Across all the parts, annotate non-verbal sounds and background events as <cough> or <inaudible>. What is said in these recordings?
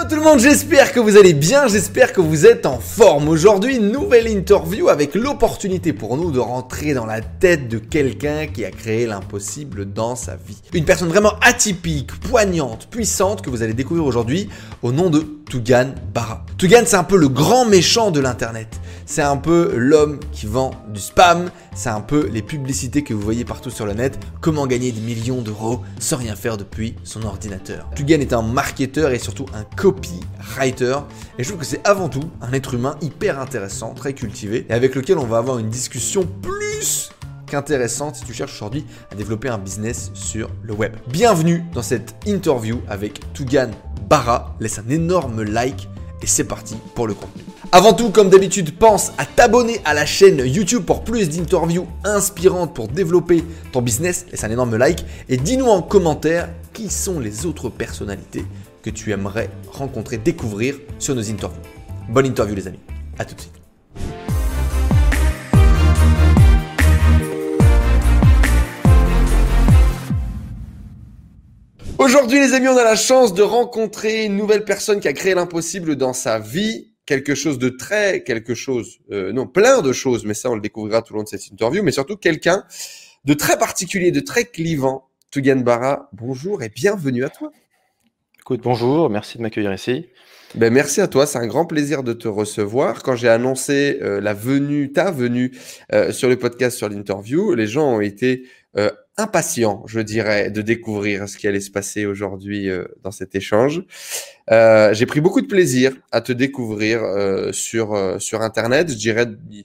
Hello tout le monde, j'espère que vous allez bien, j'espère que vous êtes en forme. Aujourd'hui, nouvelle interview avec l'opportunité pour nous de rentrer dans la tête de quelqu'un qui a créé l'impossible dans sa vie. Une personne vraiment atypique, poignante, puissante que vous allez découvrir aujourd'hui au nom de Tugan Barra. Tugan, c'est un peu le grand méchant de l'internet. C'est un peu l'homme qui vend du spam, c'est un peu les publicités que vous voyez partout sur le net, comment gagner des millions d'euros sans rien faire depuis son ordinateur. Tugan est un marketeur et surtout un copywriter et je trouve que c'est avant tout un être humain hyper intéressant, très cultivé et avec lequel on va avoir une discussion plus qu'intéressante si tu cherches aujourd'hui à développer un business sur le web. Bienvenue dans cette interview avec Tugan Barra. Laisse un énorme like et c'est parti pour le contenu. Avant tout, comme d'habitude, pense à t'abonner à la chaîne YouTube pour plus d'interviews inspirantes pour développer ton business. Laisse un énorme like et dis-nous en commentaire qui sont les autres personnalités que tu aimerais rencontrer, découvrir sur nos interviews. Bonne interview les amis. À tout de suite. Aujourd'hui les amis, on a la chance de rencontrer une nouvelle personne qui a créé l'impossible dans sa vie quelque chose de très, quelque chose, euh, non, plein de choses, mais ça on le découvrira tout au long de cette interview, mais surtout quelqu'un de très particulier, de très clivant. Tugan Bara, bonjour et bienvenue à toi. Écoute, bonjour, merci de m'accueillir ici. Ben, merci à toi, c'est un grand plaisir de te recevoir. Quand j'ai annoncé euh, la venue, ta venue euh, sur le podcast, sur l'interview, les gens ont été euh, impatients, je dirais, de découvrir ce qui allait se passer aujourd'hui euh, dans cet échange. Euh, j'ai pris beaucoup de plaisir à te découvrir sur sur Internet. Je dirais il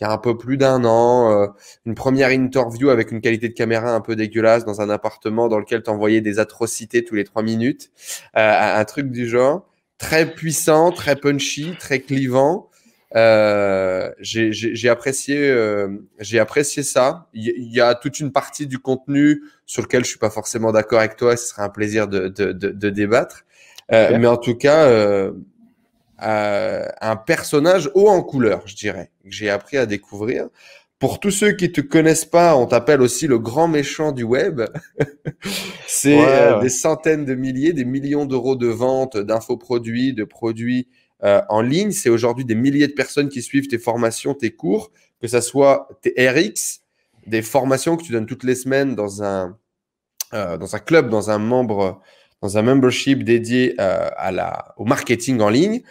y a un peu plus d'un an, une première interview avec une qualité de caméra un peu dégueulasse dans un appartement dans lequel tu envoyais des atrocités tous les trois minutes, un truc du genre très puissant, très punchy, très clivant. Euh, j'ai apprécié, euh, j'ai apprécié ça. Il y, a toute une partie du contenu sur lequel je suis pas forcément d'accord avec toi. Ce serait un plaisir de, de, de, de débattre. Euh, mais en tout cas, euh, un personnage haut en couleur, je dirais, que j'ai appris à découvrir. Pour tous ceux qui te connaissent pas, on t'appelle aussi le grand méchant du web. <laughs> C'est euh, des centaines de milliers, des millions d'euros de ventes d'infoproduits, de produits euh, en ligne. C'est aujourd'hui des milliers de personnes qui suivent tes formations, tes cours, que ça soit tes RX, des formations que tu donnes toutes les semaines dans un euh, dans un club, dans un membre dans un membership dédié euh, à la, au marketing en ligne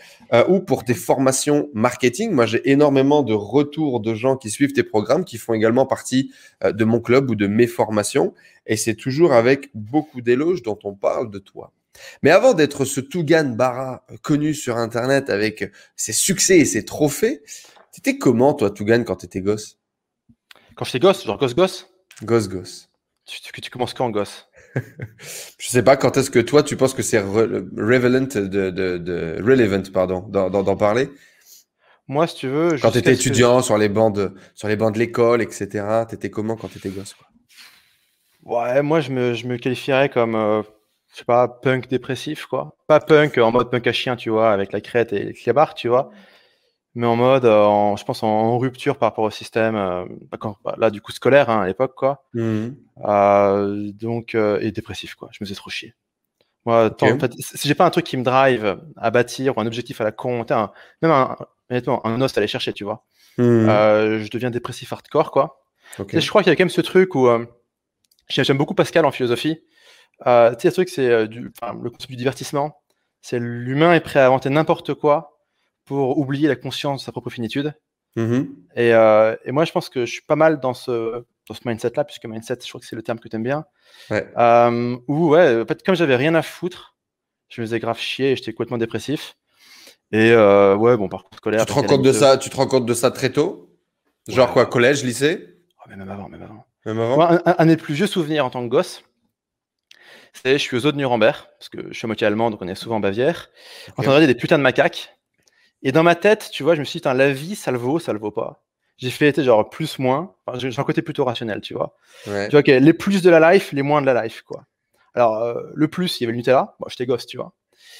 ou pour tes formations marketing. Moi, j'ai énormément de retours de gens qui suivent tes programmes, qui font également partie de mon club ou de mes formations. Et c'est toujours avec beaucoup d'éloges dont on parle de toi. Mais avant d'être ce Tougan Bara connu sur Internet avec ses succès et ses trophées, t'étais comment, toi, Tougan, quand t'étais gosse? Quand j'étais gosse, genre gosse-gosse Gosse-gosse. Tu, tu, tu commences quand, gosse? <laughs> Je sais pas quand est-ce que toi tu penses que c'est relevant de, de, de, relevant pardon d'en parler? Moi, si tu veux, quand tu étais étudiant sur les bancs sur les bancs de l'école, etc. T'étais comment quand t'étais gosse quoi? Ouais, moi je me, je me qualifierais comme euh, je sais pas punk dépressif quoi. Pas punk en mode punk à chien, tu vois, avec la crête et les clébards, tu vois mais en mode, euh, en, je pense, en, rupture par rapport au système, euh, bah, quand, là, du coup, scolaire hein, à l'époque, quoi. Mmh. Euh, donc, euh, et dépressif, quoi. Je me faisais trop chier. Moi, okay. fait, si j'ai pas un truc qui me drive à bâtir ou un objectif à la con, un, même un, honnêtement, un os à aller chercher, tu vois, mmh. euh, je deviens dépressif hardcore, quoi. Okay. je crois qu'il y a quand même ce truc où j'aime beaucoup Pascal en philosophie. Euh, tu sais, le truc, c'est du, le concept du divertissement. C'est l'humain est prêt à inventer n'importe quoi pour oublier la conscience de sa propre finitude. Mmh et, euh, et, moi, je pense que je suis pas mal dans ce, dans ce mindset-là, puisque mindset, je crois que c'est le terme que tu aimes bien. Ouais. Euh, où, ouais, en fait, comme j'avais rien à foutre, je me faisais grave chier et j'étais complètement dépressif. Et euh, ouais, bon, par contre, scolaire. Tu te rends compte de ça, tu te rends compte de ça très tôt? Genre ouais. quoi, collège, lycée? Oh, Même avant, même avant. Même avant? Moi, un, un, des plus vieux souvenirs en tant que gosse, je suis aux eaux de Nuremberg, parce que je suis à moitié allemand, donc on est souvent en Bavière, okay. en train de regarder des putains de macaques. Et dans ma tête, tu vois, je me suis dit, la vie, ça le vaut, ça le vaut pas. J'ai fait, genre, plus, moins. Enfin, j'ai un côté plutôt rationnel, tu vois. Ouais. Tu vois, okay, les plus de la life, les moins de la life, quoi. Alors, euh, le plus, il y avait le Nutella. Bon, j'étais gosse, tu vois.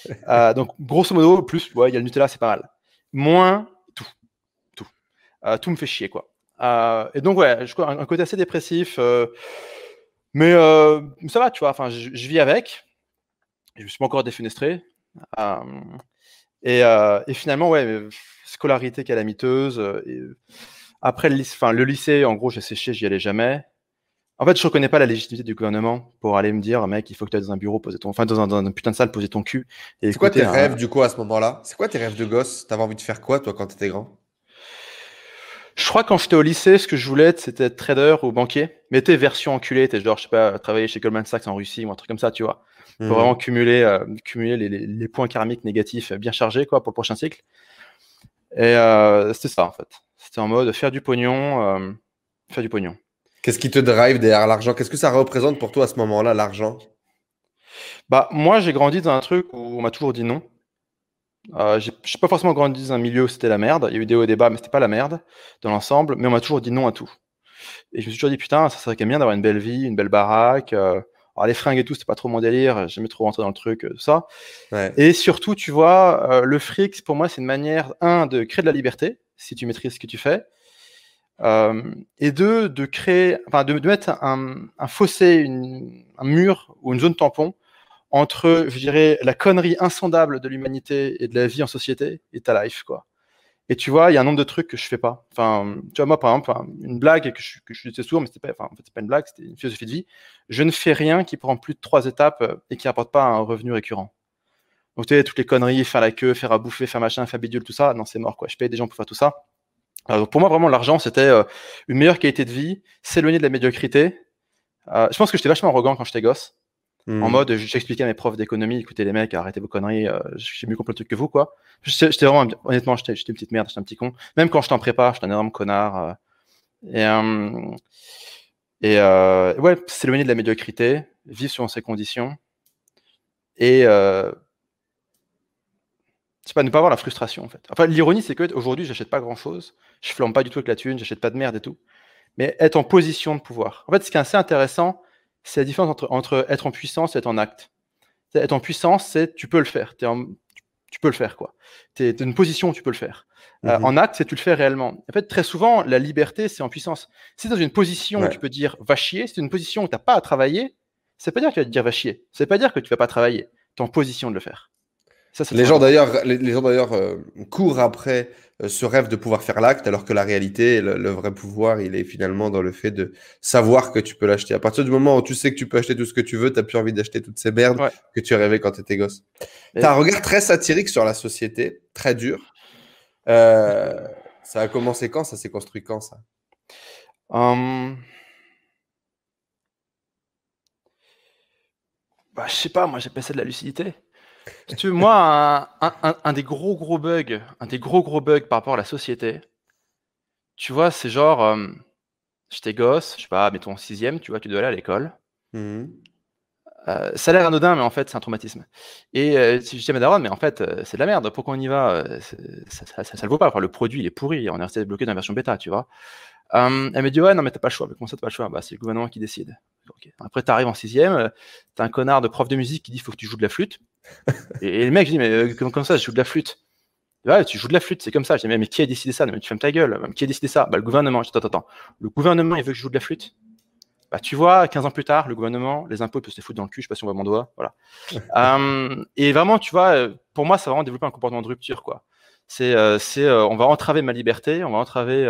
<laughs> euh, donc, grosso modo, plus, ouais, il y a le Nutella, c'est pas mal. Moins, tout. Tout. Euh, tout me fait chier, quoi. Et donc, ouais, je crois un côté assez dépressif. Euh, mais ça va, tu vois. Enfin, je, je vis avec. Je me suis pas encore défenestré. et, et, finalement, ouais, scolarité calamiteuse. Et après, le, lycée, le lycée, en gros, j'ai séché, j'y allais jamais. En fait, je reconnais pas la légitimité du gouvernement pour aller me dire, mec, il faut que tu ailles dans un bureau, poser ton, enfin, dans un, putain de salle, poser ton cul. C'est quoi tes rêves, du coup, à ce moment-là? C'est quoi tes rêves de gosse? T'avais envie de faire quoi, toi, quand t'étais grand? Je crois que quand j'étais au lycée, ce que je voulais être, c'était être trader ou banquier. Mais t'es version enculée, t'es genre, je sais pas, travailler chez Goldman Sachs en Russie ou un truc comme ça, tu vois. Pour mmh. vraiment cumuler, euh, cumuler les, les, points karmiques négatifs bien chargés, quoi, pour le prochain cycle. Et euh, c'était ça, en fait. C'était en mode faire du pognon, euh, faire du pognon. Qu'est-ce qui te drive derrière l'argent? Qu'est-ce que ça représente pour toi à ce moment-là, l'argent? Bah, moi, j'ai grandi dans un truc où on m'a toujours dit non. Euh, je n'ai pas forcément grandi dans un milieu où c'était la merde. Il y a eu des hauts et des bas, mais c'était pas la merde dans l'ensemble. Mais on m'a toujours dit non à tout. Et je me suis toujours dit, putain, ça serait quand même bien d'avoir une belle vie, une belle baraque. Euh. Alors, les fringues et tout, c'était pas trop mon délire. J'ai jamais trop rentré dans le truc, euh, tout ça. Et surtout, tu vois, le fric, pour moi, c'est une manière, un, de créer de la liberté, si tu maîtrises ce que tu fais. Euh, et deux, de créer, enfin, de, mettre un, un fossé, une, un mur ou une zone tampon entre, je dirais, la connerie insondable de l'humanité et de la vie en société et ta life, quoi. Et tu vois, il y a un nombre de trucs que je fais pas. Enfin, tu vois, moi, par exemple, une blague que je, que je disais mais c'était pas, enfin, en fait, pas une blague, c'était une philosophie de vie. Je ne fais rien qui prend plus de trois étapes et qui apporte pas un revenu récurrent. Donc, tu sais, toutes les conneries, faire la queue, faire à bouffer, faire machin, faire bidule, tout ça, non, c'est mort, quoi. Je paye des gens pour faire tout ça. Alors pour moi, vraiment, l'argent, c'était euh, une meilleure qualité de vie, s'éloigner de la médiocrité. Euh, je pense que j'étais vachement arrogant quand j'étais gosse. En hmm. mode, j'expliquais à mes profs d'économie, écoutez les mecs, arrêtez vos conneries, euh, j'ai mieux compris le truc que vous, quoi. J'étais vraiment, honnêtement, j'étais une petite merde, j'étais un petit con. Même quand je t'en prépare, j'étais un énorme connard. et, et ouais, s'éloigner de la médiocrité, vivre selon ses conditions. Et c'est pas ne pas avoir la frustration en fait. Enfin, l'ironie, c'est que aujourd'hui, j'achète pas grand chose, je flambe pas du tout avec la thune, j'achète pas de merde et tout, mais être en position de pouvoir. En fait, ce qui est assez intéressant, c'est la différence entre, entre, être en puissance et être en acte. Être en puissance, c'est tu peux le faire, tu peux le faire quoi. Tu es, une position où tu peux le faire. Euh, mhm. en acte, c'est tu le fais réellement. En fait, très souvent, la liberté, c'est en puissance. Si dans une position où tu peux dire va chier, c'est une position où tu n'as pas à travailler, ça veut pas dire que tu vas te dire va chier. Ça veut pas dire que tu vas pas travailler. Tu es en position de le faire les, gens d'ailleurs, les, gens d'ailleurs courent après ce rêve de pouvoir faire l'acte, alors que la réalité, le, vrai pouvoir, il est finalement dans le fait de savoir que tu peux l'acheter. À partir du moment où tu sais que tu peux acheter tout ce que tu veux, tu n'as plus envie d'acheter toutes ces merdes que tu rêvais quand tu étais gosse. Tu as un regard très satirique sur la société, très dur. Euh, ça a commencé quand Ça s'est construit quand ça? Hum. bah, Je sais pas, moi j'ai passé de la lucidité tu moi, un, des gros gros bugs, un des gros gros bugs par rapport à la société, tu vois, c'est genre, euh, j'étais gosse, je sais pas, mettons sixième, tu vois, tu dois aller à l'école. Mmh. Euh, ça a l'air anodin, mais en fait, c'est un traumatisme. Et euh, je dis à ma daronne, mais en fait, c'est de la merde, pourquoi on y va ça, ça, le vaut pas. le produit, il est pourri, on est resté bloqué dans la version bêta, tu vois. elle me dit, ouais, non, mais t'as pas le choix. Mais comment ça, t'as pas le choix? Bah, c'est le gouvernement qui décide. Après, tu arrives en sixième, t'as un connard de prof de musique qui dit, faut que tu joues de la flûte <laughs> et, le mec, je dis, mais euh, comment, ça, je joue de la flûte tu joues de la flûte, c'est comme ça. Je dis, mais, qui a décidé ça? Mais Tu fermes ta gueule. Qui a décidé ça? Bah, Le gouvernement. Je dis, attends, attends. Le gouvernement, il veut que je joue de la flûte? Bah, tu vois, 15 ans plus tard, le gouvernement, les impôts, ils peuvent se foutre dans le cul, je sais pas si on voit mon doigt, voilà. <laughs> Euh, et vraiment, tu vois, euh, pour moi, ça va vraiment développer un comportement de rupture, quoi. C'est, c'est, on va entraver ma liberté, on va entraver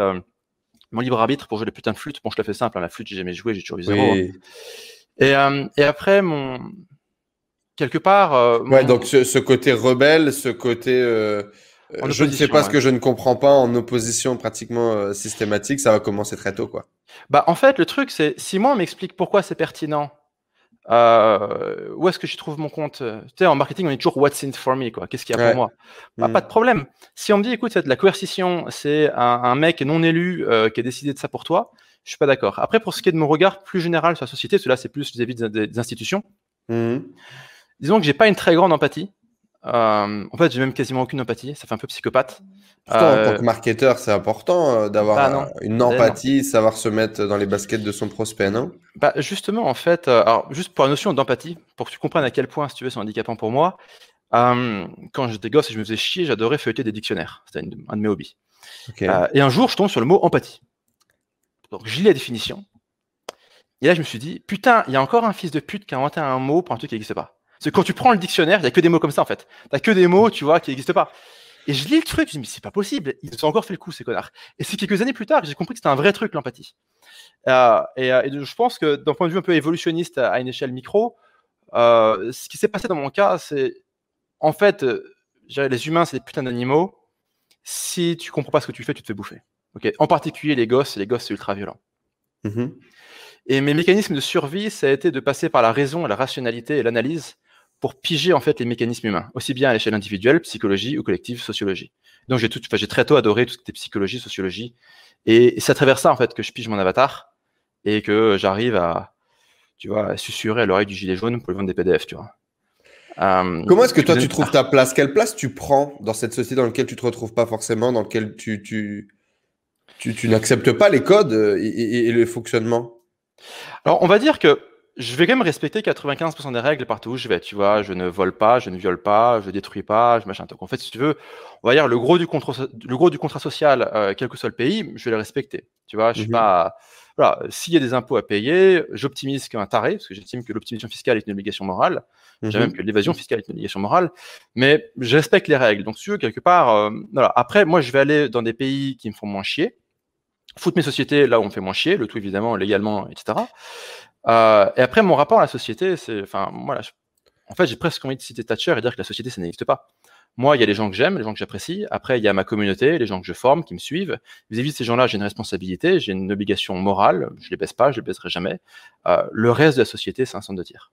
mon libre arbitre pour jouer de putain de flûte. Bon, je te fais simple, hein, la flûte, j'ai jamais joué, j'ai toujours eu zéro. Hein. Et, et après, mon, quelque part. Euh, ouais, donc ce, côté rebelle, ce côté. Euh, je ne sais pas ce que je ne comprends pas en opposition pratiquement euh, systématique, ça va commencer très tôt, quoi. Bah, en fait, le truc, c'est si moi on m'explique pourquoi c'est pertinent, où est-ce que je trouve mon compte? Tu sais, en marketing, on est toujours what's in for me, quoi. Qu'est-ce qu'il y a pour moi? Bah, hmm. Pas de problème. Si on me dit, écoute, c'est de la coercition, c'est un, mec non élu qui a décidé de ça pour toi, je suis pas d'accord. Après, pour ce qui est de mon regard plus général sur la société, cela c'est plus vis-à-vis des, institutions. Hmm. Disons que j'ai pas une très grande empathie. Euh, en fait, j'ai même quasiment aucune empathie. Ça fait un peu psychopathe. Pourtant, en tant euh, que marketeur, c'est important euh, d'avoir bah une empathie, savoir se mettre dans les baskets de son prospect, non? Bah, Justement, en fait, alors, juste pour la notion d'empathie, pour que tu comprennes à quel point, si tu veux, c'est handicapant pour moi, quand j'étais gosse et je me faisais chier, j'adorais feuilleter des dictionnaires. C'était un de mes hobbies. et un jour, je tombe sur le mot empathie. Donc, lis la définition. Et là, je me suis dit, putain, il y a encore un fils de pute qui a inventé un mot pour un truc qui n'existe pas. Que quand tu prends le dictionnaire, il n'y a que des mots comme ça en fait. Tu n'as que des mots, tu vois, qui n'existent pas. Et je lis le truc, je me dis, mais c'est pas possible, ils ont encore fait le coup, ces connards. Et c'est quelques années plus tard que j'ai compris que c'était un vrai truc, l'empathie. Euh, et, euh, et, je pense que d'un point de vue un peu évolutionniste à une échelle micro, euh, ce qui s'est passé dans mon cas, c'est en fait, les humains, c'est des putains d'animaux. Si tu comprends pas ce que tu fais, tu te fais bouffer. Okay en particulier les gosses, les gosses, c'est ultra violent. Mmh et mes mécanismes de survie, ça a été de passer par la raison, la rationalité et l'analyse pour piger en fait les mécanismes humains, aussi bien à l'échelle individuelle, psychologie ou collective, sociologie. Donc j'ai tout, j'ai très tôt adoré tout ce qui était psychologie, sociologie, et, c'est à travers ça en fait que je pige mon avatar et que j'arrive à, tu vois, à susurrer à l'oreille du gilet jaune pour lui vendre des PDF, tu vois. Euh, Comment est-ce que toi tu trouves ta place? Quelle place tu prends dans cette société dans laquelle tu te retrouves pas forcément, dans laquelle tu, tu, tu, tu n'acceptes pas les codes et, et, et le fonctionnement? Alors on va dire que je vais quand même respecter 95% des règles partout où je vais. Tu vois, je ne vole pas, je ne viole pas, je détruis pas, je machin. Donc en fait, si tu veux, on va dire le gros du contrat, le gros du contrat social, euh, quel que soit le pays, je vais le respecter. Tu vois, je suis mmh pas. Voilà, s'il y a des impôts à payer, j'optimise qu'un taré, parce que j'estime que l'optimisation fiscale est une obligation morale. Mmh même que l'évasion fiscale est une obligation morale. Mais je respecte les règles. Donc, si tu veux, quelque part, euh, voilà. Après, moi, je vais aller dans des pays qui me font moins chier foutre mes sociétés là où on me fait moins chier, le tout évidemment légalement, etc. Euh, et après, mon rapport à la société, c'est, enfin, moi, en fait, j'ai presque envie de citer Thatcher et dire que la société, ça n'existe pas. Moi, il y a les gens que j'aime, les gens que j'apprécie. Après, il y a ma communauté, les gens que je forme, qui me suivent. Vis-à-vis de ces gens-là, j'ai une responsabilité, j'ai une obligation morale. Je les baisse pas, je les baisserai jamais. Euh, le reste de la société, c'est un centre de tir.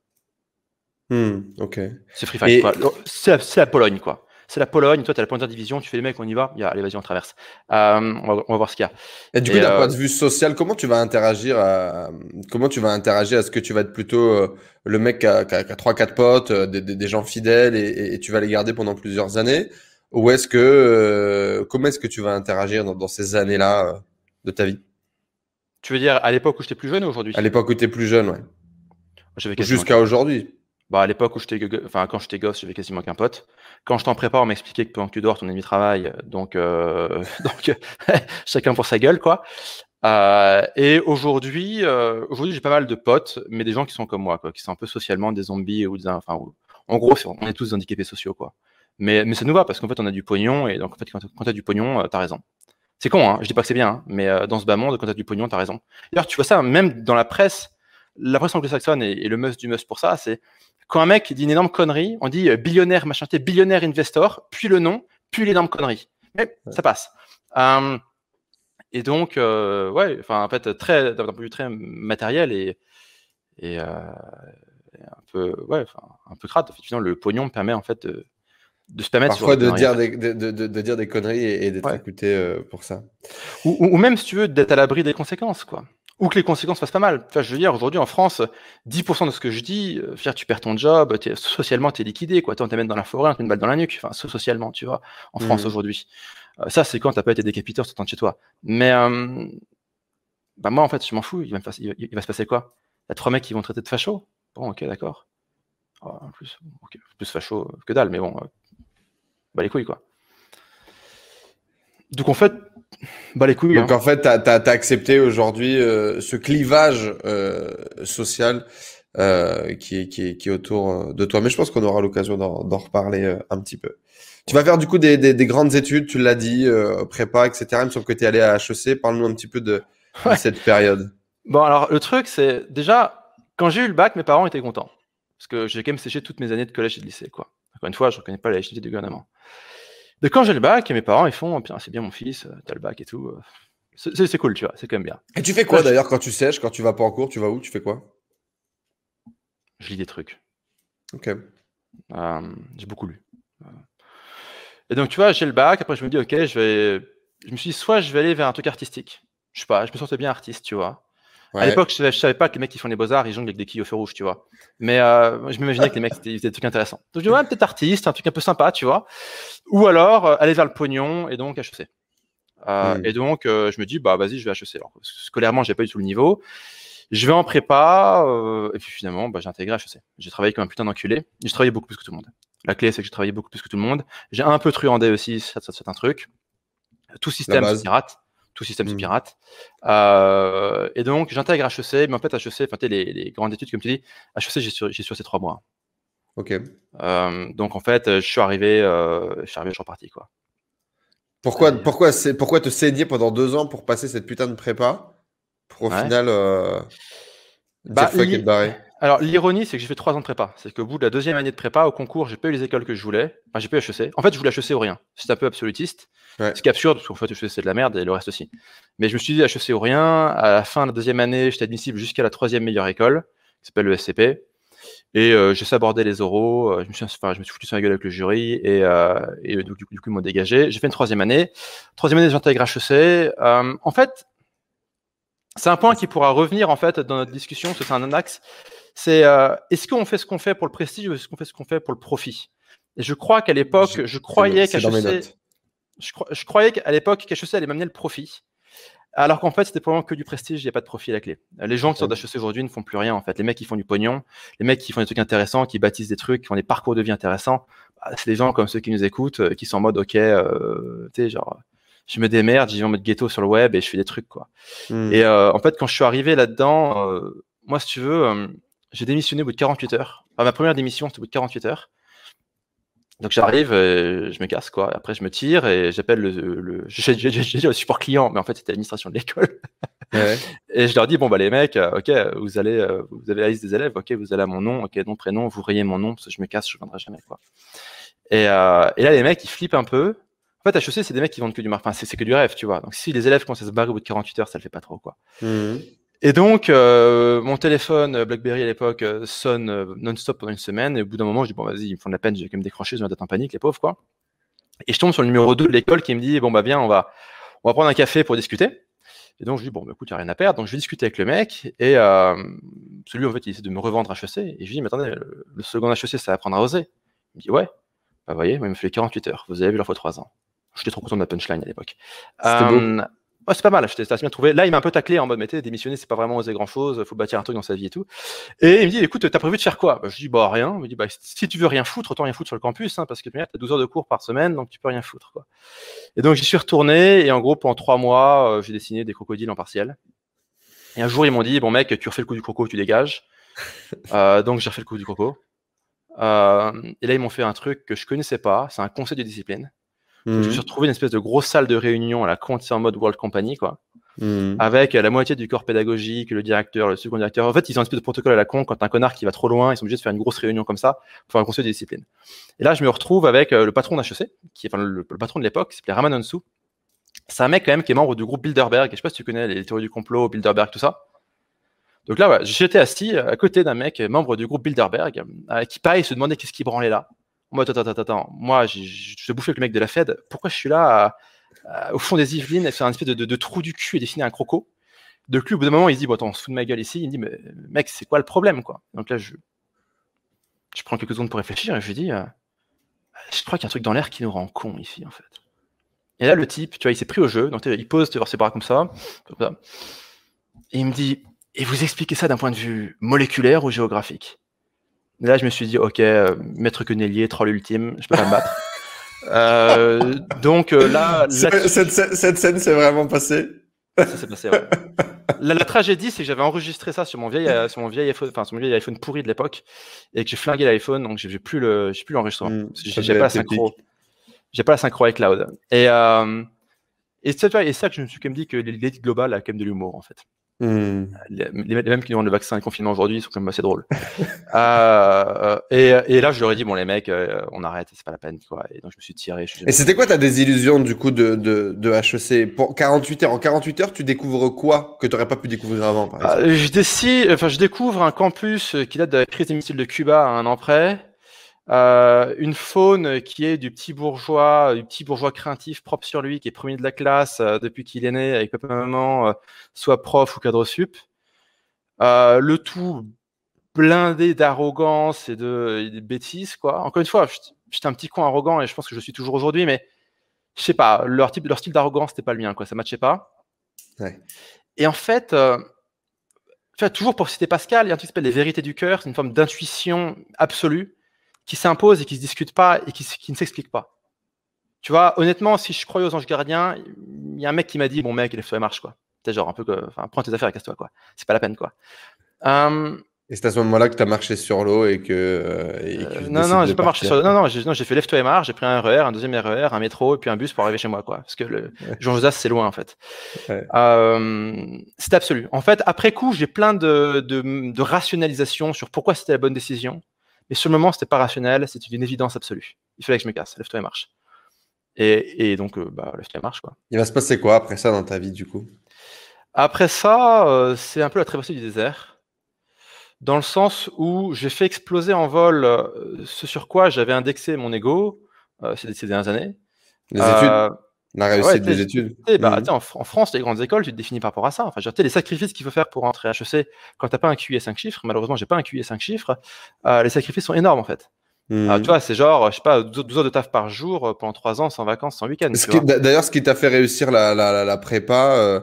Hmm, ok. C'est free fight, C'est la Pologne, quoi c'est la Pologne, toi tu as la première division, tu fais les mecs, on y va, il y a, allez vas-y on traverse. Euh, on, va, on, va, voir ce qu'il y a. Et du coup, d'un euh, point de vue social, comment tu vas interagir à, comment tu vas interagir? Est-ce que tu vas être plutôt euh, le mec qui a, qui a, 3-4 potes, des, des, des, gens fidèles et, et, tu vas les garder pendant plusieurs années? Ou est-ce que, comment est-ce que tu vas interagir dans, dans ces années-là de ta vie? Tu veux dire à l'époque où j'étais plus jeune ou aujourd'hui? À l'époque où tu plus jeune, ouais. Jusqu'à aujourd'hui. Bah, à l'époque où j'étais, enfin, quand j'étais gosse, j'avais quasiment qu'un pote. Quand j'étais en prépa, on m'expliquait que pendant que tu dors, ton ennemi travaille. Donc, euh, <laughs> donc <laughs> chacun pour sa gueule, quoi. Euh, et aujourd'hui, euh, aujourd'hui, j'ai pas mal de potes, mais des gens qui sont comme moi, quoi, qui sont un peu socialement des zombies ou des, enfin, en gros, on est tous handicapés sociaux, quoi. Mais, mais ça nous va parce qu'en fait, on a du pognon et donc en fait, quand, quand t'as du pognon, euh, t'as raison. C'est con, hein. Je dis pas que c'est bien, hein, mais euh, dans ce bas monde, quand t'as du pognon, t'as raison. D'ailleurs, tu vois ça même dans la presse. La presse anglo-saxonne et, et le must du must pour ça, c'est quand un mec dit une énorme connerie, on dit euh, billionnaire, machin, billionnaire investor, puis le nom, puis l'énorme connerie. Mais ça passe. Euh, et donc, euh, ouais, enfin, en fait, très, d'un point de vue très matériel et, et, un peu, ouais, enfin, un peu crade. Effectivement, le pognon permet en fait de, de se permettre parfois de dire, des, de, de, de, dire des conneries et, d'être écouté pour ça. Ou, ou, même, si tu veux, d'être à l'abri des conséquences, quoi ou que les conséquences fassent pas mal. Enfin, je veux dire, aujourd'hui en France, 10% de ce que je dis, euh, tu perds ton job, es, socialement, tu es liquidé, quoi. on t'amène dans la forêt, on te met une balle dans la nuque, enfin, socialement, tu vois, en France mmh. aujourd'hui. Euh, ça, c'est quand t'as pas été décapité en sortant de chez toi. Mais, euh, bah, moi, en fait, je m'en fous. Il va, me il, va, se passer quoi? Il y a trois mecs qui vont traiter de facho? Bon, ok, d'accord. Oh, en plus, plus facho que dalle, mais bon, bah les couilles, quoi. Donc en fait, bah les couilles. Donc hein. en fait, tu as, accepté aujourd'hui euh, ce clivage euh, social euh, qui, est, qui, est, qui est autour de toi. Mais je pense qu'on aura l'occasion d'en reparler un petit peu. Tu vas faire du coup des, des, des grandes études, tu l'as dit, prépa, etc. Il me semble que tu es allé à HEC. Parle-nous un petit peu de, cette période. Bon, alors le truc, c'est déjà, quand j'ai eu le bac, mes parents étaient contents. Parce que j'ai quand même séché toutes mes années de collège et de lycée. Quoi. Encore une fois, je ne reconnais pas la légitimité du gouvernement. De quand j'ai le bac, et mes parents, ils font, oh, c'est bien mon fils, euh, t'as le bac et tout. Euh. C'est cool, tu vois, c'est quand même bien. Et tu fais quoi d'ailleurs quand tu sèches, quand tu vas pas en cours, tu vas où Tu fais quoi? Je lis des trucs. Ok. Euh, j'ai beaucoup lu. Et donc, tu vois, j'ai le bac, après je me dis, ok, je vais. Je me suis dit, soit je vais aller vers un truc artistique. Je sais pas, je me sentais bien artiste, tu vois. À l'époque, je, savais pas que les mecs qui font les beaux-arts, ils jonglent avec des quilles au feu rouge, tu vois. Mais euh, je m'imaginais que les mecs, ils faisaient des trucs intéressants. Donc, je dis, ouais, peut-être artiste, un truc un peu sympa, tu vois. Ou alors, euh, aller vers le pognon et donc HEC. Euh, hmm. Et donc, je me dis, bah, vas-y, je vais HEC. Alors, scolairement, j'ai pas eu tout le niveau. Je vais en prépa, et puis finalement, bah, j'ai intégré HEC. J'ai travaillé comme un putain d'enculé. J'ai travaillé beaucoup plus que tout le monde. La clé, c'est que j'ai travaillé beaucoup plus que tout le monde. J'ai un peu truandé aussi, c'est un truc. Tout système se pirate tout système se mmh. pirate. Euh, et donc, j'intègre HEC, mais en fait, HEC, enfin, les, les grandes études, comme tu dis, HEC, j'ai sur, sur ces trois mois. Ok. Euh, donc en fait, je suis arrivé, euh, je suis arrivé, je suis reparti quoi. Pourquoi, pourquoi, pourquoi te saigner pendant deux ans pour passer cette putain de prépa pour au final euh, bah, dire fuck et te barrer? Alors l'ironie, c'est que j'ai fait trois ans de prépa. C'est qu'au bout de la deuxième année de prépa, au concours, j'ai pas eu les écoles que je voulais. Enfin, j'ai pas eu HEC. En fait, je voulais HEC ou rien. C'est un peu absolutiste. Ouais. Ce qui est absurde, parce qu'en fait, HEC c'est de la merde et le reste aussi. Mais je me suis dit HEC ou rien. À la fin de la deuxième année, j'étais admissible jusqu'à la troisième meilleure école, qui s'appelle le SCP. Et euh, j'ai sabordé les oraux, euh, je, me suis, enfin, je me suis foutu sur la gueule avec le jury et, euh, et du, du, coup, ils m'ont dégagé. J'ai fait une troisième année. Troisième année, j'intègre HEC. Euh, en fait, c'est un point qui pourra revenir en fait dans notre discussion, c'est un axe. C'est euh, est-ce qu'on fait ce qu'on fait pour le prestige ou est-ce qu'on fait ce qu'on fait pour le profit? Et je crois qu'à l'époque, je croyais qu'HEC, je, je, croyais qu'à l'époque qu'HEC allait m'amener le profit. Alors qu'en fait, c'était probablement que du prestige, il n'y a pas de profit à la clé. Les gens qui sortent d'HEC aujourd'hui ne font plus rien, en fait. Les mecs qui font du pognon, les mecs qui font des trucs intéressants, qui bâtissent des trucs, qui font des parcours de vie intéressants, bah, c'est des gens comme ceux qui nous écoutent, euh, qui sont en mode, OK, euh, tu sais, genre, je me démerde, j'y vais en mode ghetto sur le web et je fais des trucs, quoi. Hmm. Mm. Et euh, en fait, quand je suis arrivé là-dedans, euh, moi, si tu veux, euh, j'ai démissionné au bout de 48 heures. Enfin, ma première démission, c'était au bout de 48 heures. Donc j'arrive, je me casse quoi. Après je me tire et j'appelle le, le <laughs> j'ai dit le support client, mais en fait c'était l'administration de l'école. Ouais. <laughs> et je leur dis bon bah les mecs, ok, vous allez, vous avez la liste des élèves, ok, vous allez à mon nom, ok, nom prénom, vous rayez mon nom parce que je me casse, je viendrai jamais quoi. Et, euh, et là les mecs ils flippent un peu. En fait HEC c'est des mecs qui vendent que du enfin, c'est que du rêve, tu vois. Donc si les élèves commencent à se barrer au bout de 48 heures, ça le fait pas trop quoi. Mmh. Et donc, euh, mon téléphone BlackBerry à l'époque euh, sonne euh, non-stop pendant une semaine. Et au bout d'un moment, je dis bon, vas-y, ils me font de la peine, j'ai quand même décroché, je viens d'être en panique, les pauvres, quoi. Et je tombe sur le numéro 2 de l'école qui me dit bon, bah, viens, on va, on va prendre un café pour discuter. Et donc, je dis bon, bah, écoute, il n'y a rien à perdre. Donc, je vais discuter avec le mec. Et euh, celui, en fait, il essaie de me revendre HEC. Et je lui dis mais attendez, le, second HEC, ça va apprendre à oser. Il me dit ouais. Bah, vous voyez, il me fait 48 heures. Vous avez vu leur fois 3 ans. J'étais trop content de ma punchline à l'époque. Euh, C'est pas mal, j'étais assez bien trouvé. Là, il m'a un peu taclé en mode, mais démissionner, c'est pas vraiment oser grand chose, faut bâtir un truc dans sa vie et tout. Et il me dit, écoute, t'as prévu de faire quoi? Bah, Je dis, bah rien. Il me dit, bah, si tu veux rien foutre, autant rien foutre sur le campus, hein, parce que tu as 12 heures de cours par semaine, donc tu peux rien foutre. Quoi. Et donc, j'y suis retourné, et en gros, pendant trois mois, euh, j'ai dessiné des crocodiles en partiel. Et un jour, ils m'ont dit, bon mec, tu refais le coup du croco, tu dégages. <laughs> euh, donc, j'ai refait le coup du croco. Euh, et là, ils m'ont fait un truc que je connaissais pas, c'est un conseil de discipline. Mmh. Je me suis retrouvé une espèce de grosse salle de réunion à la Conti en mode World Company, quoi. Mmh. Avec la moitié du corps pédagogique, le directeur, le second directeur. En fait, ils ont un espèce de protocole à la con. Quand un connard qui va trop loin, ils sont obligés de faire une grosse réunion comme ça pour faire un conseil de discipline. Et là, je me retrouve avec le patron d'HEC, qui est enfin, le, le, patron de l'époque, qui s'appelait Raman Onsu. C'est un mec quand même qui est membre du groupe Bilderberg. Je sais pas si tu connais les théories du complot, Bilderberg, tout ça. Donc là, j'étais assis à côté d'un mec membre du groupe Bilderberg, euh, qui pareil se demandait qu'est-ce qui branlait là. Moi, attends, attends, attends, moi, je bouffé avec le mec de la Fed. Pourquoi je suis là à, au fond des Yvelines, à faire un espèce de, trou du cul et dessiner un croco? De cul, au bout d'un moment, il dit, bon, attends, on se fout de ma gueule ici. Il me dit, mais mec, c'est quoi le problème, quoi? Donc là, je, je prends quelques secondes pour réfléchir et je lui dis, euh, je crois qu'il y a un truc dans l'air qui nous rend con ici, en fait. Et là, le type, tu vois, il s'est pris au jeu. Donc, il pose, vois, ses bras comme ça, comme ça. Et il me dit, et vous expliquez ça d'un point de vue moléculaire ou géographique? Et là, je me suis dit, ok, euh, maître quenellier, troll ultime, je peux pas me battre. <laughs> euh, donc euh, là, cette, cette, cette, scène s'est vraiment passée. Ça s'est passé. Ouais. la, la, tragédie, c'est que j'avais enregistré ça sur mon vieil, sur mon vieil iPhone, enfin sur mon vieil iPhone pourri de l'époque, et que j'ai flingué l'iPhone, donc j'ai plus le, j'ai plus l'enregistrement. Mmh, j'ai pas la synchro. J'ai pas la synchro avec Cloud. Et euh, et c'est ça, que je me suis quand même dit que l'élite globale a quand même de l'humour en fait. Mmh. Les, les, mêmes qui demandent le vaccin et le confinement aujourd'hui sont quand même assez drôles. <laughs> euh, et, et, là, je leur ai dit, bon, les mecs, euh, on arrête, c'est pas la peine, quoi. Et donc, je me suis tiré. Je et c'était quoi ta désillusion, du coup, de, de, de, HEC Pour 48 heures, en 48 heures, tu découvres quoi que tu n'aurais pas pu découvrir avant, par exemple? euh, je, décide, enfin, je découvre un campus qui date de la crise des missiles de Cuba à un an près. Euh, une faune qui est du petit bourgeois, du petit bourgeois craintif, propre sur lui, qui est premier de la classe euh, depuis qu'il est né, avec papa maman, euh, soit prof ou cadre sup. Euh, le tout blindé d'arrogance et de, et de, bêtises, quoi. Encore une fois, j'étais un petit con arrogant et je pense que je suis toujours aujourd'hui, mais je sais pas, leur type, leur style d'arrogance c'était pas le mien, quoi. Ça matchait pas. Ouais. Et en fait, euh, tu vois, toujours pour citer Pascal, il y a un truc qui s'appelle les vérités du cœur, c'est une forme d'intuition absolue qui s'impose et qui se discute pas et qui, qui ne s'explique pas. Tu vois, honnêtement, si je croyais aux anges gardiens, il y a un mec qui m'a dit, bon mec, lève-toi et marche, quoi. C'est genre un peu, que, enfin, prends tes affaires et casse-toi, quoi. C'est pas la peine, quoi. Euh, Et c'est à ce moment-là que tu as marché sur l'eau et que. Euh, euh, non, non, j'ai pas marché sur l'eau. Non, non, j'ai fait lève-toi et marche, j'ai pris un RER, un deuxième RER, un métro et puis un bus pour arriver chez moi, quoi. Parce que le Jean Josas, c'est loin, en fait. Euh, c'est absolu. En fait, après coup, j'ai plein de, de, de rationalisation sur pourquoi c'était la bonne décision. Mais sur le moment, c'était pas rationnel, c'était une évidence absolue. Il fallait que je me casse, lève-toi et marche. Et, et donc, bah, lève-toi et marche, quoi. Il va se passer quoi après ça dans ta vie, du coup? Après ça, c'est un peu la traversée du désert dans le sens où j'ai fait exploser en vol euh, ce sur quoi j'avais indexé mon ego euh, ces, dernières années. Les études? Euh, La réussite des études bah, mmh. en, France, les grandes écoles, tu te définis par rapport à ça. Enfin, les sacrifices qu'il faut faire pour rentrer à HEC quand tu n'as pas un QI 5 chiffres, malheureusement, j'ai pas un QI 5 chiffres, les sacrifices sont énormes en fait. Mmh. tu vois, c'est genre, je sais pas, 12 heures de taf par jour pendant 3 ans, sans vacances, sans week-end. D'ailleurs, ce qui t'a fait réussir la, la, la prépa,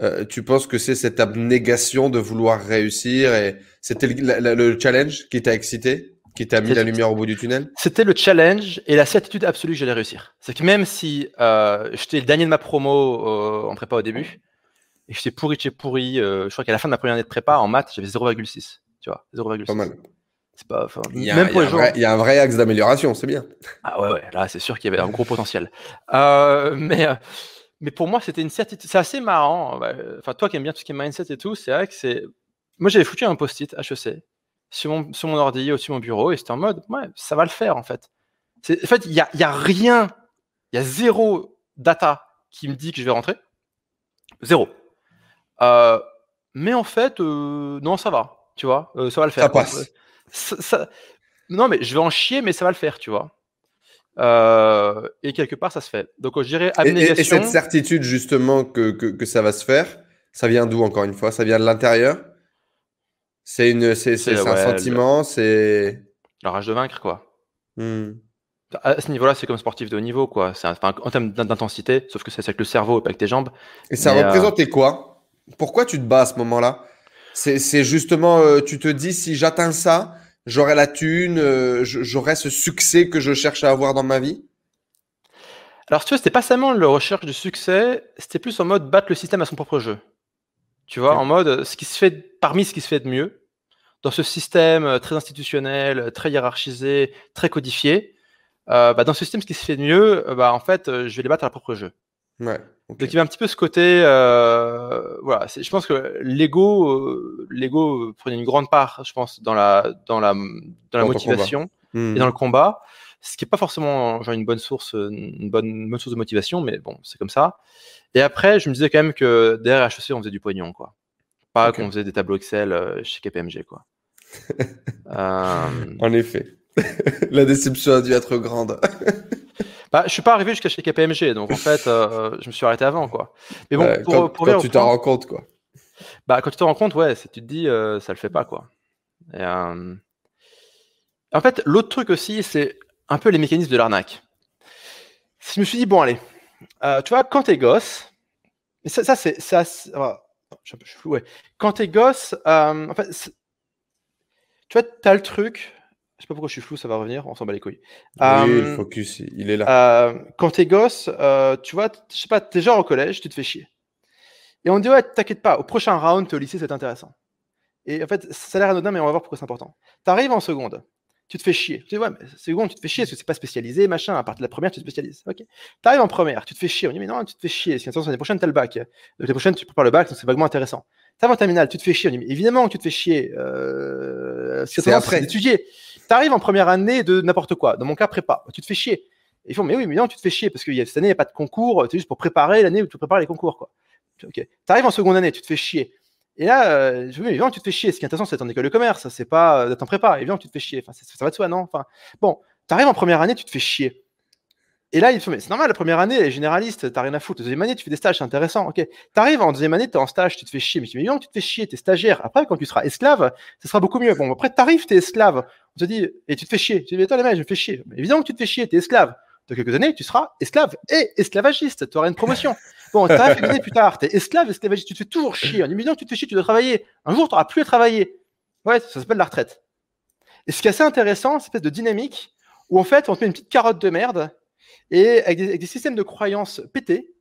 euh, tu penses que c'est cette abnégation de vouloir réussir et c'était le, challenge qui t'a excité, qui t'a mis la lumière au bout du tunnel C'était le challenge et la certitude absolue que j'allais réussir. C'est que même si euh, j'étais le dernier de ma promo euh, en prépa au début et j'étais pourri chez pourri, je crois qu'à la fin de ma première année de prépa en maths, j'avais 0,6. Tu vois, 0,6. Pas mal. C'est pas, il y a, même pour il y a un vrai axe d'amélioration, c'est bien. Ah ouais, ouais, là c'est sûr qu'il y avait un gros potentiel. mais mais pour moi, c'était une certitude. C'est assez marrant. Enfin, toi qui aimes bien tout ce qui est mindset et tout, c'est vrai que c'est. Moi, j'avais foutu un post-it HEC sur mon, sur mon ordi au sur mon bureau et c'était en mode, ouais, ça va le faire en fait. En fait, il n'y a, y a rien, il y a zéro data qui me dit que je vais rentrer. Zéro. Euh, mais en fait, euh, non, ça va, tu vois, euh, ça va le faire. Ça passe. non, mais je vais en chier, mais ça va le faire, tu vois. Et quelque part, ça se fait. Donc, je dirais abnégation. Et, cette certitude, justement, que, que, ça va se faire, ça vient d'où, encore une fois? Ça vient de l'intérieur? C'est une, c'est, un sentiment C'est. La rage de vaincre, quoi. Hmm. À ce niveau-là, c'est comme sportif de haut niveau, quoi. C'est en termes d'intensité, sauf que c'est avec le cerveau et pas avec tes jambes. Et ça euh, représentait quoi? Pourquoi tu te bats à ce moment-là? C'est, justement, euh, tu te dis, si j'atteins ça, j'aurai la thune, euh, j'aurai ce succès que je cherche à avoir dans ma vie? Alors, tu vois, c'était pas seulement le recherche de succès, c'était plus en mode battre le système à son propre jeu. Tu vois, en mode ce qui se fait parmi ce qui se fait de mieux dans ce système euh, très institutionnel, très hiérarchisé, très codifié. Euh, bah, dans ce système, ce qui se fait de mieux, bah, en fait, je vais les battre à leur propre jeu. Ouais. Donc il y a un petit peu ce côté, euh, voilà. Je pense que l'ego, euh, l'ego prenait une grande part, je pense, dans la dans la dans la motivation et dans le combat, ce qui est pas forcément genre une bonne source, une bonne, bonne source de motivation, mais bon, c'est comme ça. Et après, je me disais quand même que derrière HEC, on faisait du pognon, quoi. Pas qu'on faisait des tableaux Excel euh, chez KPMG, quoi. <laughs> euh... En effet, <laughs> la déception a dû être grande. <laughs> Bah, je suis pas arrivé jusqu'à chez KPMG, donc en fait, euh, je me suis arrêté avant, quoi. Mais bon, pour, quand, tu t'en rends compte, quoi. Bah, quand tu te rends compte, ouais, tu te dis, euh, ça le fait pas, quoi. Euh, en fait, l'autre truc aussi, c'est un peu les mécanismes de l'arnaque. Je me suis dit, bon, allez, tu vois, quand t'es gosse, ça, ça c'est, ça, je suis flou, ouais. Quand t'es gosse, en fait, tu vois, t'as le truc, je sais pas pourquoi je suis flou, ça va revenir, on s'en bat les couilles. Oui, euh, focus, il est là. Euh, quand t'es gosse, euh, tu vois, je sais pas, t'es genre au collège, tu te fais chier. Et on dit, ouais, t'inquiète pas, au prochain round, t'es au lycée, c'est intéressant. Et en fait, ça a l'air anodin, mais on va voir pourquoi c'est important. T'arrives en seconde, tu te fais chier. Tu dis, ouais, mais seconde, tu te fais chier parce que c'est pas spécialisé, machin. À partir de la première, tu te spécialises. Ok. T'arrives en première, tu te fais chier. On dit, mais non, tu te fais chier. Si l'année prochaine, t'as le bac. L'année prochaine, tu prépares le bac, donc c'est vaguement intéressant. T'arrives en terminale, tu te fais chier. On dit, mais évidemment que tu te fais chier. Euh, c'est après. d'étudier arrives en première année de n'importe quoi. Dans mon cas, prépa. Tu te fais chier. ils font, mais oui, mais non, tu te fais chier parce que cette année, il n'y a pas de concours. C'est juste pour préparer l'année où tu prépares les concours. Quoi. Ok. Tu arrives en seconde année, tu te fais chier. Et là, euh, je me dis, évidemment, tu te fais chier. Ce qui est intéressant, c'est en école de commerce. C'est pas d'être en prépa. Évidemment, tu te fais chier. Enfin, ça va de soi, non? Enfin, bon, tu arrives en première année, tu te fais chier. Et là, il faut, mais c'est normal, la première année, elle est généraliste, t'as rien à foutre. deuxième année, tu fais des stages, c'est intéressant. Ok. T'arrives en deuxième année, t'es en stage, tu te fais chier. Mais tu tu te fais chier, t'es stagiaire. Après, quand tu seras esclave, ça sera beaucoup mieux. Bon, après, t'arrives, t'es esclave. On te dit, et tu te fais chier. Tu dis, attends, les mecs, je me fais chier. Mais évidemment que tu te fais chier, t'es esclave. Dans quelques années, tu seras esclave et esclavagiste. Tu auras une promotion. <laughs> Bon, t'arrives quelques années plus tard, t'es esclave, esclavagiste, tu te fais toujours chier. En évidemment que tu te fais chier, tu dois travailler. Un jour, t'auras plus à travailler. Ouais, ça s'appelle la retraite. Et ce qui est assez intéressant, c'est cette espèce de dynamique où en fait, on te met une petite carotte de merde et avec des, systèmes de croyances pétés,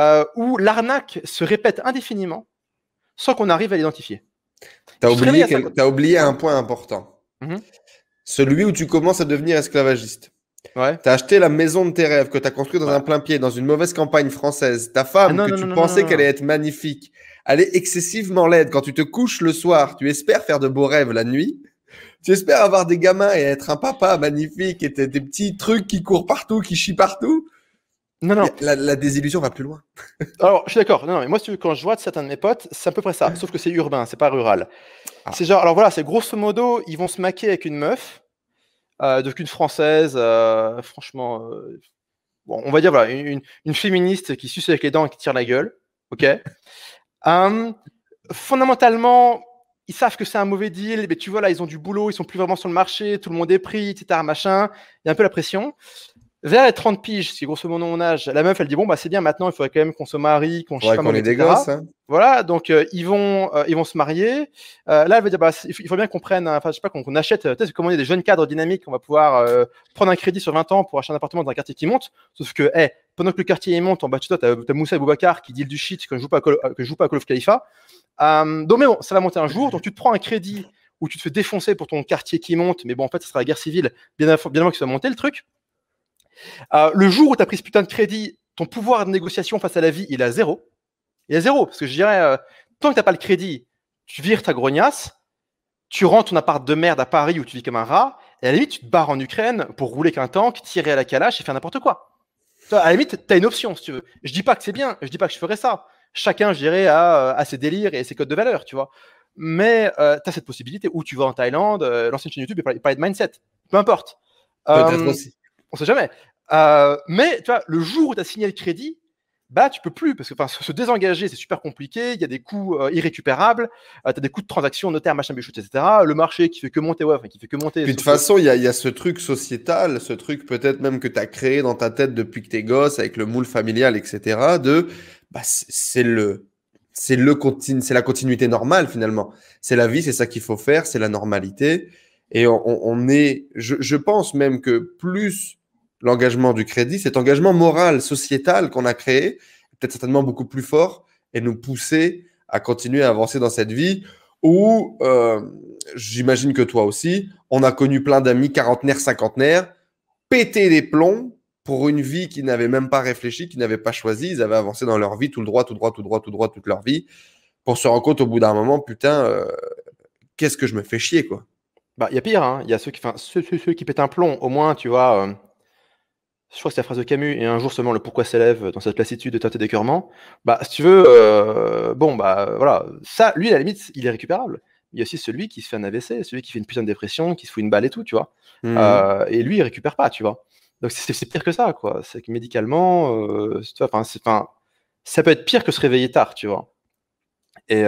euh, où l'arnaque se répète indéfiniment sans qu'on arrive à l'identifier. Tu as Je oublié, t'as oublié un point important. Mhm. Celui où tu commences à devenir esclavagiste. Ouais. Tu as acheté la maison de tes rêves que tu as construite dans Ouais. un plein pied, dans une mauvaise campagne française. Ta femme, Ah non, que non, tu non, pensais qu'elle allait être magnifique, elle est excessivement laide. Quand tu te couches le soir, tu espères faire de beaux rêves la nuit. Tu espères avoir des gamins et être un papa magnifique et t'as des petits trucs qui courent partout, qui chient partout. Non, non. La, la désillusion va plus loin. <laughs> Alors, je suis d'accord. Non, non, mais moi, quand je vois de certains de mes potes, c'est à peu près ça. Sauf que c'est urbain, c'est pas rural. Ah. C'est genre, alors voilà, c'est grosso modo, ils vont se maquer avec une meuf, donc une française, euh, franchement, euh, bon, on va dire voilà, une féministe qui suce avec les dents et qui tire la gueule. Ok. <laughs> Hum, fondamentalement, ils savent que c'est un mauvais deal, mais tu vois là, ils ont du boulot, ils sont plus vraiment sur le marché, tout le monde est pris, etc. Machin. Il y a un peu la pression. Vers les 30 piges, c'est grosso modo mon âge, la meuf, elle dit bon bah c'est bien maintenant, il faudrait quand même qu'on se marie, qu'on Ouais, qu'on est des gosses. hein. Voilà, donc euh, ils vont euh, ils vont se marier. Euh, là, elle va dire bah il faut, bien qu'on prenne, enfin je sais pas qu'on achète, peut-être comme on est des jeunes cadres dynamiques, on va pouvoir euh, prendre un crédit sur 20 ans pour acheter un appartement dans un quartier qui monte. Sauf que, eh, pendant que le quartier monte, en bas de toi, t'as as Moussa et Boubacar qui deal du shit que je joue pas à Call, que je joue pas à Call of Khalifa. Donc mais bon, ça va monter un jour, donc tu te prends un crédit où tu te fais défoncer pour ton quartier qui monte, mais bon en fait ce sera la guerre civile, bien avant, bien avant que ça monter le truc. Euh, le jour où tu as pris ce putain de crédit, ton pouvoir de négociation face à la vie, il est à zéro. Il est à zéro. Parce que je dirais, euh, tant que tu n'as pas le crédit, tu vires ta grognasse, tu rends ton appart de merde à Paris où tu vis comme un rat, et à la limite, tu te barres en Ukraine pour rouler qu'un tank, tirer à la calache et faire n'importe quoi. À la limite, tu as une option si tu veux. Je dis pas que c'est bien, je dis pas que je ferais ça. Chacun, je dirais, a, euh, a ses délires et ses codes de valeur, tu vois. Mais tu as cette possibilité où tu vas en Thaïlande, euh, lancer une chaîne YouTube parler, parler de mindset. Peu importe. Peut-être Euh, aussi. On sait jamais. Euh, mais tu vois, le jour où tu as signé le crédit, bah tu peux plus parce que enfin, se se désengager c'est super compliqué. Il y a des coûts euh, irrécupérables. tu as des coûts de transaction, notaire, machin, bichot, etc. Le marché qui fait que monter, ouais, enfin, qui fait que monter. Puis de toute façon, il y y a ce truc sociétal, ce truc peut-être même que tu as créé dans ta tête depuis que t'es gosse, avec le moule familial, etc. De, bah, c'est le, c'est le c'est la continuité normale finalement. C'est la vie, c'est ça qu'il faut faire, c'est la normalité. Et on, on- on est, je, je pense même que plus l'engagement du crédit, cet engagement moral, sociétal qu'on a créé, peut-être certainement beaucoup plus fort et nous pousser à continuer à avancer dans cette vie où, euh, j'imagine que toi aussi, on a connu plein d'amis quarantenaires, cinquantenaires, péter les plombs pour une vie qu'ils n'avaient même pas réfléchi, qu'ils n'avaient pas choisi. Ils avaient avancé dans leur vie tout le droit, tout droit, tout droit, tout droit, toute leur vie, pour se rendre compte au bout d'un moment, putain, euh, qu'est-ce que je me fais chier, quoi. Bah, il y a pire, hein. Il y a ceux qui, ceux qui pètent un plomb, au moins, tu vois. euh, je crois que c'est la phrase de Camus, et un jour seulement le pourquoi s'élève dans cette lassitude de teinté d'écœurement. Bah, si tu veux, euh, bon, bah, voilà. Ça, lui, à la limite, il est récupérable. Il y a aussi celui qui se fait un AVC, celui qui fait une putain de dépression, qui se fout une balle et tout, tu vois. Mhm. Euh, et lui, il récupère pas, tu vois. Donc c'est pire que ça, quoi. C'est que médicalement, euh, tu vois, 'fin, c'est- 'fin, ça peut être pire que se réveiller tard, tu vois. Et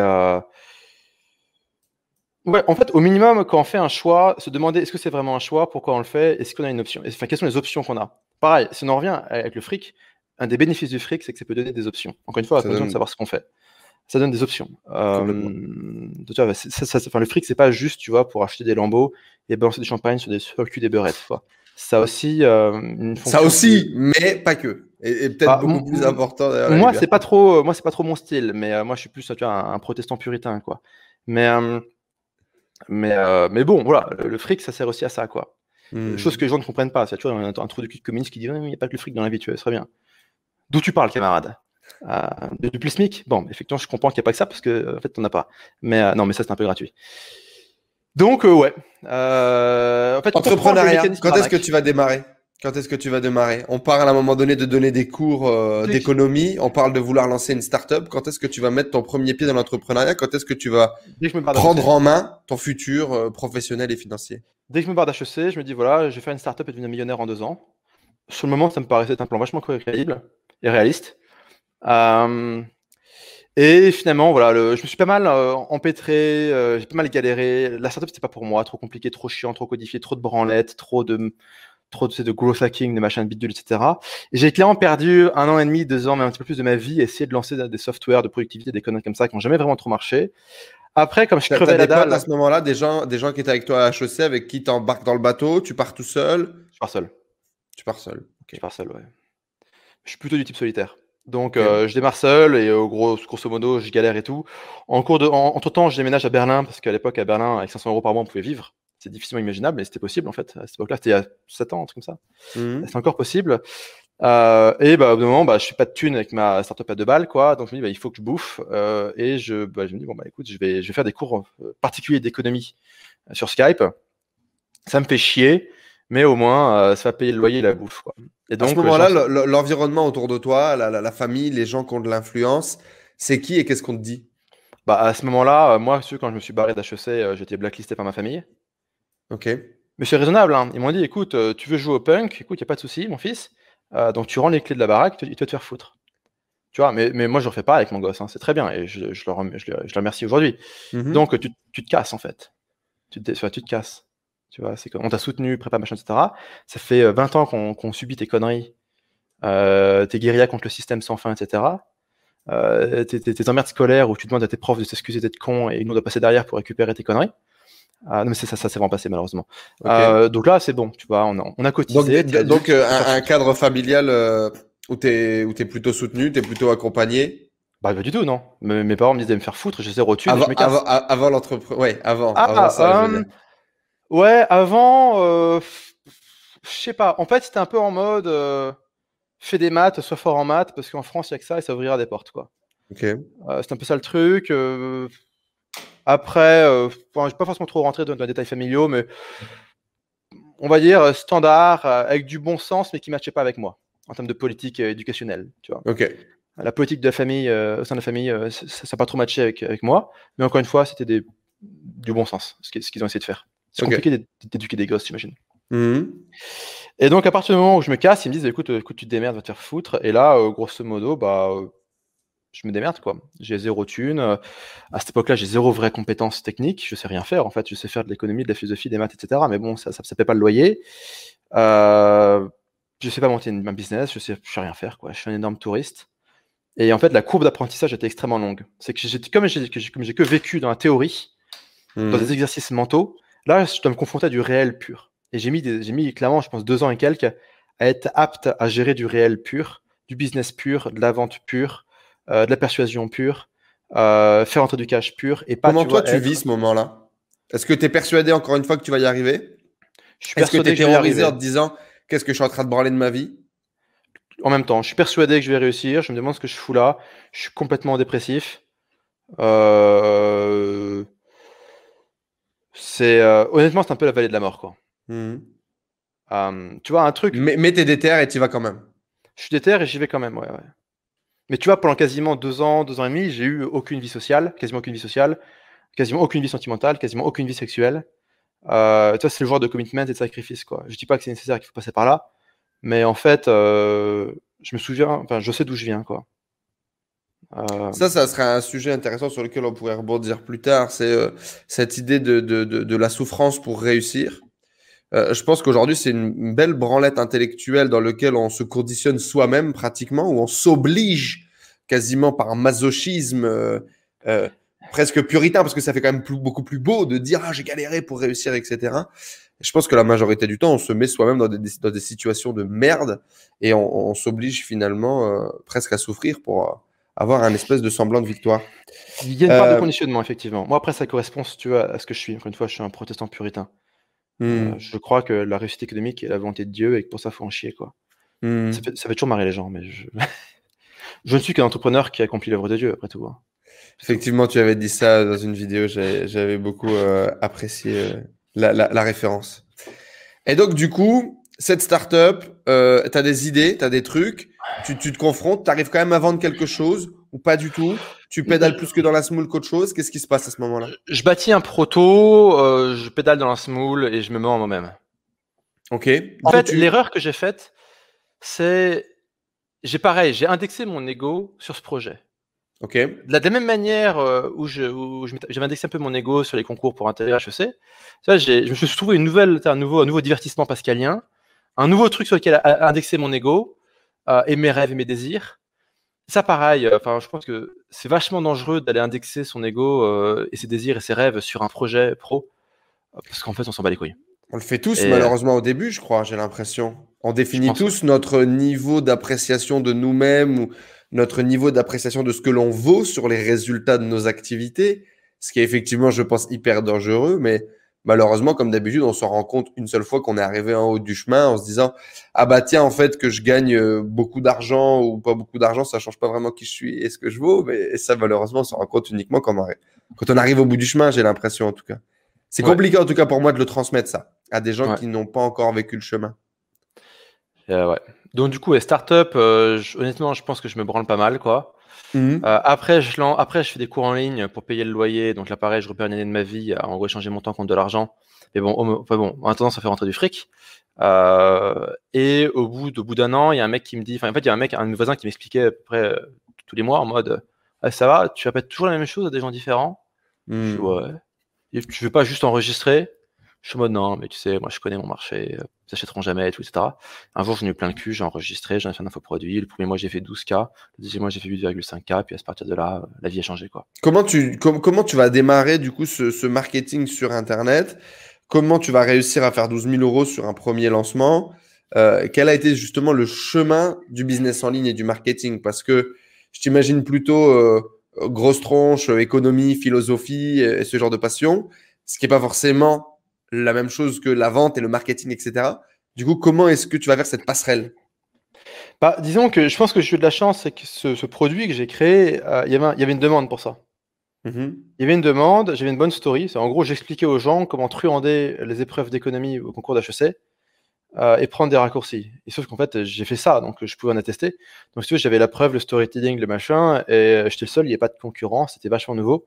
ouais, en fait, au minimum, quand on fait un choix, se demander est-ce que c'est vraiment un choix, pourquoi on le fait, est-ce qu'on a une option, enfin, quelles sont les options qu'on a? Pareil, si on en revient avec le fric, un des bénéfices du fric, c'est que ça peut donner des options. Encore une fois, à condition donne- de savoir ce qu'on fait. Ça donne des options. Euh, Complètement. tu vois, c'est- ça- ça- enfin, le fric, c'est pas juste, tu vois, pour acheter des lambeaux et balancer du champagne sur, des, sur le cul des beurettes. Quoi. Ça a aussi euh, une fonction. Ça aussi, mais pas que. Et, et peut-être Bah, beaucoup plus important. Moi, c'est pas trop, moi, c'est pas trop mon style, mais euh, moi, je suis plus, tu vois, un, un protestant puritain, quoi. Mais, euh, mais, euh, mais bon, voilà, le, le fric, ça sert aussi à ça, quoi. Mhm. Chose que les gens ne comprennent pas. C'est tu vois, un, un trou de cul de communiste qui dit, il n'y a pas que le fric dans la vie, tu vois, serait bien. D'où tu parles, camarade? Euh, de- Depuis le SMIC Bon, effectivement, je comprends qu'il n'y a pas que ça parce que, en fait, t'en as pas. Mais euh, non, mais ça, c'est un peu gratuit. Donc, euh, ouais. Euh, en fait, Entrepreneuriat, quand est-ce que tu vas démarrer? Quand est-ce que tu vas démarrer? On parle à un moment donné de donner des cours euh, d'économie, on parle de vouloir lancer une start-up. Quand est-ce que tu vas mettre ton premier pied dans l'entrepreneuriat? Quand est-ce que tu vas prendre en main ton futur euh, professionnel et financier? Dès que je me barre d'HEC, je me dis, voilà, je vais faire une startup et devenir millionnaire en deux ans. Sur le moment, ça me paraissait un plan vachement crédible et réaliste. Euh, et finalement, voilà, je me suis pas mal euh, empêtré, euh, j'ai pas mal galéré. La startup, c'était pas pour moi, trop compliqué, trop chiant, trop codifié, trop de branlettes, trop de, trop de, de growth hacking, de machin de bidule, etc. Et j'ai clairement perdu un an et demi, deux ans, mais un petit peu plus de ma vie, essayer de lancer des softwares de productivité, des conneries comme ça, qui n'ont jamais vraiment trop marché. Après, comme je crevais la dalle, à ce moment-là, des gens, des gens qui étaient avec toi à HEC, avec qui t'embarques dans le bateau, tu pars tout seul, je pars seul. tu pars seul. Je pars seul, ouais. Je suis plutôt du type solitaire. Donc, euh, je démarre seul et euh, gros, grosso modo, je galère et tout. En cours de, en- entre-temps, je déménage à Berlin parce qu'à l'époque, à Berlin, avec 500 euros par mois, on pouvait vivre. C'est difficilement imaginable, mais c'était possible en fait. À cette époque-là, c'était il y a 7 ans, un truc comme ça. Mhm. C'est encore possible. Euh, et bah, au bout d'un moment, bah, je suis pas de thune avec ma startup à deux balles, quoi. Donc, je me dis, bah, il faut que je bouffe. Euh, et je, bah, je me dis, bon, bah, écoute, je vais, je vais faire des cours euh, particuliers d'économie sur Skype. Ça me fait chier, mais au moins, euh, ça va payer le loyer et la bouffe, quoi. Et À donc, ce euh, moment-là, l'environnement autour de toi, la, la- la famille, les gens qui ont de l'influence, c'est qui et qu'est-ce qu'on te dit? Bah, à ce moment-là, moi, quand je me suis barré d'HEC, j'étais blacklisté par ma famille. Ok. Mais c'est raisonnable, hein. Ils m'ont dit, écoute, tu veux jouer au punk, écoute, y a pas de souci, mon fils. Euh, donc tu rends les clés de la baraque, tu- il te te faire foutre. Tu vois, mais, mais moi, je le refais pas avec mon gosse, hein. C'est très bien, et je, je, le, rem- je, le, je le remercie aujourd'hui. Mhm. Donc tu, tu te casses, en fait. Tu te, tu te casses. Tu vois, c'est qu'on t'a soutenu, prépa, machin, etc. Ça fait euh, 20 ans qu'on qu'on subit tes conneries, euh, tes guérillas contre le système sans fin, etc. Euh, tes, tes- tes emmerdes scolaires où tu demandes à tes profs de s'excuser d'être con et nous doit passer derrière pour récupérer tes conneries. Ah, non, mais c'est ça, ça s'est vraiment passé malheureusement. Euh, donc là, c'est bon, tu vois, on a, on a cotisé. donc, euh, un, un cadre familial euh, où tu es, plutôt soutenu, tu es plutôt accompagné? Bah, pas du tout, non. Me- mes parents me disaient de me faire foutre, j'ai zéro thune, Avant, je me casse. avant, avant l'entreprise. Ouais, avant. Ah, avant ça. Ouais, avant, je sais pas. En fait, c'était un peu en mode fais des maths, sois fort en maths, parce qu'en France, il y a que ça et ça ouvrira des portes, quoi. Ok. Euh, c'est un peu ça le truc. euh, Après, euh, je vais pas forcément trop rentrer dans, dans les détails familiaux, mais on va dire euh, standard, euh, avec du bon sens, mais qui matchait pas avec moi, en termes de politique éducationnelle, tu vois. Ok. La politique de la famille, euh, au sein de la famille, euh, ça n'a pas trop matché avec, avec moi, mais encore une fois, c'était des, du bon sens, ce qu'ils ont essayé de faire. C'est Ok. compliqué d'é- d'éduquer des gosses, j'imagine. Mhm. Et donc, à partir du moment où je me casse, ils me disent écoute, écoute tu te démerdes, va te faire foutre. Et là, euh, grosso modo, bah, je me démerde, quoi. J'ai zéro thune. euh, à cette époque-là, j'ai zéro vraie compétence technique. Je sais rien faire, en fait. Je sais faire de l'économie, de la philosophie, des maths, etc. Mais bon, ça ne paie pas le loyer. Euh, je sais pas monter un business, je sais, je sais rien faire, quoi. Je suis un énorme touriste. Et en fait, la courbe d'apprentissage était extrêmement longue. C'est que j'ai, comme j'ai que, j'ai- comme j'ai que vécu dans la théorie, dans Mhm. des exercices mentaux, là, je dois me confronter à du réel pur. Et j'ai mis, des- mis clairement, je pense, deux ans et quelques à être apte à gérer du réel pur, du business pur, de la vente pure, de la persuasion pure, euh, faire entrer du cash pur et pas. Comment tu toi vois, tu être- vis ce moment-là? Est-ce que tu es persuadé encore une fois que tu vas y arriver? Je suis Est-ce que persuadé tu es terrorisé en te disant qu'est-ce que je suis en train de branler de ma vie? En même temps, je suis persuadé que je vais réussir. Je me demande ce que je fous là. Je suis complètement dépressif. Euh, C'est euh, honnêtement, c'est un peu la vallée de la mort, quoi. Euh, tu vois, un truc. Mais, mais t'es déter et tu vas quand même. Je suis déter et j'y vais quand même, ouais, ouais. Mais tu vois, pendant quasiment deux ans, deux ans et demi, j'ai eu aucune vie sociale, quasiment aucune vie sociale, quasiment aucune vie sentimentale, quasiment aucune vie sexuelle. Euh, c'est le genre de commitment et de sacrifice, quoi. Je dis pas que c'est nécessaire qu'il faut passer par là, mais en fait, euh, je me souviens, enfin, je sais d'où je viens, quoi. Euh, Ça, ça serait un sujet intéressant sur lequel on pourrait rebondir plus tard. C'est euh, cette idée de, de, de la souffrance pour réussir. Euh, je pense qu'aujourd'hui, c'est une, belle branlette intellectuelle dans laquelle on se conditionne soi-même pratiquement, où on s'oblige quasiment par un masochisme euh, euh, presque puritain, parce que ça fait quand même plus- beaucoup plus beau de dire ah, j'ai galéré pour réussir, etc. Et je pense que la majorité du temps, on se met soi-même dans des, dans des situations de merde et on, on s'oblige finalement presque à souffrir pour avoir un espèce de semblant de victoire. Il y a une part de conditionnement, effectivement. Moi, après, ça correspond, si tu vois, à ce que je suis. Encore une fois, je suis un protestant puritain. Hmm. Euh, je crois que la réussite économique est la volonté de Dieu et que pour ça, il faut en chier, quoi. Hmm. Ça, fait, ça fait toujours marrer les gens, mais je, <laughs> je ne suis qu'un entrepreneur qui accomplit l'œuvre de Dieu, après tout. hein. Effectivement, tu avais dit ça dans une vidéo, j'avais beaucoup euh, apprécié euh, la, la- la référence. Et donc, du coup, cette startup, euh, tu as des idées, tu as des trucs, tu, tu te confrontes, tu arrives quand même à vendre quelque chose ou pas du tout? Tu pédales plus que dans la smoule qu'autre chose Qu'est-ce qui se passe à ce moment-là? Je bâtis un proto, euh, je pédale dans la smoule et je me mets en moi-même. Ok. En fait, tu- l'erreur que j'ai faite, c'est. J'ai pareil, j'ai indexé mon ego sur ce projet. Ok. De la, de la même manière euh, où je j'avais indexé un peu mon ego sur les concours pour intégrer HEC, j'ai- je me suis trouvé une nouvelle, un, nouveau, un nouveau divertissement pascalien, un nouveau truc sur lequel indexer mon ego euh, et mes rêves et mes désirs. Ça, pareil, euh, enfin, je pense que c'est vachement dangereux d'aller indexer son ego euh, et ses désirs et ses rêves sur un projet pro, euh, parce qu'en fait, on s'en bat les couilles. On le fait tous, Et, malheureusement, au début, je crois, j'ai l'impression. On définit tous notre niveau d'appréciation de nous-mêmes ou notre niveau d'appréciation de ce que l'on vaut sur les résultats de nos activités, ce qui est effectivement, je pense, hyper dangereux, mais malheureusement, comme d'habitude, on se rend compte une seule fois qu'on est arrivé en haut du chemin en se disant ah bah tiens en fait que je gagne euh, beaucoup d'argent ou pas beaucoup d'argent, ça change pas vraiment qui je suis et ce que je vaux. Mais ça malheureusement, on se rend compte uniquement quand on arrive, quand on arrive au bout du chemin. J'ai l'impression en tout cas. C'est compliqué en tout cas pour moi de le transmettre ça à des gens qui n'ont pas encore vécu le chemin. Euh, ouais. Donc du coup, les startups, euh, honnêtement, je pense que je me branle pas mal quoi. Mmh. Euh, après, je, après, je fais des cours en ligne pour payer le loyer. Donc là, pareil, je repère une année de ma vie à en gros échanger mon temps contre de l'argent. Mais bon, enfin bon, en attendant, ça fait rentrer du fric. Euh, et au bout, bout d'un an, il y a un mec qui me dit, enfin, en fait, il y a un mec, un de mes voisins qui m'expliquait à peu près euh, tous les mois en mode, ah, ça va, tu répètes toujours la même chose à des gens différents? Mmh. Je ouais. Et tu veux pas juste enregistrer je suis mode non, mais tu sais, moi je connais mon marché, euh, ils n'achèteront jamais, tout, etc. Un jour, j'en ai eu plein le cul, j'ai enregistré, j'en ai fait un infoproduit. Le premier mois, j'ai fait 12K. Le deuxième mois, j'ai fait 8,5K. Puis à partir de là, euh, la vie a changé. Quoi. Comment, tu, comment tu vas démarrer du coup ce, marketing sur Internet? Comment tu vas réussir à faire 12 000 euros sur un premier lancement? Euh, Quel a été justement le chemin du business en ligne et du marketing? Parce que je t'imagine plutôt grosse tronche, économie, philosophie et ce genre de passion, ce qui n'est pas forcément la même chose que la vente et le marketing, etc. Du coup, comment est-ce que tu vas faire cette passerelle? Bah, Disons que je pense que j'ai eu de la chance, c'est que ce, produit que j'ai créé, euh, il y avait une demande pour ça. Mm-hmm. Il y avait une demande, j'avais une bonne story. En gros, j'expliquais aux gens comment truander les épreuves d'économie au concours d'HEC euh, et prendre des raccourcis. Et sauf qu'en fait, j'ai fait ça, donc je pouvais en attester. Donc, si tu veux, j'avais la preuve, le storytelling, le machin, et j'étais le seul, il n'y avait pas de concurrence, c'était vachement nouveau.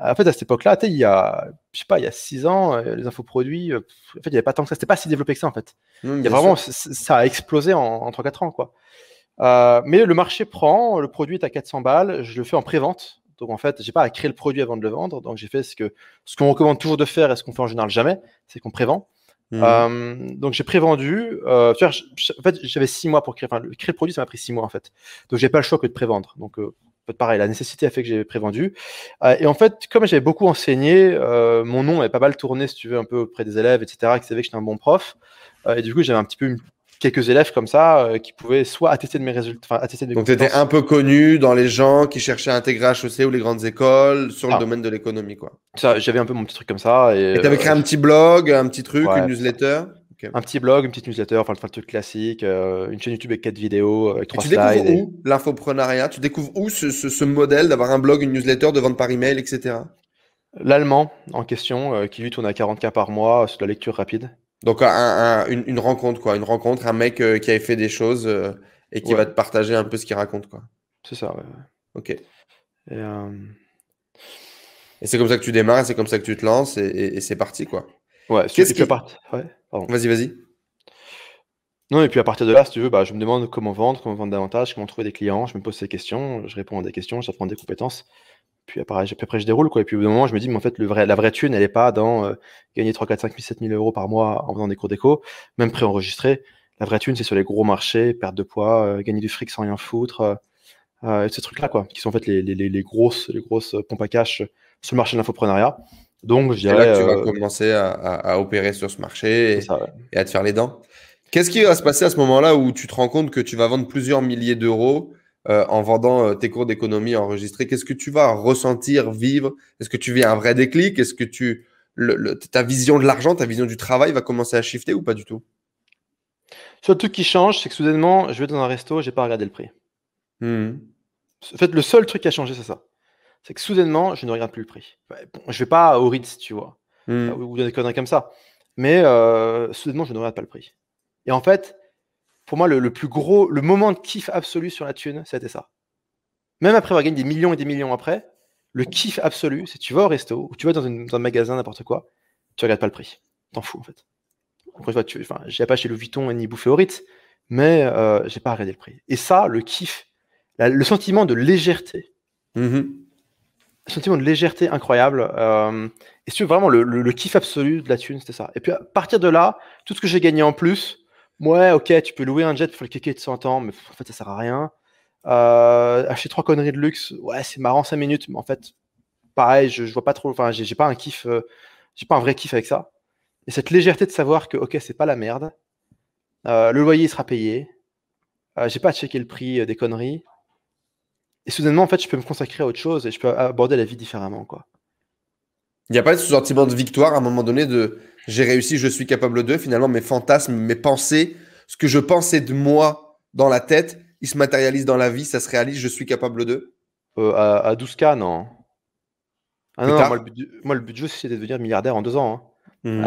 En fait, à cette époque-là, il y a, je sais pas, il y a six ans, euh, les infoproduits, euh, en fait, il n'y avait pas tant que ça. C'était pas si développé que ça, en fait. il y a vraiment, ça a explosé en, en 3-4 ans, quoi. Euh, mais le marché prend, le produit est à 400 balles, je le fais en pré-vente. Donc, en fait, j'ai pas à créer le produit avant de le vendre. Donc, j'ai fait ce que, ce qu'on recommande toujours de faire et ce qu'on fait en général jamais, c'est qu'on prévend. Mmh. donc j'ai prévendu. Euh, en fait, j'avais six mois pour créer. Enfin, créer le produit, ça m'a pris six mois en fait. Donc j'ai pas le choix que de prévendre. Donc pareil, la nécessité a fait que j'ai prévendu. Euh, et en fait, comme j'avais beaucoup enseigné, euh, mon nom avait pas mal tourné, si tu veux, un peu auprès des élèves, etc., qui savaient que j'étais un bon prof. Euh, et du coup, j'avais un petit peu quelques élèves comme ça qui pouvaient soit attester de mes résultats, enfin attester de mes Donc, tu étais un peu connu dans les gens qui cherchaient à intégrer HEC ou les grandes écoles sur le ah. domaine de l'économie, quoi. J'avais un peu mon petit truc comme ça. Et tu avais créé un petit blog, un petit truc, une newsletter? Un petit blog, une petite newsletter, enfin le truc classique, euh, une chaîne YouTube avec quatre vidéos, avec trois tu slides. Tu découvres où l'infoprenariat? Tu découvres où ce, modèle d'avoir un blog, une newsletter, de vendre par email, etc. L'allemand en question, euh, qui lui tourne à 40K par mois sur la lecture rapide. Donc une, rencontre, quoi. Une rencontre, un mec euh, qui avait fait des choses et qui va te partager un peu ce qu'il raconte, quoi. C'est ça, ouais. Ok. Et, c'est comme ça que tu démarres, c'est comme ça que tu te lances et, c'est parti, quoi. Ouais, qu'est-ce qui... part ouais. Vas-y, vas-y. Non, et puis à partir de là, si tu veux, bah, je me demande comment vendre, comment vendre davantage, comment trouver des clients, je me pose ces questions, je réponds à des questions, j'apprends des compétences. Puis après, après, je déroule. Quoi. Et puis au bout d'un moment, je me dis, mais en fait, le vrai, la vraie thune, elle n'est pas dans euh, gagner 3, 4, 5 000, 7 000 euros par mois en faisant des cours d'éco, même préenregistrés. La vraie thune, c'est sur les gros marchés, perte de poids, euh, gagner du fric sans rien foutre, euh, ces trucs-là, quoi, qui sont en fait les, les, les, grosses, les grosses pompes à cash sur le marché de l'infoprenariat. Donc, je dirais. là que tu vas euh, commencer à, opérer sur ce marché et, à te faire les dents. Qu'est-ce qui va se passer à ce moment-là où tu te rends compte que tu vas vendre plusieurs milliers d'euros euh, en vendant euh, tes cours d'économie enregistrés? Qu'est-ce que tu vas ressentir, vivre? Est-ce que tu vis un vrai déclic? Est-ce que tu, ta vision de l'argent, ta vision du travail va commencer à shifter ou pas du tout? Le truc qui change, c'est que soudainement, je vais dans un resto, j'ai pas regardé le prix. Mmh. En fait, le seul truc qui a changé, c'est ça c'est que soudainement, je ne regarde plus le prix. Bon, je vais pas au Ritz, tu vois, hmm. ou des conneries comme ça. Mais euh, soudainement, je ne regarde pas le prix. Et en fait, pour moi, le, plus gros, le moment de kiff absolu sur la thune, c'était ça. Même après avoir gagné des millions et des millions après, le kiff absolu, c'est tu vas au resto ou tu vas dans, un magasin, n'importe quoi, tu regardes pas le prix. T'en fous, en fait. Encore une fois, tu, enfin, j'ai pas chez Louis Vuitton ni bouffé au Ritz, mais euh, j'ai pas regardé le prix. Et ça, le kiff, le sentiment de légèreté, mm-hmm sentiment de légèreté incroyable. Euh, et c'est vraiment le, kiff absolu de la thune, c'était ça. Et puis à partir de là, tout ce que j'ai gagné en plus, ouais, ok, tu peux louer un jet pour le kéké de 100 ans, mais en fait, ça sert à rien. Euh, acheter trois conneries de luxe, ouais, c'est marrant 5 minutes, mais en fait, pareil, je, vois pas trop, enfin, j'ai pas un kiff, euh, j'ai pas un vrai kiff avec ça. Et cette légèreté de savoir que, ok, c'est pas la merde, le loyer sera payé, j'ai pas à checker le prix des conneries, Et soudainement, en fait, je peux me consacrer à autre chose et je peux aborder la vie différemment, quoi. Il n'y a pas ce sentiment de victoire à un moment donné de j'ai réussi, je suis capable de. Finalement, mes fantasmes, mes pensées, ce que je pensais de moi dans la tête, il se matérialise dans la vie, ça se réalise, je suis capable de. Euh, à, 12K, non. Ah non, moi, le but du, moi, le but jeu, c'est de devenir milliardaire en deux ans. Hein. Mmh.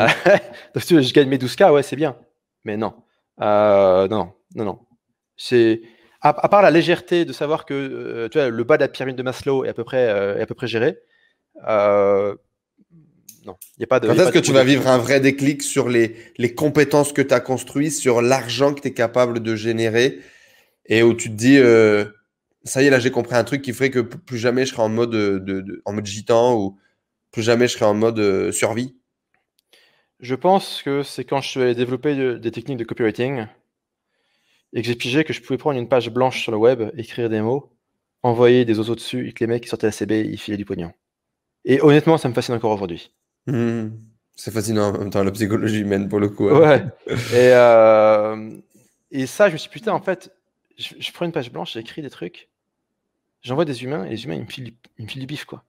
Donc, si je gagne mes 12K, ouais, c'est bien. Mais non. Euh, non, non, non. C'est à, part la légèreté de savoir que euh, tu vois, le bas de la pyramide de Maslow est à peu près, est à peu près géré. non, il y a pas de. Quand est-ce que tu vas vivre un vrai déclic sur les, les compétences que tu as construites, sur l'argent que tu es capable de générer et où tu te dis ça y est, là, j'ai compris un truc qui ferait que plus jamais je serai en mode, de, en mode gitan ou plus jamais je serai en mode survie? Je pense que c'est quand je suis développer des techniques de copywriting et que j'ai pigé que je pouvais prendre une page blanche sur le web, écrire des mots, envoyer des oiseaux dessus et que les mecs qui sortaient la CB, ils filaient du pognon. Et honnêtement, ça me fascine encore aujourd'hui. Mmh. C'est fascinant en même temps, la psychologie humaine pour le coup. Ouais. et, euh, et ça, je me suis dit, putain, en fait, je, prends une page blanche, j'écris des trucs, j'envoie des humains, et les humains, ils me filent, du bif, quoi.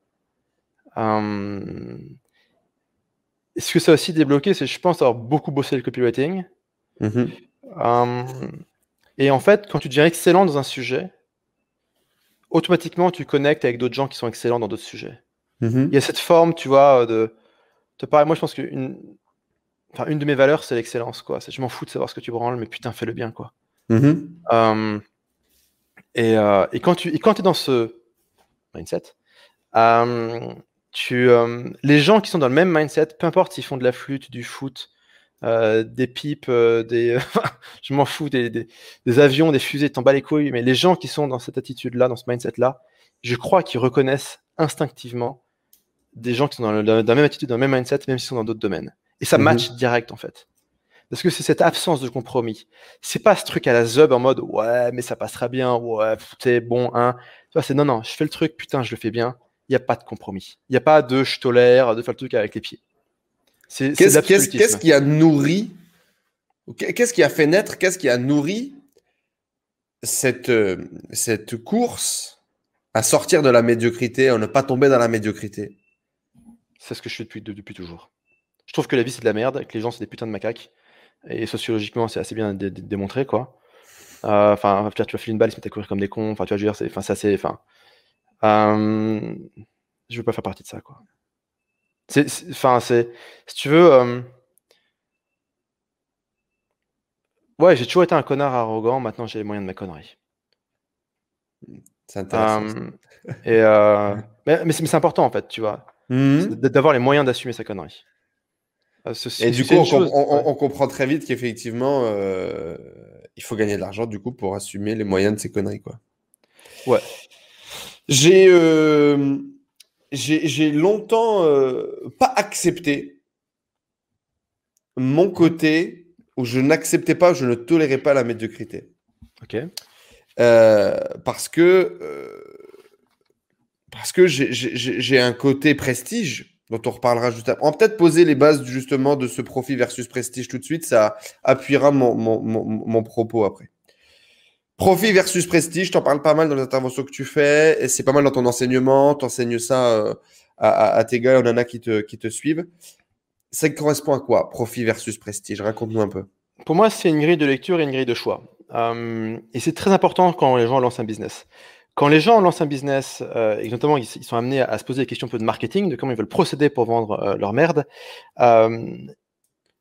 Hum, ce que ça a aussi débloqué, c'est je pense avoir beaucoup bossé le copywriting. Mm-hmm. Hum, et en fait, quand tu deviens excellent dans un sujet, automatiquement, tu connectes avec d'autres gens qui sont excellents dans d'autres sujets. Mm-hmm. Il y a cette forme, tu vois, de. Te parler, moi, je pense qu'une enfin, une de mes valeurs, c'est l'excellence, quoi. Je m'en fous de savoir ce que tu branles, mais putain, fais-le bien, quoi. Mm-hmm. Euh, euh, et, quand tu quand es dans ce mindset, euh, tu, les gens qui sont dans le même mindset, peu importe s'ils font de la flûte, du foot, des pipes, des, <laughs> je m'en fous, des, des, avions, des fusées, t'en bats les couilles, mais les gens qui sont dans cette attitude-là, dans ce mindset-là, je crois qu'ils reconnaissent instinctivement des gens qui sont dans, la même attitude, dans le même mindset, même s'ils sont dans d'autres domaines. Et ça mm-hmm. match direct, en fait. Parce que c'est cette absence de compromis. C'est pas ce truc à la zub en mode ouais, mais ça passera bien, ouais, c'est bon, hein. c'est non, non, je fais le truc, putain, je le fais bien. Il n'y a pas de compromis. Il n'y a pas de je tolère de faire le truc avec les pieds. Qu'est-ce qui a nourri, qu'est-ce qui a fait naître, qu'est-ce qui a nourri cette, euh, cette course à sortir de la médiocrité, à ne pas tomber dans la médiocrité? C'est ce que je fais depuis, depuis toujours. Je trouve que la vie c'est de la merde, que les gens c'est des putains de macaques et sociologiquement, c'est assez bien démontré, quoi. Euh, enfin, tu vas filer une balle, ils se mettent à courir comme des cons. Enfin, tu vas dire, c'est assez. Enfin, euh, je veux pas faire partie de ça, quoi. Enfin, c'est. Si tu veux. Euh, ouais, j'ai toujours été un connard arrogant. Maintenant, j'ai les moyens de ma connerie. C'est intéressant. et, <laughs> mais, mais c'est important, en fait, tu vois. Mmh d'avoir les moyens d'assumer sa connerie. Et du coup, on, comprend très vite qu'effectivement, euh, il faut gagner de l'argent du coup pour assumer les moyens de ces conneries, quoi. Ouais. J'ai euh, j'ai longtemps euh, pas accepté mon côté où je n'acceptais pas, je ne tolérais pas la médiocrité. Ok. parce que parce que j'ai un côté prestige dont on reparlera juste après. On va peut-être poser les bases justement de ce profit versus prestige tout de suite. Ça appuiera mon, mon, mon, propos après. Profit versus prestige, t'en parles pas mal dans les interventions que tu fais, et c'est pas mal dans ton enseignement, t'enseignes ça euh, à, à, tes gars, on en a qui te, qui te suivent. Ça correspond à quoi, profit versus prestige? Raconte-nous un peu. Pour moi, c'est une grille de lecture et une grille de choix. Euh, et c'est très important quand les gens lancent un business quand les gens lancent un business, euh, et notamment ils, sont amenés à, se poser des questions un peu de marketing, de comment ils veulent procéder pour vendre leur merde,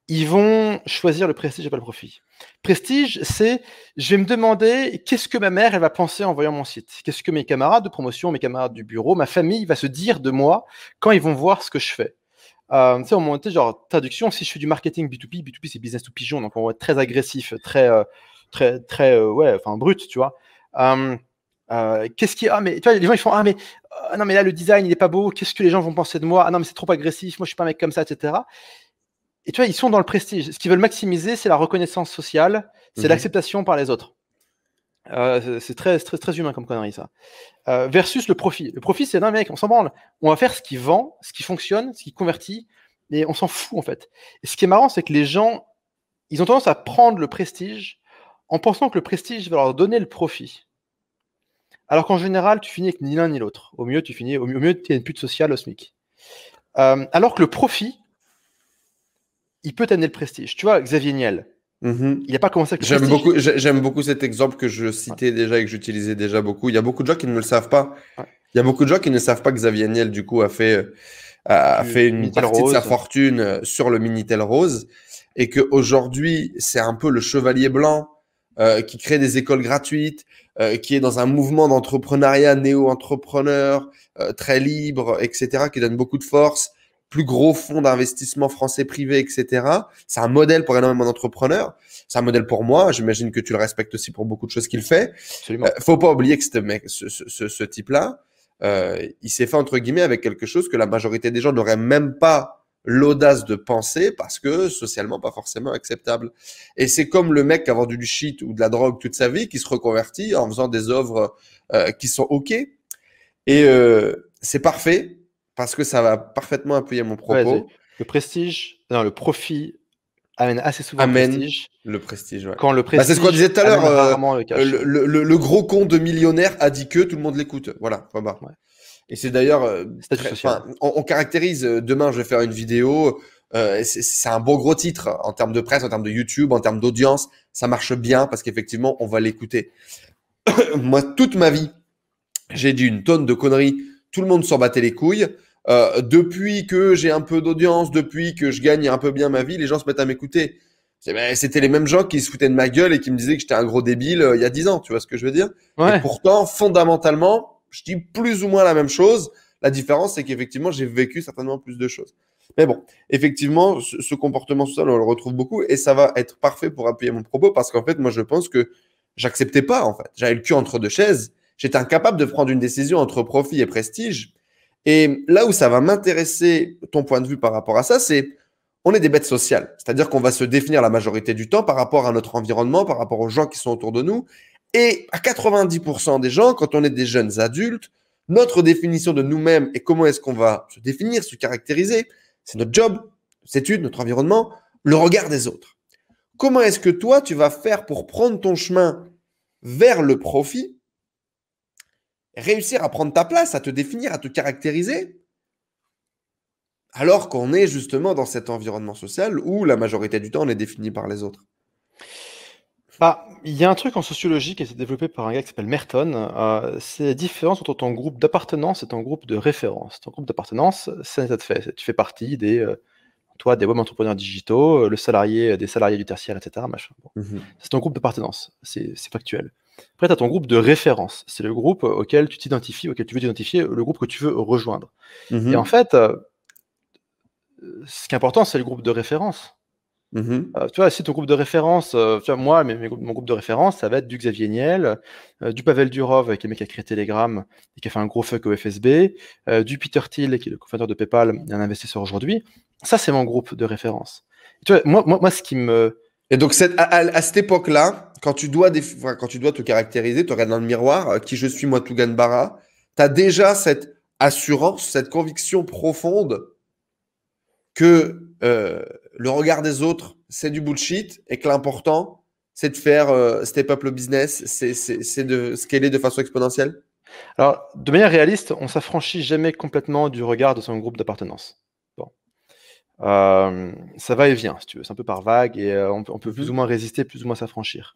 ils vont choisir le prestige et pas le profit. Prestige, c'est je vais me demander qu'est-ce que ma mère elle va penser en voyant mon site, qu'est-ce que mes camarades de promotion, mes camarades du bureau, ma famille va se dire de moi quand ils vont voir ce que je fais? Euh, tu sais, on genre traduction, si je fais du marketing B2B, B2B c'est business to pigeon, donc on va être très agressif, très, très, très, ouais, enfin brut, tu vois. Euh, qu'est-ce qui ah mais tu vois les gens ils font ah mais non mais là le design il est pas beau qu'est-ce que les gens vont penser de moi? Ah non mais c'est trop agressif moi je suis pas un mec comme ça etc et tu vois ils sont dans le prestige. Ce qu'ils veulent maximiser c'est la reconnaissance sociale c'est mhm. l'acceptation par les autres. Euh, c'est très, très très humain comme connerie ça. Euh, versus le profit. Le profit c'est non mec on s'en branle. On va faire ce qui vend ce qui fonctionne ce qui convertit et on s'en fout en fait. Et ce qui est marrant c'est que les gens ils ont tendance à prendre le prestige en pensant que le prestige va leur donner le profit. Alors qu'en général, tu finis avec ni l'un ni l'autre. Au mieux, tu finis, au mieux, tu es une pute sociale au SMIC. Euh, alors que le profit, il peut t'amener le prestige. Tu vois, Xavier Niel, Mhm. il n'a pas commencé avec le J'aime beaucoup, j'ai- j'aime beaucoup cet exemple que je citais déjà et que j'utilisais déjà beaucoup. Il y a beaucoup de gens qui ne le savent pas. Ouais. Il y a beaucoup de gens qui ne savent pas que Xavier Niel, du coup, a fait, a Du fait une partie de sa fortune euh, sur le Minitel Rose et qu'aujourd'hui, c'est un peu le chevalier blanc euh, qui crée des écoles gratuites, euh, qui est dans un mouvement d'entrepreneuriat néo-entrepreneur, euh, très libre, etc., qui donne beaucoup de force, plus gros fonds d'investissement français privé, etc. C'est un modèle pour énormément d'entrepreneurs. C'est un modèle pour moi. J'imagine que tu le respectes aussi pour beaucoup de choses qu'il fait. Absolument. Euh, faut pas oublier que ce mec, ce, ce, ce- type-là, euh, il s'est fait entre guillemets avec quelque chose que la majorité des gens n'auraient même pas l'audace de penser parce que socialement pas forcément acceptable. Et c'est comme le mec qui a vendu du shit ou de la drogue toute sa vie qui se reconvertit en faisant des œuvres euh, qui sont ok. Et euh, c'est parfait parce que ça va parfaitement appuyer mon propos. Ouais, le prestige, non, le profit amène assez souvent Amène le prestige. le prestige. Ouais. Quand le Bah, prestige c'est ce qu'on disait tout à l'heure, euh, le gros con de millionnaire a dit que tout le monde l'écoute. Voilà. Ouais. Et c'est d'ailleurs, euh, on, on caractérise. euh, demain, je vais faire une vidéo. euh, c'est- un bon gros titre en termes de presse, en termes de YouTube, en termes d'audience. Ça marche bien parce qu'effectivement, on va l'écouter. <coughs> Moi, toute ma vie, j'ai dit une tonne de conneries. Tout le monde s'en battait les couilles. Euh, depuis que j'ai un peu d'audience, depuis que je gagne un peu bien ma vie, les gens se mettent à m'écouter. Ben, C'était les mêmes gens qui se foutaient de ma gueule et qui me disaient que j'étais un gros débile euh, il y a 10 ans. Tu vois ce que je veux dire? Et Ouais. pourtant, fondamentalement, je dis plus ou moins la même chose. La différence, c'est qu'effectivement, j'ai vécu certainement plus de choses. Mais bon, effectivement, ce, ce comportement social, on le retrouve beaucoup et ça va être parfait pour appuyer mon propos parce qu'en fait, moi, je pense que j'acceptais pas, en fait. J'avais le cul entre deux chaises. J'étais incapable de prendre une décision entre profit et prestige. Et là où ça va m'intéresser, ton point de vue par rapport à ça, c'est on est des bêtes sociales. C'est-à-dire qu'on va se définir la majorité du temps par rapport à notre environnement, par rapport aux gens qui sont autour de nous. Et à 90% des gens, quand on est des jeunes adultes, notre définition de nous-mêmes et comment est-ce qu'on va se définir, se caractériser, c'est notre job, nos études, notre environnement, le regard des autres. Comment est-ce que toi, tu vas faire pour prendre ton chemin vers le profit, réussir à prendre ta place, à te définir, à te caractériser, alors qu'on est justement dans cet environnement social où la majorité du temps, on est défini par les autres Bah, il y a un truc en sociologie qui a été développé par un gars qui s'appelle Merton. euh, c'est la différence entre ton groupe d'appartenance et ton groupe de référence. Ton groupe d'appartenance, c'est un état de fait. Tu fais partie des, euh, toi, des web entrepreneurs digitaux, euh, le salarié, des salariés du tertiaire, etc. Machin. Bon. C'est ton groupe d'appartenance. C'est c'est factuel. Après, tu as ton groupe de référence. C'est le groupe auquel tu t'identifies, auquel tu veux t'identifier, le groupe que tu veux rejoindre. Mhm. Et en fait, euh, ce qui est important, c'est le groupe de référence. Mhm. Euh, tu vois, si ton groupe de référence, euh, tu vois, moi, mes- mes groupes- mon groupe de référence, ça va être du Xavier Niel, euh, du Pavel Durov, qui est le mec qui a créé Telegram et qui a fait un gros fuck au FSB, euh, du Peter Thiel, qui est le cofondateur de PayPal et un investisseur aujourd'hui. Ça, c'est mon groupe de référence. Et tu vois, moi, moi, moi, ce qui me. Et donc, à, à- à cette époque-là, quand, tu dois enfin, quand tu dois te caractériser, te regardes dans le miroir, euh, qui je suis, moi, Tougan Barra, tu as déjà cette assurance, cette conviction profonde que euh, le regard des autres, c'est du bullshit et que l'important, c'est de faire euh, step up le business, c'est de scaler de façon exponentielle? Alors, de manière réaliste, on s'affranchit jamais complètement du regard de son groupe d'appartenance. Euh, ça va et vient, si tu veux. C'est un peu par vague et euh, on, peut, on peut plus ou moins résister, plus ou moins s'affranchir.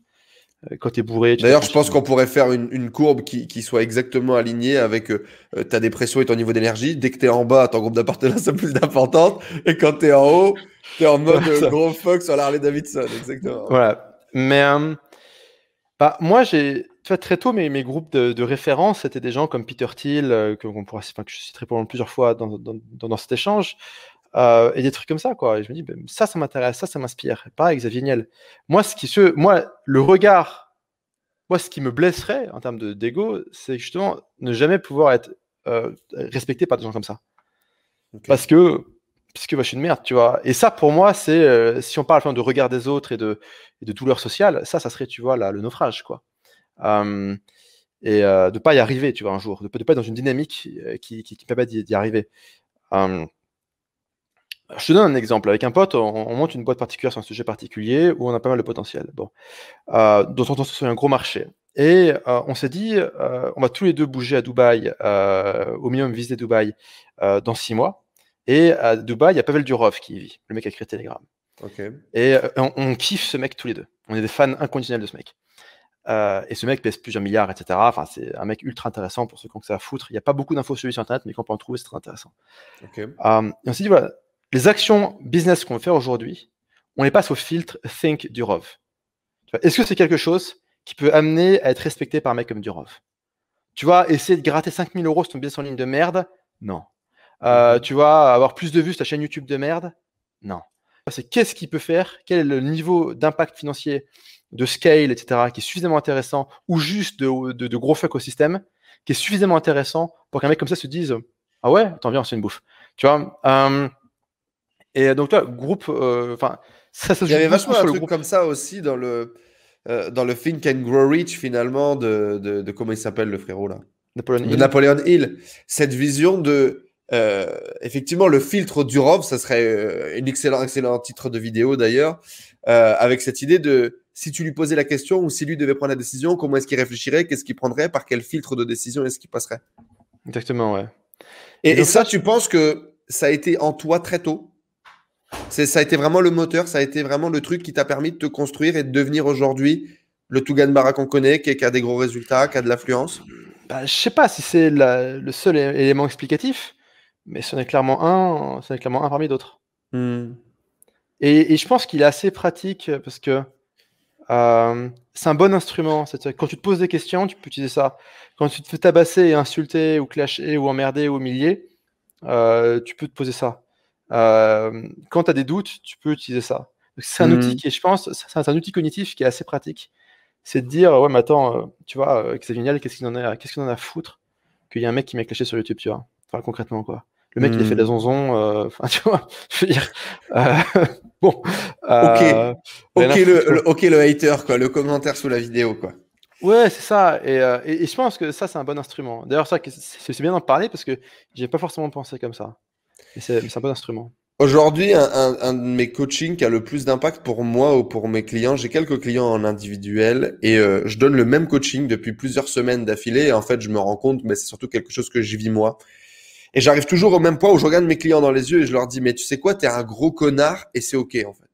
Euh, quand tu es bourré, D'ailleurs, je pense qu'on pourrait faire une, une courbe qui, qui soit exactement alignée avec ta dépression et ton niveau d'énergie. Dès que tu es en bas, ton groupe d'appartenance est plus d'importante. Et quand tu es en haut, tu es en mode ça. gros fuck sur la Harley Davidson. Exactement. Voilà. Mais bah, moi, j'ai, tu vois, très tôt, mes, mes groupes de, de référence, c'était des gens comme Peter Thiel, que, qu'on pourra, enfin, que je citerai probablement plusieurs fois dans, dans, dans, dans cet échange, euh, et des trucs comme ça, quoi. Et je me dis, ben, ça, ça m'intéresse, ça, ça m'inspire. Pareil, Xavier Niel. Moi, ce qui se, moi, le regard, moi, ce qui me blesserait en termes de, d'ego, c'est justement ne jamais pouvoir être euh, respecté par des gens comme ça. Parce que, parce que bah, je suis une merde, tu vois. Et ça, pour moi, c'est, euh, si on parle enfin, de regard des autres et de, et de douleur sociale, ça, ça serait, tu vois, là, le naufrage, quoi. Et euh, de pas y arriver, tu vois, un jour, de, de pas être dans une dynamique qui, qui, qui permet d'y, d'y arriver. Euh, je te donne un exemple. Avec un pote, on, on monte une boîte particulière sur un sujet particulier où on a pas mal de potentiel. Bon, euh, dont on sur un gros marché. Et on s'est dit, on va tous les deux bouger à Dubaï, au minimum visiter Dubaï dans six mois. Et à Dubaï, il y a Pavel Durov qui vit, le mec qui a créé Telegram. Et on, on, kiffe ce mec tous les deux. On est des fans inconditionnels de ce mec. Euh, et ce mec pèse plusieurs milliards, etc. Enfin, c'est un mec ultra intéressant pour ceux qui ont que ça à foutre. Il n'y a pas beaucoup d'infos sur lui sur Internet, mais quand on peut en trouver, c'est très intéressant. Euh, et on s'est dit, voilà, les actions business qu'on veut faire aujourd'hui, on les passe au filtre Think Durov. Est-ce que c'est quelque chose qui peut amener à être respecté par un mec comme Durov Tu vois, essayer de gratter 5000 euros sur ton business en ligne de merde? Non. Euh, tu vois, avoir plus de vues sur ta chaîne YouTube de merde? Non. C'est qu'est-ce qu'il peut faire? Quel est le niveau d'impact financier de scale, etc., qui est suffisamment intéressant, ou juste de, de, gros fuck au système, qui est suffisamment intéressant pour qu'un mec comme ça se dise Ah ouais, attends, viens, c'est une bouffe. Tu vois euh, Et donc, toi, groupe, euh, enfin, ça, ça Il y avait vachement un truc comme ça aussi dans le, euh, dans le Think and Grow Rich, finalement, de, de, comment il s'appelle le frérot là? Napoleon Hill. Napoleon Hill. Cette vision de. effectivement, le filtre Durov, ça serait un excellent, excellent titre de vidéo d'ailleurs, avec cette idée de si tu lui posais la question ou si lui devait prendre la décision, comment est-ce qu'il réfléchirait, qu'est-ce qu'il prendrait, par quel filtre de décision est-ce qu'il passerait? Exactement, ouais. Et, ça, tu penses que ça a été en toi très tôt? Ça a été vraiment le moteur, ça a été vraiment le truc qui t'a permis de te construire et de devenir aujourd'hui le Tougan Barra qu'on connaît, qui, a des gros résultats, qui a de l'affluence? Bah, Je sais pas si c'est le seul élément explicatif, mais ce n'est clairement un, ce clairement un parmi d'autres. Hmm. Et, et, je pense qu'il est assez pratique parce que euh, c'est un bon instrument. Quand tu te poses des questions, tu peux utiliser ça. Quand tu te fais tabasser, insulter, ou clasher, ou emmerder, ou humilier, euh, tu peux te poser ça. Euh, quand tu as des doutes, tu peux utiliser ça. C'est un mmh. outil qui, je pense, c'est un outil cognitif qui est assez pratique. C'est de dire, ouais, mais attends, tu vois, c'est génial, qu'est-ce qu'il en a, qu'est-ce qu'il en a à foutre qu'il y a un mec qui m'a clashé sur YouTube, tu vois? Enfin, concrètement, quoi. Le mec, il a fait de la hmm. zonzon. Euh, <laughs> enfin, tu vois, je veux dire. Euh, <laughs> bon. Euh, ok. le, ok, le hater, quoi. Le commentaire sous la vidéo, quoi. Ouais, c'est ça. Et, et, je pense que ça, c'est un bon instrument. D'ailleurs, ça, c'est bien d'en parler parce que j'ai pas forcément pensé comme ça. C'est un bon instrument. Aujourd'hui, un, un, de mes coachings qui a le plus d'impact pour moi ou pour mes clients, j'ai quelques clients en individuel et je donne le même coaching depuis plusieurs semaines d'affilée. Et en fait, je me rends compte, mais c'est surtout quelque chose que je vis moi. Et j'arrive toujours au même point où je regarde mes clients dans les yeux et je leur dis, mais tu sais quoi, t'es un gros connard et c'est OK en fait.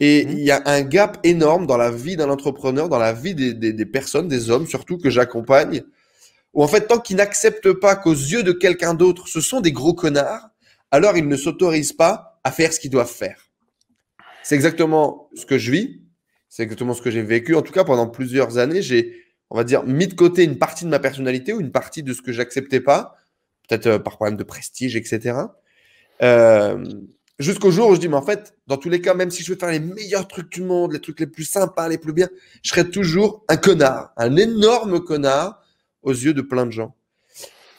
Et mmh. il y a un gap énorme dans la vie d'un entrepreneur, dans la vie des, des, des, personnes, des hommes surtout que j'accompagne, où en fait, tant qu'ils n'acceptent pas qu'aux yeux de quelqu'un d'autre, ce sont des gros connards, alors ils ne s'autorisent pas à faire ce qu'ils doivent faire. C'est exactement ce que je vis, c'est exactement ce que j'ai vécu. En tout cas, pendant plusieurs années, j'ai, on va dire, mis de côté une partie de ma personnalité ou une partie de ce que j'acceptais pas peut-être euh, par problème de prestige, etc. Euh, jusqu'au jour où je dis, mais en fait, dans tous les cas, même si je veux faire les meilleurs trucs du monde, les trucs les plus sympas, les plus bien, je serai toujours un connard, un énorme connard aux yeux de plein de gens.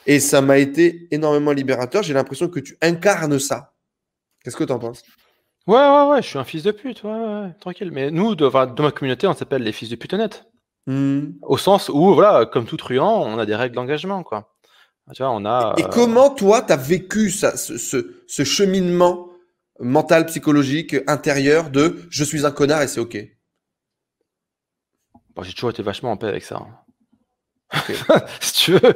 Et ça m'a été énormément libérateur. J'ai l'impression que tu incarnes ça. Qu'est-ce que tu en penses? Ouais, ouais, ouais, je suis un fils de pute, ouais, tranquille. Mais nous, de, dans ma communauté, on s'appelle les fils de putonnettes. Hmm. Au sens où, voilà, comme tout truand, on a des règles d'engagement, quoi. Ah, on a, et, euh, comment toi, tu as vécu ça, ce, cheminement mental, psychologique, intérieur de je suis un connard et c'est OK J'ai toujours été vachement en paix avec ça. Hein. <laughs> si tu veux, <laughs>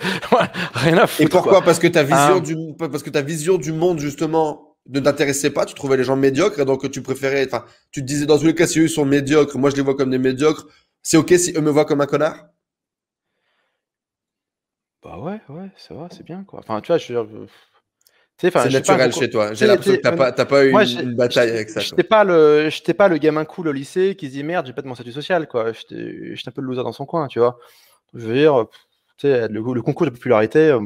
rien à foutre. Et pourquoi Parce que ta vision ah. du parce que ta vision du monde justement ne t'intéressait pas, tu trouvais les gens médiocres et donc tu préférais enfin tu te disais dans tous les cas si eux sont médiocres, moi je les vois comme des médiocres, c'est OK si eux me voient comme un connard? Bah ouais, ouais, ça va, c'est bien quoi. Enfin, tu vois, je veux dire, c'est naturel chez toi. J'ai l'impression que t'as pas, pas eu une, bataille avec ça. J'étais pas le, j'étais pas le gamin cool au lycée qui se dit merde, j'ai pas de mon statut social quoi. J'étais, un peu le loser dans son coin, tu vois. Je veux dire, sais, le, concours de popularité. Euh,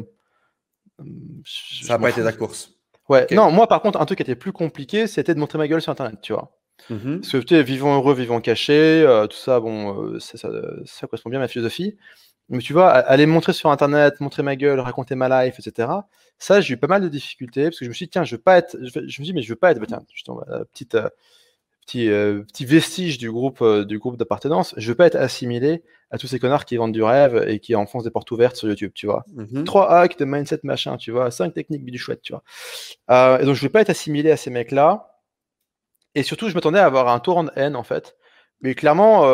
ça n'a pas été ta course. Ouais. Non, moi par contre, un truc qui était plus compliqué, c'était de montrer ma gueule sur Internet, tu vois. Mmh Parce que tu sais, vivant heureux, vivant caché, euh, tout ça, bon, euh, ça, ça, correspond bien à ma philosophie. Mais tu vois, aller montrer sur Internet, montrer ma gueule, raconter ma life, etc. Ça, j'ai eu pas mal de difficultés parce que je me suis dit, tiens, je veux pas être, je, me suis dit, mais je veux pas être, bah, tiens, petite, euh, petit, euh, petit vestige du groupe, euh, du groupe d'appartenance, je veux pas être assimilé à tous ces connards qui vendent du rêve et qui enfoncent des portes ouvertes sur YouTube, tu vois. Mmh Trois hacks de mindset machin, tu vois, cinq techniques du chouette, tu vois. et donc, je veux pas être assimilé à ces mecs-là. Et surtout, je m'attendais à avoir un tour en haine, en fait. Mais clairement,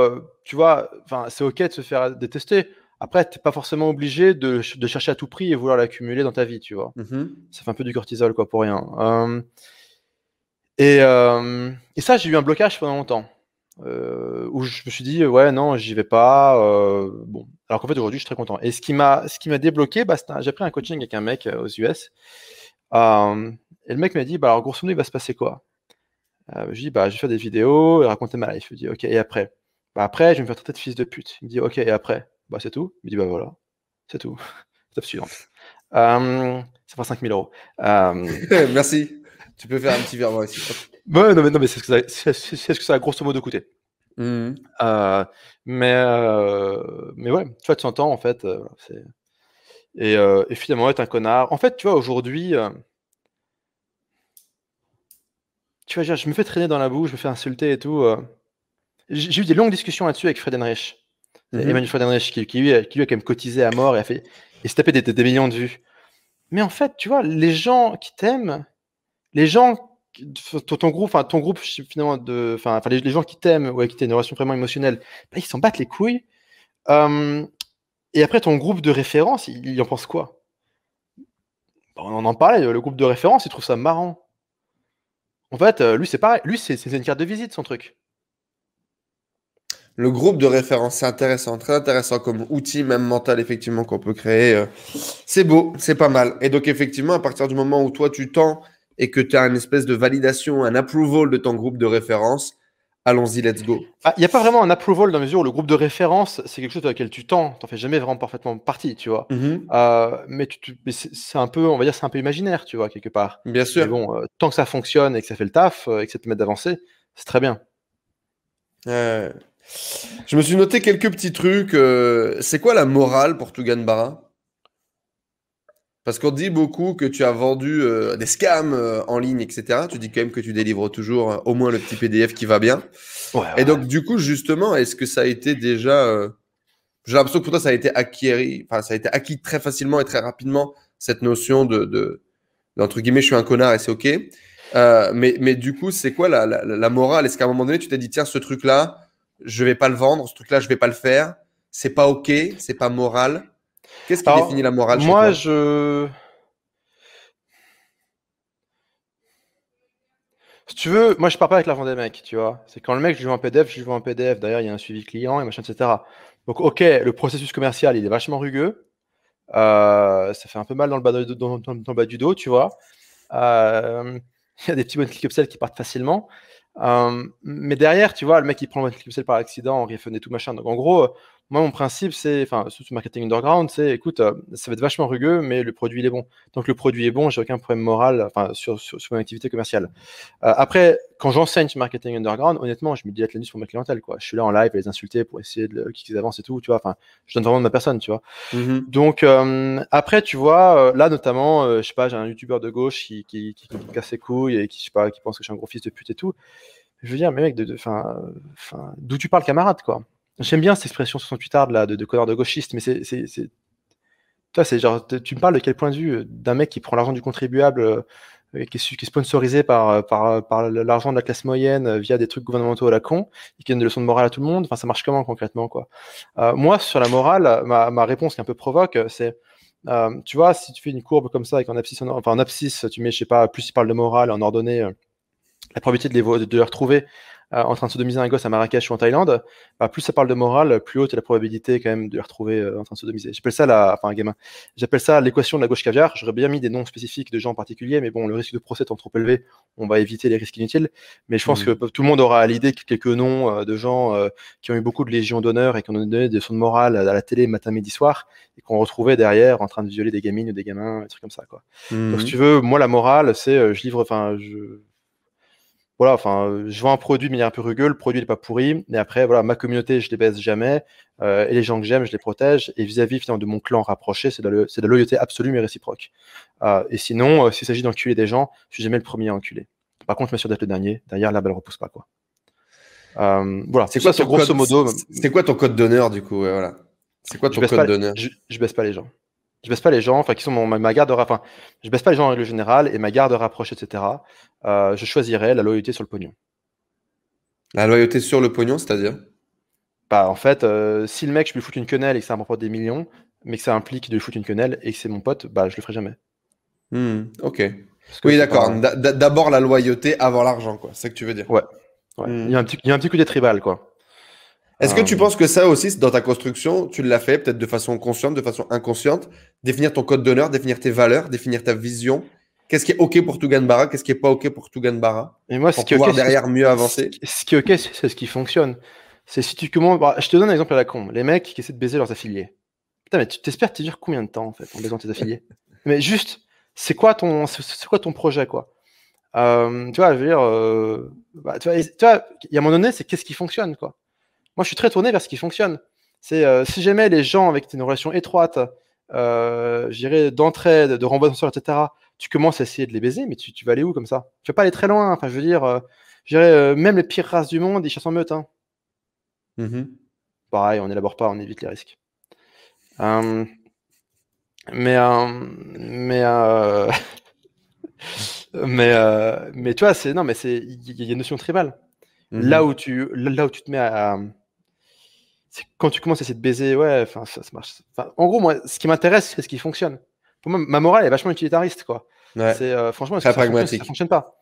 tu vois, enfin, c'est ok de se faire détester. Après, t'es pas forcément obligé de, de, chercher à tout prix et vouloir l'accumuler dans ta vie, tu vois. Mhm. Ça fait un peu du cortisol, quoi, pour rien. Euh, et, euh, ça, j'ai eu un blocage pendant longtemps. Euh, où je me suis dit, ouais, non, j'y vais pas. Euh, bon, alors qu'en fait, aujourd'hui, je suis très content. Et ce qui m'a, débloqué, bah, j'ai pris un coaching avec un mec aux US. et le mec m'a dit, bah, alors, grosso modo, il va se passer quoi? Je lui dis, bah, je vais faire des vidéos et raconter ma life. Je lui dis, ok, et après? Bah, Après, je vais me faire traiter de fils de pute. Il me dit, ok, et après? Bah, c'est tout. Il me dit, bah voilà, c'est tout. <laughs> Étape suivante. Euh, ça fera 5000 euros. Euh... <laughs> Merci. Tu peux faire un petit virement ici. Ouais, non, mais, non, mais c'est ce, que ça, c'est, ce que ça a grosso modo coûté. Mmh. Euh, mais, euh, mais ouais, tu vois, 100 ans, en fait, euh. Et, et, finalement, être un connard. En fait, tu vois, aujourd'hui, tu vois, je me fais traîner dans la boue, je me fais insulter et tout. J'ai eu des longues discussions là-dessus avec Fred Enrich. Mm Emmanuel Frederick qui, qui, lui, qui, lui, a quand même cotisé à mort et a fait et s'est tapé des, des, millions de vues. Mais en fait, tu vois, les gens qui t'aiment, les gens, ton, groupe, enfin ton groupe finalement de, enfin les, les, gens qui t'aiment ou avec qui t'as une relation vraiment émotionnelle, bah, ils s'en battent les couilles. Euh, et après, ton groupe de référence, il, en pense quoi? Bah, On en parlait, le groupe de référence, il trouve ça marrant. En fait, lui, c'est pareil. Lui, c'est une carte de visite, son truc. Le groupe de référence, c'est intéressant, très intéressant comme outil, même mental, effectivement, qu'on peut créer. Euh. C'est beau, c'est pas mal. Et donc, effectivement, à partir du moment où toi, tu tends et que tu as une espèce de validation, un approval de ton groupe de référence, allons-y, let's go. Ah, il n'y a pas vraiment un approval dans la mesure où le groupe de référence, c'est quelque chose dans lequel tu tends. Tu n'en fais jamais vraiment parfaitement partie, tu vois. Mm-hmm. euh, mais, mais c'est un peu, on va dire, c'est un peu imaginaire, tu vois, quelque part. Bien sûr. Mais bon, euh, tant que ça fonctionne et que ça fait le taf euh, et que ça te permet d'avancer, c'est très bien. Je me suis noté quelques petits trucs. C'est quoi la morale pour Tugan Barra? Parce qu'on dit beaucoup que tu as vendu euh, des scams euh, en ligne, etc. Tu dis quand même que tu délivres toujours euh, au moins le petit PDF qui va bien. Ouais, ouais. Et donc, du coup, justement, est-ce que ça a été déjà. J'ai l'impression que pour toi, ça a été acquis, enfin, ça a été acquis très facilement et très rapidement, cette notion de. de entre guillemets, je suis un connard et c'est OK. Mais, mais du coup, c'est quoi la, la, la morale? Est-ce qu'à un moment donné, tu t'es dit, tiens, ce truc-là, je vais pas le vendre, ce truc-là, je vais pas le faire, c'est pas ok, c'est pas moral? Qu'est-ce qui Alors, définit la morale chez Moi, toi je. Si tu veux, moi je pars pas avec l'argent des mecs, tu vois. C'est quand le mec, je lui vends un PDF, je lui vends un PDF, derrière il y a un suivi client et machin, etc. Donc, ok, le processus commercial, il est vachement rugueux. Euh, ça fait un peu mal dans le bas, de, dans, dans, dans le bas du dos, tu vois. Euh, <laughs> il y a des petits bonnes click upsells qui partent facilement. Euh, mais derrière, tu vois, le mec il prend le click upsell par accident, en et tout machin. Donc en gros, moi mon principe c'est, enfin, sous marketing underground, c'est, écoute, euh, ça va être vachement rugueux, mais le produit il est bon. Donc le produit est bon, j'ai aucun problème moral, enfin, sur, sur, sur mon activité commerciale. Euh, après, quand j'enseigne sur marketing underground, honnêtement, je me dilate la nuit pour ma clientèle, quoi. Je suis là en live à les insulter pour essayer de qu'ils avancent et tout, tu vois. Enfin, je donne vraiment de ma personne, tu vois. Mhm. Donc euh, après, tu vois, là notamment, je sais pas, j'ai un youtubeur de gauche qui, qui, qui, qui me casse ses couilles et qui, je sais pas, qui pense que je suis un gros fils de pute et tout. Je veux dire, mais mec, de, de, d'où tu parles, camarade, quoi? J'aime bien cette expression sur son Twitter là, de, connard de gauchiste, mais c'est. Toi, c'est genre, tu me parles de quel point de vue d'un mec qui prend l'argent du contribuable, euh, qui, est, sponsorisé par, par, par l'argent de la classe moyenne euh, via des trucs gouvernementaux à la con, et qui donne des leçons de morale à tout le monde? Enfin, ça marche comment concrètement, quoi? Euh, Moi, sur la morale, ma, ma réponse qui est un peu provoque, c'est euh, tu vois, si tu fais une courbe comme ça avec un abscisse, en, enfin en abscisse, tu mets, je sais pas, plus il parle de morale, en ordonnée, euh, la probabilité de les, de les retrouver euh, en train de sodomiser un gosse à Marrakech ou en Thaïlande, bah, plus ça parle de morale, plus haute est la probabilité quand même de les retrouver euh, en train de sodomiser. J'appelle ça la, enfin un gamin. J'appelle ça l'équation de la gauche caviar. J'aurais bien mis des noms spécifiques de gens en particulier, mais bon, le risque de procès étant trop élevé, on va éviter les risques inutiles. Mais je pense Mhm. que tout le monde aura à l'idée que quelques noms euh, de gens euh, qui ont eu beaucoup de légion d'honneur et qui ont donné des leçons de morale à la télé matin, midi, soir, et qu'on retrouvait derrière en train de violer des gamines ou des gamins, des trucs comme ça, quoi. Donc, si tu veux, moi, la morale, c'est euh, je livre, enfin, je. Voilà, enfin, je vends un produit de manière un peu rugueux, le produit n'est pas pourri, et après, voilà, ma communauté, je les baisse jamais, euh, et les gens que j'aime, je les protège, et vis-à-vis finalement de mon clan rapproché, c'est de, la- c'est de la loyauté absolue mais réciproque. Euh, et sinon, euh, s'il s'agit d'enculer des gens, je suis jamais le premier à enculer. Par contre, je m'assure d'être le dernier, derrière, la balle repousse pas, quoi. Voilà, C'est quoi ton grosso code- modo. c'est- quoi ton code d'honneur du coup ouais, voilà. C'est quoi ton code d'honneur? je, je baisse pas les gens. Je baisse pas les gens, enfin qui sont mon, ma, garde, enfin, je baisse pas les gens en règle générale et ma garde rapproche, etc. Euh, je choisirais la loyauté sur le pognon. La loyauté sur le pognon, c'est-à-dire? Bah, en fait, euh, si le mec, je lui fous une quenelle et que ça rapporte des millions, mais que ça implique de lui foutre une quenelle et que c'est mon pote, bah, je le ferai jamais. Hmm, ok. Oui, d'accord. D'abord la loyauté avant l'argent, quoi. C'est ce que tu veux dire. Ouais. Hmm. Il, y a un petit, il y a un petit coup des tribal, quoi. Est-ce que tu euh. penses que ça aussi, dans ta construction, tu l'as fait peut-être de façon consciente, de façon inconsciente, définir ton code d'honneur, définir tes valeurs, définir ta vision? Qu'est-ce qui est OK pour Tugan Barra Qu'est-ce qui est pas OK pour Tugan Barra Et moi, ce qui est OK, derrière mieux avancer? Ce qui est OK, c'est ce qui fonctionne. C'est si tu commences. Bah, je te donne un exemple à la con. Les mecs qui essaient de baiser leurs affiliés. Putain, mais tu t'espères te dire combien de temps en fait en baisant tes affiliés? <laughs> Mais juste, c'est quoi ton, c'est quoi ton projet quoi? Euh, Tu vois, je veux dire, euh, bah, tu vois, il y a un moment donné, c'est qu'est-ce qui fonctionne quoi? Moi, je suis très tourné vers ce qui fonctionne. C'est euh, si j'aimais les gens avec une relation étroite, euh, je dirais d'entraide, de renvoi de etc., tu commences à essayer de les baiser, mais tu, vas aller où comme ça? Tu vas pas aller très loin. Enfin, je veux dire, euh, je dirais, euh, même les pires races du monde, ils chassent en meute. Hein. Mm-hmm. Pareil, on n'élabore pas, on évite les risques. mais, mais, <laughs> mais, mais tu vois, c'est non, mais c'est il y, a une notion tribale. Mm-hmm. Là où tu, là où tu te mets à, quand tu commences à essayer de baiser, ouais, enfin, ça, marche. en gros, moi, ce qui m'intéresse, c'est ce qui fonctionne. Pour moi, ma morale est vachement utilitariste, quoi. C'est euh, franchement, ça, fonctionne, pas?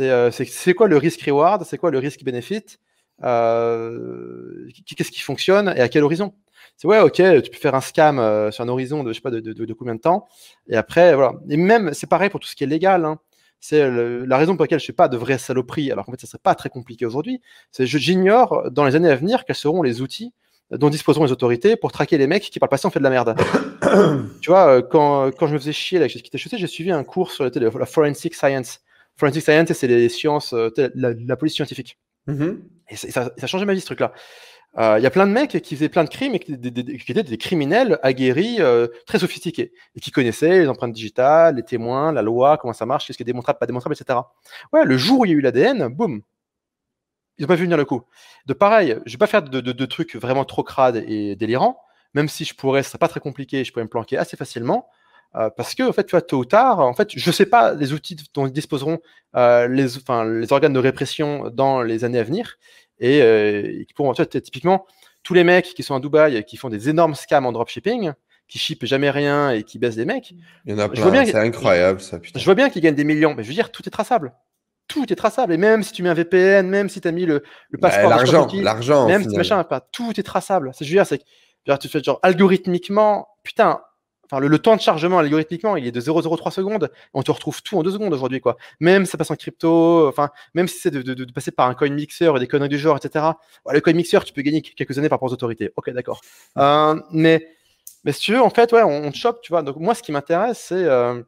Euh, c'est c'est quoi le risque reward, c'est quoi le risque benefit, euh, qu'est-ce qui fonctionne et à quel horizon? C'est ouais, ok, tu peux faire un scam sur un horizon de je sais pas de, de, combien de temps, et après voilà. Et même c'est pareil pour tout ce qui est légal. Hein. C'est la raison pour laquelle je ne fais pas de vraies saloperies, alors qu'en fait, ça serait pas très compliqué aujourd'hui. C'est j'ignore dans les années à venir quels seront les outils dont disposeront les autorités pour traquer les mecs qui par le passé ont fait de la merde. <coughs> tu vois, euh, quand, quand je me faisais chier là, j'ai quitté HEC, j'ai suivi un cours sur la, forensic science. Forensic science, c'est les sciences, euh, la, police scientifique. Mm-hmm. Et ça, ça, a changé ma vie ce truc-là. Euh, il y a plein de mecs qui faisaient plein de crimes et qui, étaient des criminels aguerris, très sophistiqués, et qui connaissaient les empreintes digitales, les témoins, la loi, comment ça marche, qu'est-ce qui est démontrable, pas démontrable, etc. Ouais, le jour où il y a eu l'ADN, boum, ils n'ont pas vu venir le coup. De pareil, je vais pas faire de, trucs vraiment trop crades et délirants, même si je pourrais, ce serait pas très compliqué, je pourrais me planquer assez facilement. Euh, parce que, en fait, tu vois, tôt ou tard, en fait, je sais pas les outils dont ils disposeront euh, les, enfin, les organes de répression dans les années à venir. Et, euh, qui pourront, tu vois, typiquement, tous les mecs qui sont à Dubaï, qui font des énormes scams en dropshipping, qui shippent jamais rien et qui baissent des mecs. Il y en a plein, c'est incroyable ça, putain. Je vois bien qu'ils gagnent des millions, mais je veux dire, tout est traçable tout est traçable. Et même si tu mets un VPN, même si tu as mis le, le bah, passeport, l'argent, l'argent, même si machin, pas, tout est traçable. C'est, je veux dire, c'est que tu fais genre algorithmiquement, putain, enfin le, temps de chargement algorithmiquement, il est de 0,03 secondes. On te retrouve tout en deux secondes aujourd'hui, quoi. Même si ça passe en crypto, enfin, même si c'est de, de, passer par un coin mixer et des conneries du genre, etc. le coin mixer, tu peux gagner quelques années par rapport aux autorités. Ok, d'accord. Euh, mais, mais si tu veux, en fait, ouais, on, te chope, tu vois. Donc moi, ce qui m'intéresse, c'est euh,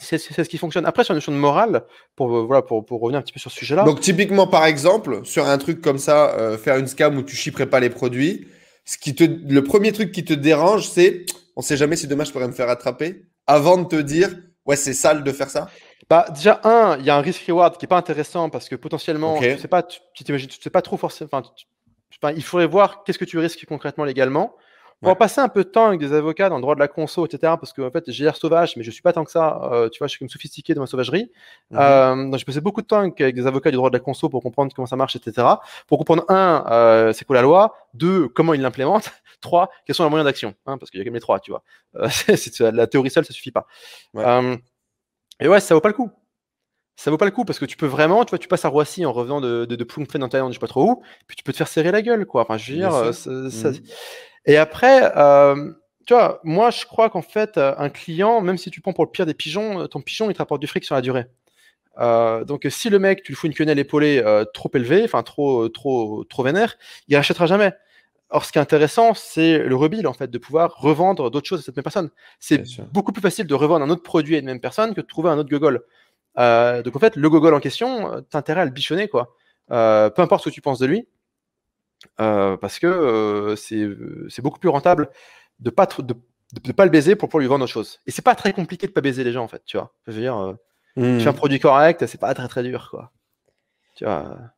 c'est ce qui fonctionne. Après, sur une notion de morale, pour, euh, voilà, pour, pour revenir un petit peu sur ce sujet-là. Donc, typiquement, par exemple, sur un truc comme ça, euh, faire une scam où tu chipperais pas les produits, ce qui te, le premier truc qui te dérange, c'est on sait jamais si demain je pourrais me faire attraper avant de te dire ouais, c'est sale de faire ça? Bah, déjà, un, il y a un risk reward qui est pas intéressant parce que potentiellement, tu sais pas, tu, tu sais pas trop forcément. Enfin, il faudrait voir qu'est-ce que tu risques concrètement légalement. On va passer un peu de temps avec des avocats dans le droit de la conso, etc. Parce que en fait, j'ai l'air sauvage, mais je suis pas tant que ça. Euh, tu vois, je suis comme sophistiqué dans ma sauvagerie. Mhm. Euh, donc, je passais beaucoup de temps avec des avocats du droit de la conso pour comprendre comment ça marche, etc. Pour comprendre un, euh, c'est quoi la loi? Deux, comment ils l'implémentent? <laughs> Trois, quels sont les moyens d'action? Hein, parce qu'il y a quand même les trois, tu vois. <laughs> c'est, la théorie seule, ça suffit pas. et ouais, ça vaut pas le coup ça vaut pas le coup parce que tu peux vraiment, tu vois, tu passes à Roissy en revenant de, de, de en Thaïlande, je sais pas trop où, puis tu peux te faire serrer la gueule, quoi. Enfin, je veux dire, ça. Et après, euh, tu vois, moi, je crois qu'en fait, euh, un client, même si tu prends pour le pire des pigeons, euh, ton pigeon, il te rapporte du fric sur la durée. donc, si le mec, tu lui fous une quenelle épaulée trop élevée, enfin trop, trop, trop vénère, il rachètera jamais. Or, ce qui est intéressant, c'est le rebill, en fait, de pouvoir revendre d'autres choses à cette même personne. C'est beaucoup plus facile de revendre un autre produit à une même personne que de trouver un autre gogol. donc, en fait, le gogol en question, t'as intérêt à le bichonner, quoi. peu importe ce que tu penses de lui, parce que euh, c'est beaucoup plus rentable de pas de, de, pas le baiser pour pouvoir lui vendre autre chose. Et c'est pas très compliqué de pas baiser les gens en fait, tu vois. Je veux dire, euh, tu fais un mmh. produit correct, c'est pas très très dur quoi.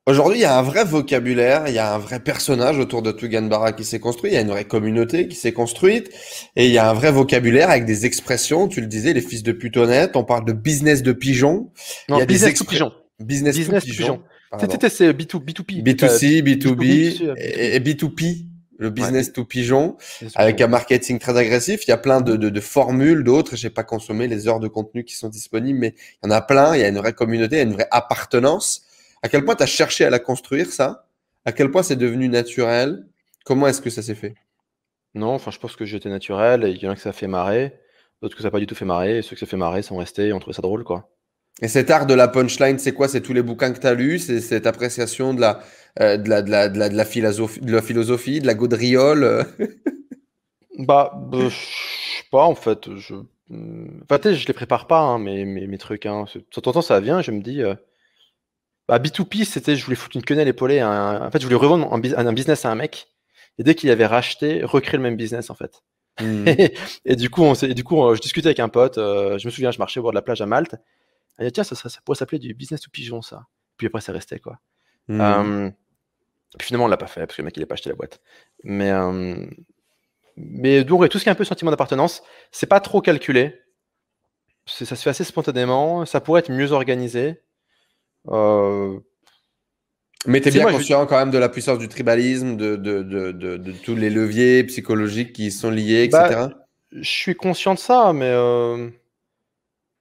Aujourd'hui, il y a un vrai vocabulaire, il y a un vrai personnage autour de Tugan Bara qui s'est construit, il y a une vraie communauté qui s'est construite, et il y a un vrai vocabulaire avec des expressions. Tu le disais, les fils de putonnettes, on parle de business de pigeon. Non, il y a business des pigeon. Business, business pigeon. C'était c'est B2, B2P. B2C, B2B et, B2P, le business to pigeon, avec un marketing très agressif. Il y a plein de, de, de formules, d'autres. Je n'ai pas consommé les heures de contenu qui sont disponibles, mais il y en a plein. Il y a une vraie communauté, il y a une vraie appartenance. À quel point tu as cherché à la construire, ça? À quel point c'est devenu naturel? Comment est-ce que ça s'est fait? Non, enfin, je pense que j'étais naturel. Il y en a que ça fait marrer, d'autres que ça n'a pas du tout fait marrer. Et ceux que ça fait marrer sont restés et ont trouvé ça drôle, quoi. Et cet art de la punchline, c'est quoi? C'est tous les bouquins que tu as lus? C'est cette appréciation de la, euh, de, la, de, la, de, la, de, la, philosophie, de la philosophie, de la gaudriole euh? <laughs> Bah, bah, je sais pas, en fait. Je, enfin, je les prépare pas, hein, mes, mes, mes, trucs. Hein. De temps en temps, ça vient, je me dis. Euh... Bah, B2P, c'était, je voulais foutre une quenelle épaulée. En fait, je voulais revendre un, un business à un mec. Et dès qu'il avait racheté, recréer le même business, en fait. Mmh. <laughs> et, du coup, on, et du coup, je discutais avec un pote. Euh, je me souviens, je marchais au bord de la plage à Malte. Il dit, tiens, ça, ça, ça pourrait s'appeler du business to pigeon, ça. Puis après, ça restait, quoi. Mmh. Euh, puis finalement, on l'a pas fait, parce que le mec, il n'a pas acheté la boîte. Mais, euh, mais donc, tout ce qui est un peu sentiment d'appartenance, c'est pas trop calculé. Ça se fait assez spontanément. Ça pourrait être mieux organisé. Euh... Mais tu es bien conscient quand même de la puissance du tribalisme, de, de, de, de, tous les leviers psychologiques qui sont liés, etc. Bah, je suis conscient de ça, mais euh,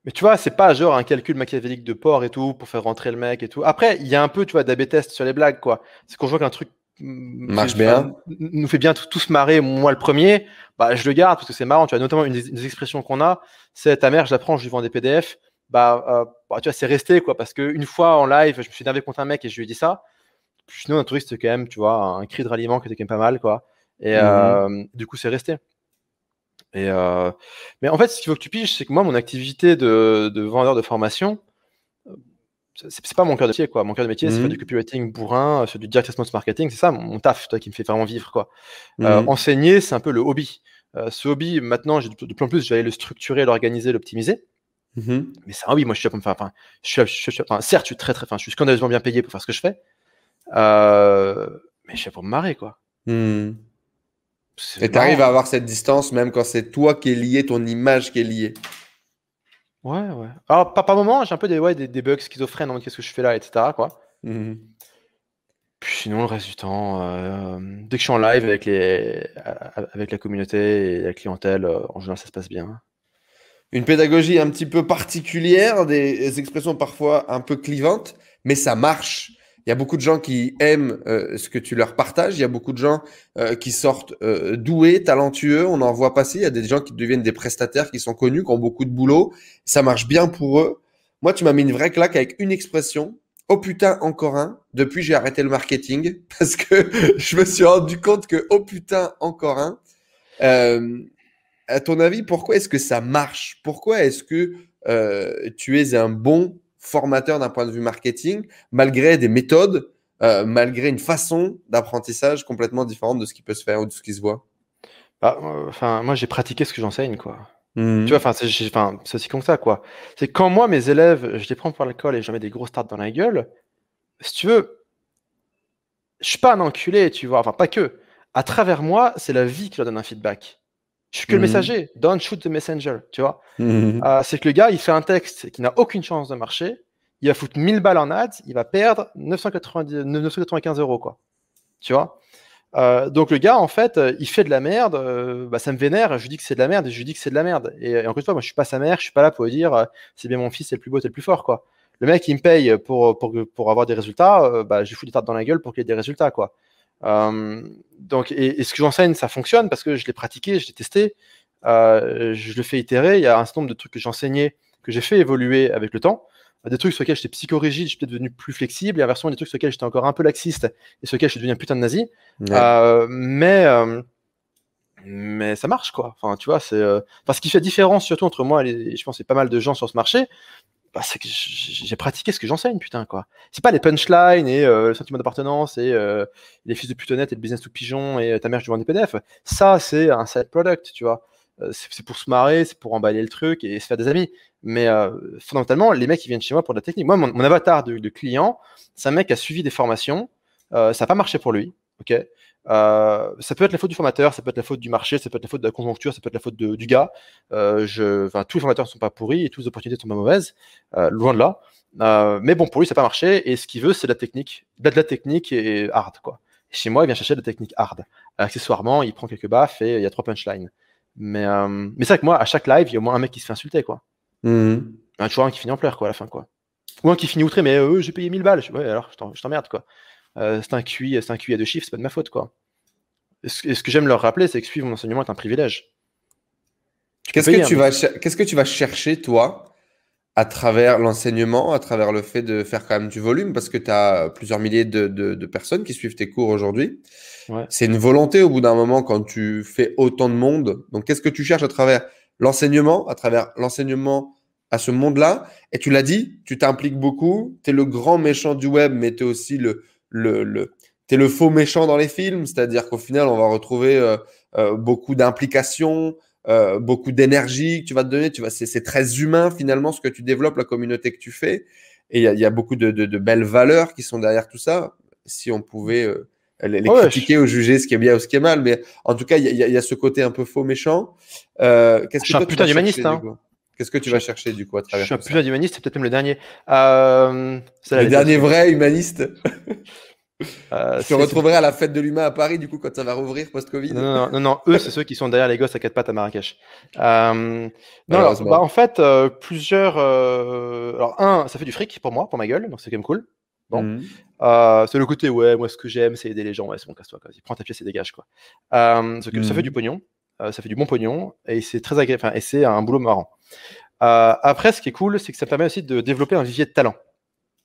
mais tu vois, c'est pas genre un calcul machiavélique de port et tout pour faire rentrer le mec et tout. Après, il y a un peu, tu vois, d'AB test sur les blagues, quoi. C'est qu'on voit qu'un truc marche bien, nous fait bien tous marrer. Moi, le premier, bah, je le garde parce que c'est marrant. Tu vois, notamment une des, expressions qu'on a, c'est ta mère, je la prends, je lui vends des PDF. Bah, euh, bah, tu vois, c'est resté, quoi, parce qu'une fois en live, je me suis énervé contre un mec et je lui ai dit ça. sinon, un touriste, quand même, tu vois, un cri de ralliement qui était quand même pas mal, quoi. Et mmh euh, du coup, c'est resté. Et euh... Mais en fait, ce qu'il faut que tu piges, c'est que moi, mon activité de, de vendeur de formation, euh, c'est pas mon cœur de métier, quoi. Mon cœur de métier, c'est faire mmh. du copywriting bourrin, sur du direct response marketing, c'est ça mon, taf, toi, qui me fait vraiment vivre, quoi. Euh, mmh. enseigner, c'est un peu le hobby. Euh, ce hobby, maintenant, de plus en plus, j'allais le structurer, l'organiser, l'optimiser. Mmh. Mais c'est un hobby, moi, je suis là pour me faire. Enfin, je suis, je enfin, certes, je suis très, très, enfin, je suis scandaleusement bien payé pour faire ce que je fais. Euh, mais je suis là pour me marrer, quoi. Et tu arrives à avoir cette distance même quand c'est toi qui es lié, ton image qui est liée. Ouais, ouais. Alors, par, par moment, j'ai un peu des, ouais, des, des bugs schizophrènes qu'est-ce que je fais là, etc. Quoi. Mmh Puis sinon, le reste du temps, euh, dès que je suis en live avec, les, avec la communauté et la clientèle, euh, en général, ça se passe bien. Une pédagogie un petit peu particulière, des expressions parfois un peu clivantes, mais ça marche. Il y a beaucoup de gens qui aiment euh, ce que tu leur partages. Il y a beaucoup de gens euh, qui sortent euh, doués, talentueux. On en voit passer. Il y a des gens qui deviennent des prestataires qui sont connus, qui ont beaucoup de boulot. Ça marche bien pour eux. Moi, tu m'as mis une vraie claque avec une expression. Oh putain, encore un. Depuis, j'ai arrêté le marketing <laughs> parce que <laughs> je me suis rendu compte que oh putain, encore un. à ton avis, pourquoi est-ce que ça marche? Pourquoi est-ce que tu es un bon formateur d'un point de vue marketing, malgré des méthodes, euh, malgré une façon d'apprentissage complètement différente de ce qui peut se faire ou de ce qui se voit bah, euh, Enfin, moi, j'ai pratiqué ce que j'enseigne, quoi. Mmh. Tu vois, enfin, c'est aussi comme ça, quoi. C'est quand moi, mes élèves, je les prends pour l'école et je mets des grosses tartes dans la gueule, si tu veux, je suis pas un enculé, tu vois, enfin, pas que. À travers moi, c'est la vie qui leur donne un feedback. Je suis que le mmh. messager. Don't shoot the messenger, tu vois. Mmh. Euh, c'est que le gars, il fait un texte qui n'a aucune chance de marcher. Il va foutre 1000 balles en ads, il va perdre 990, 995 euros, quoi. Tu vois. Euh, donc le gars, en fait, il fait de la merde. Euh, bah, ça me vénère. Je lui dis que c'est de la merde et je lui dis que c'est de la merde. Et, encore une fois, moi, je suis pas sa mère. Je suis pas là pour lui dire c'est bien mon fils, c'est le plus beau, c'est le plus fort, quoi. Le mec, il me paye pour, pour, pour avoir des résultats. bah, je lui fous des tartes dans la gueule pour qu'il y ait des résultats, quoi. Euh, donc, et, ce que j'enseigne, ça fonctionne parce que je l'ai pratiqué, je l'ai testé, euh, je le fais itérer. Il y a un certain nombre de trucs que j'enseignais, que j'ai fait évoluer avec le temps. Des trucs sur lesquels j'étais psychorigide, je suis peut-être devenu plus flexible, et inversement, des trucs sur lesquels j'étais encore un peu laxiste et sur lesquels je suis devenu un putain de nazi. Euh, mais, euh, mais ça marche, quoi. Enfin, tu vois, c'est. Euh, enfin, ce qui fait la différence, surtout entre moi et je pense, c'est pas mal de gens sur ce marché, bah, c'est que j'ai pratiqué ce que j'enseigne, putain, quoi. C'est pas les punchlines et euh, le sentiment d'appartenance et euh, les fils de putonette et le business to pigeon et euh, ta mère, je vends des PDF. Ça, c'est un side product, tu vois. c'est pour se marrer, c'est pour emballer le truc et se faire des amis. Mais fondamentalement, les mecs, qui viennent chez moi pour de la technique. Moi, mon, avatar de, de client, c'est un mec qui a suivi des formations. ça n'a pas marché pour lui, ok? Euh, ça peut être la faute du formateur, ça peut être la faute du marché, ça peut être la faute de la conjoncture, ça peut être la faute du gars. Euh, je, tous les formateurs ne sont pas pourris et toutes les opportunités ne sont pas mauvaises, euh, loin de là. Euh, mais bon, pour lui, ça n'a pas marché. Et ce qu'il veut, c'est de la technique, de la technique et hard, quoi. Et chez moi, il vient chercher de la technique hard. Accessoirement, il prend quelques baffes et il y a trois punchlines. Mais, mais c'est vrai que moi, à chaque live, il y a au moins un mec qui se fait insulter, quoi. Mmh. Un toujours un qui finit en pleurs, quoi, à la fin, quoi. Ou un qui finit outré, mais j'ai payé 1000 balles. ouais, alors, je t'emmerde, quoi. Euh, c'est un QI, c'est un QI à deux chiffres, c'est pas de ma faute, quoi. Et ce, que j'aime leur rappeler, c'est que suivre mon enseignement est un privilège. Qu'est-ce que, tu vas qu'est-ce que tu vas chercher, toi, à travers l'enseignement, à travers le fait de faire quand même du volume, parce que tu as plusieurs milliers de, de, personnes qui suivent tes cours aujourd'hui. C'est une volonté au bout d'un moment quand tu fais autant de monde. Donc, qu'est-ce que tu cherches à travers l'enseignement, à travers l'enseignement à ce monde-là? Et tu l'as dit, tu t'impliques beaucoup, tu es le grand méchant du web, mais tu es aussi le, le, le es le faux méchant dans les films, c'est-à-dire qu'au final, on va retrouver euh, euh, beaucoup d'implications, euh, beaucoup d'énergie que tu vas te donner. Tu vas, c'est très humain finalement ce que tu développes, la communauté que tu fais. Et il y, a beaucoup de, de, belles valeurs qui sont derrière tout ça. Si on pouvait les, critiquer ou juger ce qui est bien ou ce qui est mal, mais en tout cas, il y, a ce côté un peu faux méchant. Qu'est-ce que je suis un putain d'humaniste. Hein. Qu'est-ce que tu vas chercher du coup à travers Je suis un putain d'humaniste, c'est peut-être même le dernier. Euh, le dernier vrai humaniste. <laughs> <laughs> Euh, tu te retrouverai à la fête de l'humain à Paris, du coup, quand ça va rouvrir post-Covid. Non, non, non, eux, c'est ceux qui sont derrière les gosses à quatre pattes à Marrakech. Euh, non, bah, en fait, euh, plusieurs. Euh, alors, un, ça fait du fric pour moi, pour ma gueule, donc c'est quand même cool. Bon, mhm. c'est le côté, ouais, moi, ce que j'aime, c'est aider les gens. Ouais, c'est bon, casse-toi, prends ta pièce et dégage, quoi. ça fait mhm. du pognon, ça fait du bon pognon, et c'est très agréable, et c'est un boulot marrant. Euh, après, ce qui est cool, c'est que ça permet aussi de développer un vivier de talent.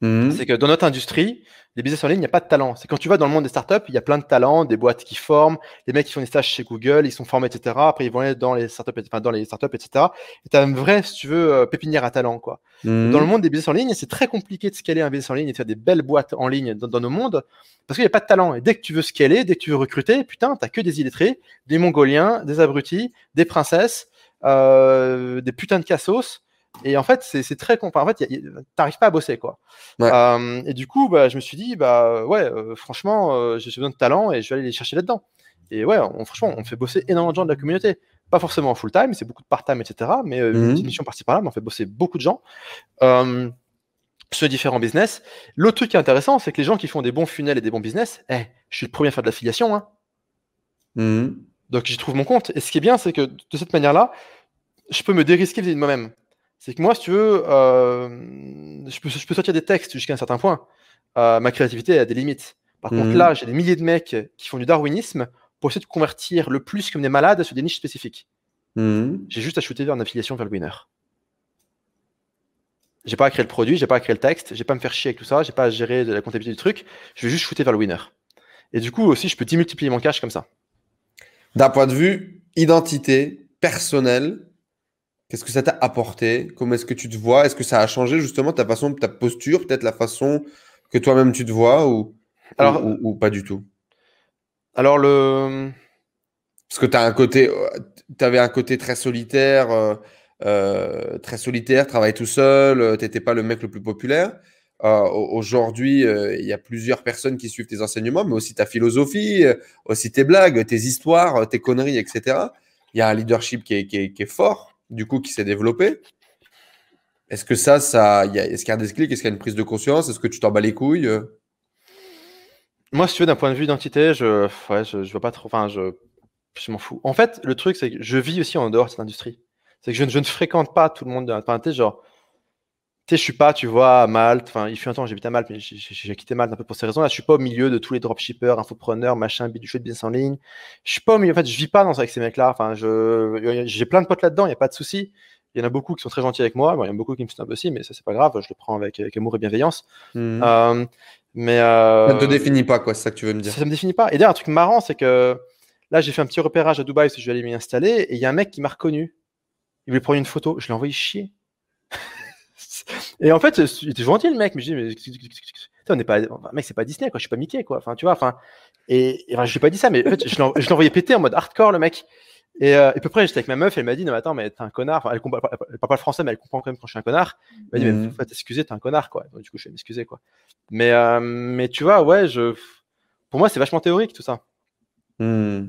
Mhm. C'est que dans notre industrie, les business en ligne, il n'y a pas de talent. C'est quand tu vas dans le monde des startups, il y a plein de talents, des boîtes qui forment, des mecs qui font des stages chez Google, ils sont formés, etc. Après, ils vont aller dans les startups, enfin, dans les startups, etc. Et tu as un vrai, si tu veux, euh, pépinière à talent, quoi. Mhm. Dans le monde des business en ligne, c'est très compliqué de scaler un business en ligne et de faire des belles boîtes en ligne dans, nos mondes parce qu'il n'y a pas de talent. Et dès que tu veux scaler, dès que tu veux recruter, putain, t'as que des illettrés, des mongoliens, des abrutis, des princesses, euh, des putains de cassos et en fait, c'est très con. En fait, t'arrives pas à bosser, quoi. Euh, et du coup, bah, je me suis dit, bah ouais, euh, franchement, j'ai besoin de talent et je vais aller les chercher là-dedans. Et ouais, on, franchement, on fait bosser énormément de gens de la communauté. Pas forcément en full time, c'est beaucoup de part time, etc. Mais une mhm. mission par-ci par-là, mais on fait bosser beaucoup de gens sur différents business. L'autre truc qui est intéressant, c'est que les gens qui font des bons funnels et des bons business, eh, je suis le premier à faire de l'affiliation. Hein. Mhm. Donc j'y trouve mon compte. Et ce qui est bien, c'est que de cette manière-là, je peux me dérisquer vis-à-vis de moi-même. C'est que moi, si tu veux, euh, je, peux, je, peux, sortir des textes jusqu'à un certain point. Euh, ma créativité a des limites. Par contre, mhm. là, j'ai des milliers de mecs qui font du darwinisme pour essayer de convertir le plus comme des malades sur des niches spécifiques. Mhm. J'ai juste à shooter vers une affiliation vers le winner. J'ai pas à créer le produit, j'ai pas à créer le texte, j'ai pas à me faire chier avec tout ça, j'ai pas à gérer la comptabilité du truc. Je vais juste shooter vers le winner. Et du coup aussi, je peux démultiplier mon cash comme ça. D'un point de vue identité personnelle, Qu'est-ce que ça t'a apporté? Comment est-ce que tu te vois? Est-ce que ça a changé justement ta façon, ta posture, peut-être la façon que toi-même tu te vois ou, Alors, ou, pas du tout? Alors le. Parce que tu as un côté, tu avais un côté très solitaire, euh, euh, très solitaire, travaille tout seul, euh, tu n'étais pas le mec le plus populaire. Aujourd'hui, il y a plusieurs personnes qui suivent tes enseignements, mais aussi ta philosophie, aussi tes blagues, tes histoires, tes conneries, etc. Il y a un leadership qui est, qui est fort du coup, qui s'est développé. Est-ce que ça, ça, est-ce qu'il y a un déclic? Est-ce qu'il y a une prise de conscience? Est-ce que tu t'en bats les couilles? Moi, si tu veux, d'un point de vue identité, je, ouais, je, vois pas trop. Enfin, je, je m'en fous. En fait, le truc, c'est que je vis aussi en dehors de cette industrie. C'est que je, je, ne fréquente pas tout le monde. Enfin, tu genre, sais, je suis pas, tu vois, à Malte. Enfin, il fut un temps, j'habite à Malte, mais j'ai quitté Malte un peu pour ces raisons-là. Je suis pas au milieu de tous les dropshippers, infopreneurs, machin, du de business en ligne. Je suis pas au milieu. En fait, je vis pas dans avec ces mecs-là. Enfin, je, j'ai plein de potes là-dedans. Il y a pas de souci. Il y en a beaucoup qui sont très gentils avec moi. Bon, il y en a beaucoup qui me un aussi, mais ça, c'est pas grave. Je le prends avec, amour et bienveillance. Mmh. Euh, mais euh, ça ne te définit pas, quoi. C'est ça que tu veux me dire. Ça, me définit pas. Et d'ailleurs, un truc marrant, c'est que là, j'ai fait un petit repérage à Dubaï, parce que je vais aller m'y installer, et il y a un mec qui m'a reconnu. Il voulait prendre une photo. Je l'ai envoyé chier. Et en fait, il était gentil le mec, mais je dis, mais on n'est pas, mec, c'est pas Disney, quoi. Je suis pas Mickey, quoi. Enfin, tu vois, enfin, et, et enfin, je lui ai pas dit ça, mais en fait, je envoyé péter en mode hardcore, le mec. Et, euh, et peu près, j'étais avec ma meuf, elle m'a dit, non, mais attends, mais t'es un connard. Enfin, elle, comprend, elle, parle pas le français, mais elle comprend quand même quand je suis un connard. Elle m'a dit, mais mmh. faut t'excuser, t'es un connard, quoi. Donc, du coup, je vais m'excuser, quoi. Mais, euh, mais tu vois, ouais, je, pour moi, c'est vachement théorique, tout ça. Mmh.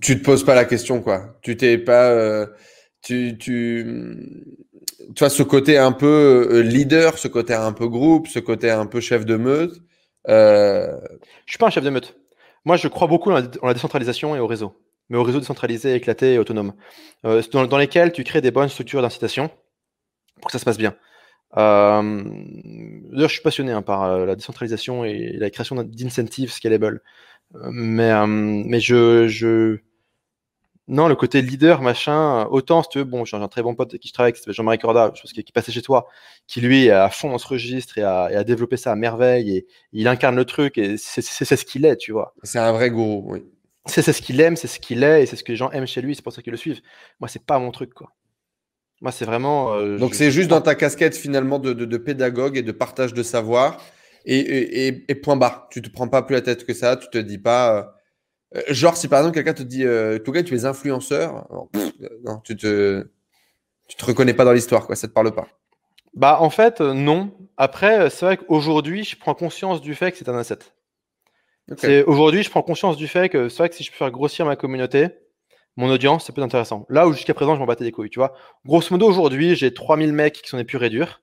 Tu te poses pas la question, quoi. Tu t'es pas, euh, tu, tu, tu vois, ce côté un peu euh, leader, ce côté un peu groupe, ce côté un peu chef de meute. Euh... Je suis pas un chef de meute. Moi, je crois beaucoup en la, décentralisation et au réseau, mais au réseau décentralisé, éclaté et autonome, euh, dans, dans, lesquels tu crées des bonnes structures d'incitation pour que ça se passe bien. Euh, D'ailleurs, je suis passionné hein, par la décentralisation et la création d'incentives scalable. Mais, mais je, non, le côté leader, machin, autant, si tu veux, bon, j'ai un très bon pote avec qui je travaille, qui s'appelle Jean-Marie Corda, je pense qui, qui passait chez toi, qui lui est à fond dans ce registre et a, et a développé ça à merveille et il incarne le truc et c'est ce qu'il est, tu vois. C'est un vrai gourou, oui. C'est ce qu'il aime, c'est ce qu'il est et c'est ce que les gens aiment chez lui, c'est pour ça qu'ils le suivent. Moi, c'est pas mon truc, quoi. Moi, c'est vraiment. Euh, Donc, c'est juste dans ta casquette finalement de, de, de, pédagogue et de partage de savoir. Et, et, et, point barre. Tu te prends pas plus la tête que ça. Tu te dis pas. Euh, genre, si par exemple quelqu'un te dit, euh, tu es influenceur, non, tu te, tu te reconnais pas dans l'histoire, quoi. Ça te parle pas. Bah, en fait, non. Après, c'est vrai qu'aujourd'hui, je prends conscience du fait que c'est un asset. Okay. Aujourd'hui, je prends conscience du fait que c'est vrai que si je peux faire grossir ma communauté, mon audience, c'est plus intéressant. Là où jusqu'à présent, je m'en battais les couilles, tu vois. Grosso modo, aujourd'hui, j'ai 3000 mecs qui sont des purs et durs.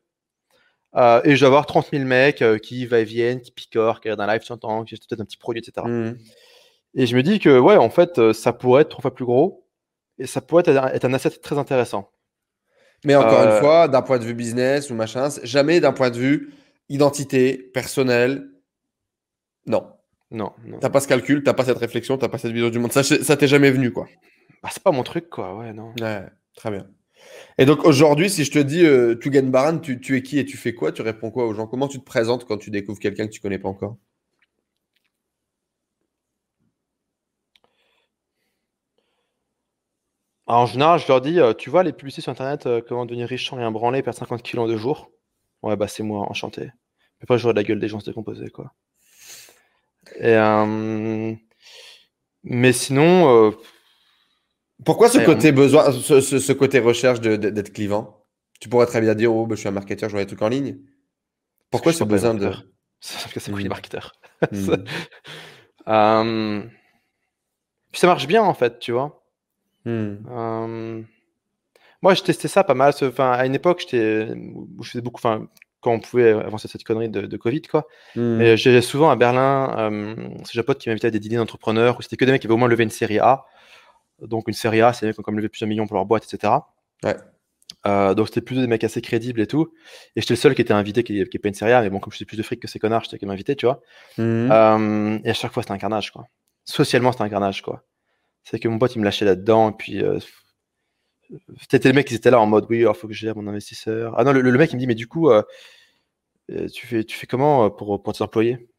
Euh, et je dois avoir 30 000 mecs euh, qui va et viennent, qui picorent, qui regardent un live sur temps, qui achètent peut-être un petit produit, etc. Mmh. Et je me dis que, ouais, en fait, euh, ça pourrait être trois fois plus gros et ça pourrait être, être un asset très intéressant. Mais encore une fois, d'un point de vue business ou machin, jamais d'un point de vue identité, personnel. Non. Non. non. T'as pas ce calcul, t'as pas cette réflexion, t'as pas cette vision du monde. Ça, ça t'est jamais venu, quoi. Bah, c'est pas mon truc, quoi. Ouais, non. Ouais, très bien. Et donc aujourd'hui, si je te dis euh, Tugan Baran, tu, tu, es qui et tu fais quoi? Tu réponds quoi aux gens? Comment tu te présentes quand tu découvres quelqu'un que tu connais pas encore? En général, je leur dis, euh, tu vois les publicités sur Internet, euh, comment devenir riche sans rien branler, perdre 50 kilos en deux jours? Ouais, bah c'est moi, enchanté. Après, j'aurais la gueule des gens se décomposer, quoi. Et, euh... Mais sinon, pourquoi ce côté besoin, ce, ce, ce côté recherche d'être clivant? Tu pourrais très bien dire, oh, bah, je suis un marketeur, je vois des trucs en ligne. Pourquoi ce besoin de. Parce que c'est. Mmh. euh... Puis ça marche bien en fait, tu vois. Mmh. Euh... Moi, je testais ça pas mal. Enfin, à une époque, j'étais, je faisais beaucoup. Enfin, quand on pouvait avancer cette connerie de, de Covid, quoi. Mmh. Et j'allais souvent à Berlin. Euh, c'est un pote qui m'invitait à des dîners d'entrepreneurs où c'était que des mecs qui avaient au moins levé une série A. Donc une série A, c'est des mecs qui ont comme levé plusieurs millions pour leur boîte, etc. Ouais. Euh, donc c'était plutôt des mecs assez crédibles et tout. Et j'étais le seul qui était invité, qui n'est pas une série A, mais bon, comme je faisais plus de fric que ces connards, j'étais qui m'invité, tu vois. Mmh. Euh, et à chaque fois, c'était un carnage, quoi. Socialement, c'était un carnage, quoi. C'est que mon pote, il me lâchait là-dedans, et puis. Euh, c'était les mecs qui étaient là en mode oui, il faut que je gère mon investisseur. Ah non, le, le, mec il me dit mais du coup, euh, tu fais tu fais comment pour pour tes employés?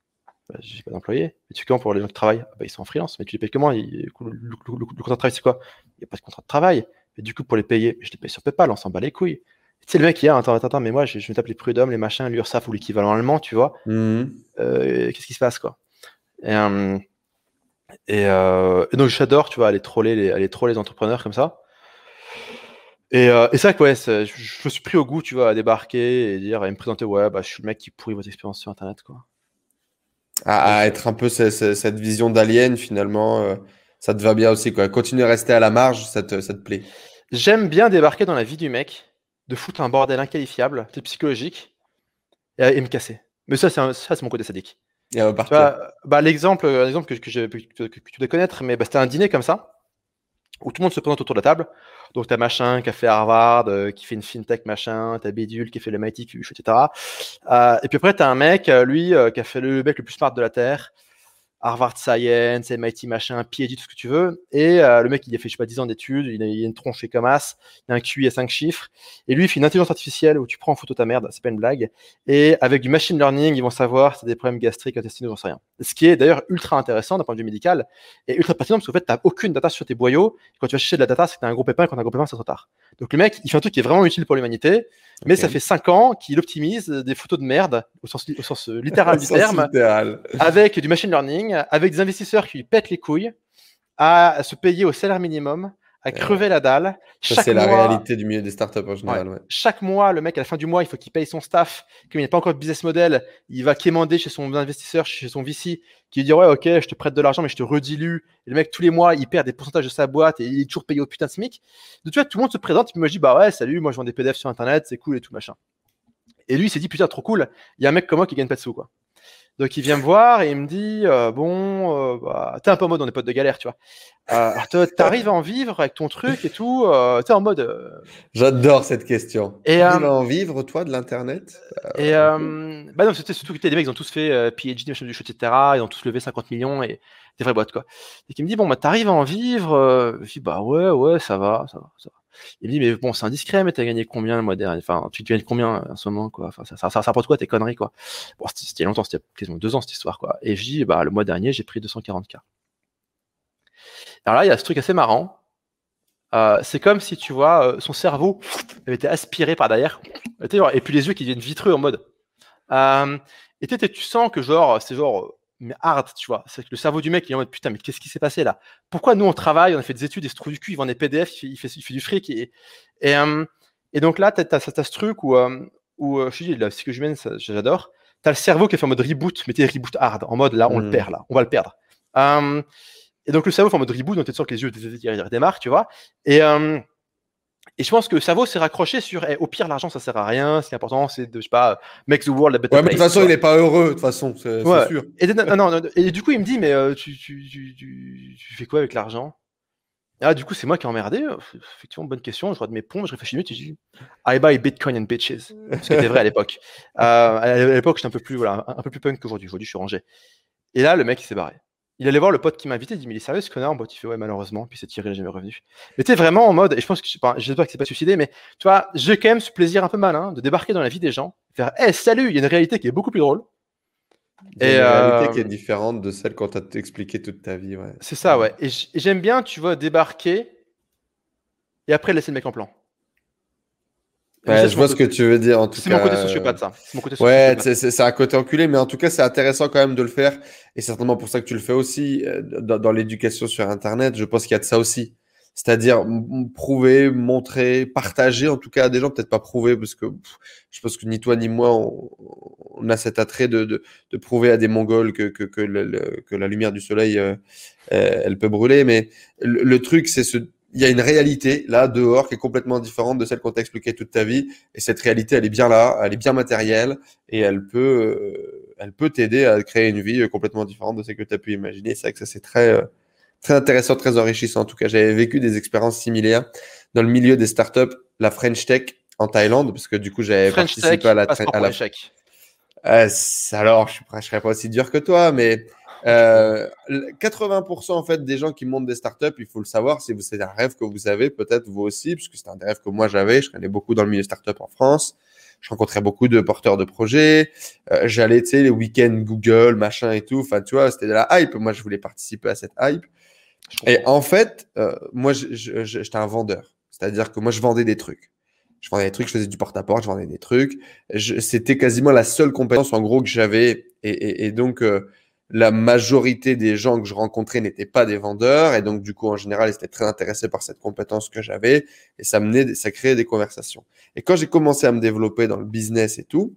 Bah, j'ai pas d'employé. Et tu fais comment pour les gens qui travaillent? Ah, bah, Ils sont en freelance, mais tu les payes comment? Le, le, le, le, contrat de travail, c'est quoi? Il n'y a pas de contrat de travail. Et du coup, pour les payer, je les paye sur PayPal, on s'en bat les couilles. Tu sais, le mec, il y a, attends, attends, attends, mais moi, je, je me tape les prud'hommes, les machins, l'URSAF ou l'équivalent allemand, tu vois. Mmh. Euh, Qu'est-ce qui se passe, quoi? Et, euh, et, euh, et, donc, j'adore, tu vois, aller troller les, aller troller les entrepreneurs comme ça. Et, euh, et c'est vrai que ouais, je, je, me suis pris au goût, tu vois, à débarquer et dire, et me présenter, ouais, bah, je suis le mec qui pourrit votre expérience sur Internet, quoi. À, à, être un peu cette, cette vision d'alien finalement euh, ça te va bien aussi quoi. Continuer à rester à la marge ça te, ça te plaît. J'aime bien débarquer dans la vie du mec de foutre un bordel inqualifiable c'est psychologique et, et, me casser. Mais ça c'est mon côté sadique et bah, l'exemple l'exemple que, que, que, que, tu dois connaître mais bah, c'était un dîner comme ça où tout le monde se présente autour de la table. Donc, tu as machin qui a fait Harvard, euh, qui fait une fintech machin, tu as Bédule qui a fait le MIT, etc. Euh, et puis après, tu as un mec, euh, lui, euh, qui a fait le mec le plus smart de la Terre, Harvard Science, MIT machin, PhD, tout ce que tu veux. Et euh, le mec, il a fait, je sais pas, 10 ans d'études, il, a, a une tronche comme as, il a un QI à 5 chiffres. Et lui, il fait une intelligence artificielle où tu prends en photo ta merde, c'est pas une blague. Et avec du machine learning, ils vont savoir si t'as des problèmes gastriques, intestinaux, j'en sais rien. Ce qui est d'ailleurs ultra intéressant d'un point de vue médical et ultra pertinent parce qu'en fait, t'as aucune data sur tes boyaux. Quand tu vas chercher de la data, c'est que t'as un gros pépin, et quand t'as un gros pépin, c'est trop tard. Donc le mec, il fait un truc qui est vraiment utile pour l'humanité, mais okay. ça fait 5 ans qu'il optimise des photos de merde, au sens, au sens littéral <laughs> du terme, littéral. avec du machine learning, avec des investisseurs qui lui pètent les couilles, à se payer au salaire minimum, à crever la dalle. c'est la réalité du milieu des startups en général. Chaque mois, le mec, à la fin du mois, il faut qu'il paye son staff. Comme il n'a pas encore de business model, il va quémander chez son investisseur, chez son VC, qui lui dit Ouais, ok, je te prête de l'argent, mais je te redilue. Et le mec, tous les mois, il perd des pourcentages de sa boîte et il est toujours payé au putain de SMIC. Donc, tu vois, tout le monde se présente, puis moi, je dis Bah ouais, salut, moi, je vends des PDF sur Internet, c'est cool et tout, machin. Et lui, il s'est dit Putain, trop cool, il y a un mec comme moi qui gagne pas de sous, quoi. Donc il vient me voir et il me dit euh, bon, euh, bah, t'es un peu en mode on est potes de galère, tu vois. Euh, t'arrives à en vivre avec ton truc et tout. Euh, t'es en mode. J'adore cette question. Et à en vivre toi de l'internet? Et bah non, c'était surtout que des mecs ils ont tous fait PhD, machin du show, etc. Ils ont tous levé 50 millions et des vraies boîtes quoi. Et qui me dit bon bah t'arrives à en vivre. je dis bah ouais ouais ça va ça va ça va. Il me dit, mais bon, c'est indiscret, mais t'as gagné combien le mois dernier? Enfin, tu gagnes combien en ce moment, quoi? Enfin, ça, ça, ça, rapporte quoi tes conneries, quoi? Bon, c'était longtemps, c'était quasiment deux ans cette histoire, quoi. Et je dis, bah, le mois dernier, j'ai pris 240K. Alors là, il y a ce truc assez marrant. Euh, c'est comme si, tu vois, euh, son cerveau avait été aspiré par derrière, et puis les yeux qui deviennent vitreux en mode. Euh, et tu sens que, genre, c'est genre mais hard, tu vois. C'est que le cerveau du mec, il est en mode putain, mais qu'est-ce qui s'est passé là Pourquoi nous on travaille, on a fait des études, il se trouve du cul, il vend des PDF, il fait, il fait, du fric. Et, et, euh, et donc là, tu as, ce truc où, euh, où euh, je dis, la psychologie humaine, j'adore. Tu as le cerveau qui est fait en mode reboot, mais tu reboot hard, en mode là, on le mmh. perd, là, on va le perdre. et donc le cerveau fait en mode reboot, donc tu sens que les yeux redémarrent, tu vois. Et, et je pense que le cerveau s'est raccroché sur eh, au pire, l'argent, ça sert à rien. Ce qui est important, c'est de, je sais pas, make the world a better ouais, mais de toute façon, il n'est pas heureux, de toute façon, c'est sûr. Et, non, non, et du coup, il me dit, mais euh, tu, tu, tu, tu, fais quoi avec l'argent? Ah, du coup, c'est moi qui ai emmerdé. Effectivement, bonne question. Je regarde mes pompes, je réfléchis une minute je dis, I buy Bitcoin and bitches. Ce qui était vrai à l'époque. Euh, à l'époque, j'étais un peu plus, voilà, un peu plus punk qu'aujourd'hui. Aujourd'hui, je suis rangé. Et là, le mec, il s'est barré il allait voir le pote qui m'a invité, il dit mais il est sérieux ce connard, il fait ouais malheureusement, puis c'est tiré, il n'est jamais revenu. Mais tu vraiment en mode, et je pense que j'espère que c'est pas suicidé, mais tu vois, j'ai quand même ce plaisir un peu malin de débarquer dans la vie des gens, faire hé salut, il y a une réalité qui est beaucoup plus drôle. Il y a une réalité euh, qui est différente de celle qu'on t'a expliqué toute ta vie, ouais. C'est ça, ouais. Et j'aime bien, tu vois, débarquer et après laisser le mec en plan je vois ce que tu veux dire. En tout c'est mon côté sociopathe, ça. Mon côté ouais, c'est un côté enculé, mais en tout cas, c'est intéressant quand même de le faire. Et certainement pour ça que tu le fais aussi euh, dans, l'éducation sur Internet. Je pense qu'il y a de ça aussi. C'est-à-dire prouver, montrer, partager, en tout cas à des gens, peut-être pas prouver, parce que je pense que ni toi ni moi, on, a cet attrait de, de, de, prouver à des Mongols que, que, que, le, que la lumière du soleil, euh, euh, elle peut brûler. Mais le, truc, c'est ce il y a une réalité là dehors qui est complètement différente de celle qu'on t'a expliqué toute ta vie. Et cette réalité, elle est bien là, elle est bien matérielle et elle peut, euh, elle peut t'aider à créer une vie complètement différente de celle que tu as pu imaginer. C'est vrai que ça c'est très, euh, très intéressant, très enrichissant. En tout cas, j'avais vécu des expériences similaires dans le milieu des startups, la French Tech en Thaïlande, parce que du coup j'avais participé à la, à la... Euh, alors, je ne serais pas aussi dur que toi, mais 80% euh, en fait des gens qui montent des startups, il faut le savoir, si c'est un rêve que vous avez, peut-être vous aussi, puisque c'est un rêve que moi j'avais. Je connais beaucoup dans le milieu startup en France. Je rencontrais beaucoup de porteurs de projets. Euh, j'allais, tu sais, les week-ends Google, machin et tout. Enfin, tu vois, c'était de la hype. Moi, je voulais participer à cette hype. Et en fait, euh, moi, j'étais un vendeur. C'est-à-dire que moi, je vendais des trucs. Je vendais des trucs, je faisais du porte-à-porte, je vendais des trucs. C'était quasiment la seule compétence, en gros, que j'avais. Et, et, et, donc, la majorité des gens que je rencontrais n'étaient pas des vendeurs et donc du coup en général ils étaient très intéressés par cette compétence que j'avais et ça menait ça créait des conversations. Et quand j'ai commencé à me développer dans le business et tout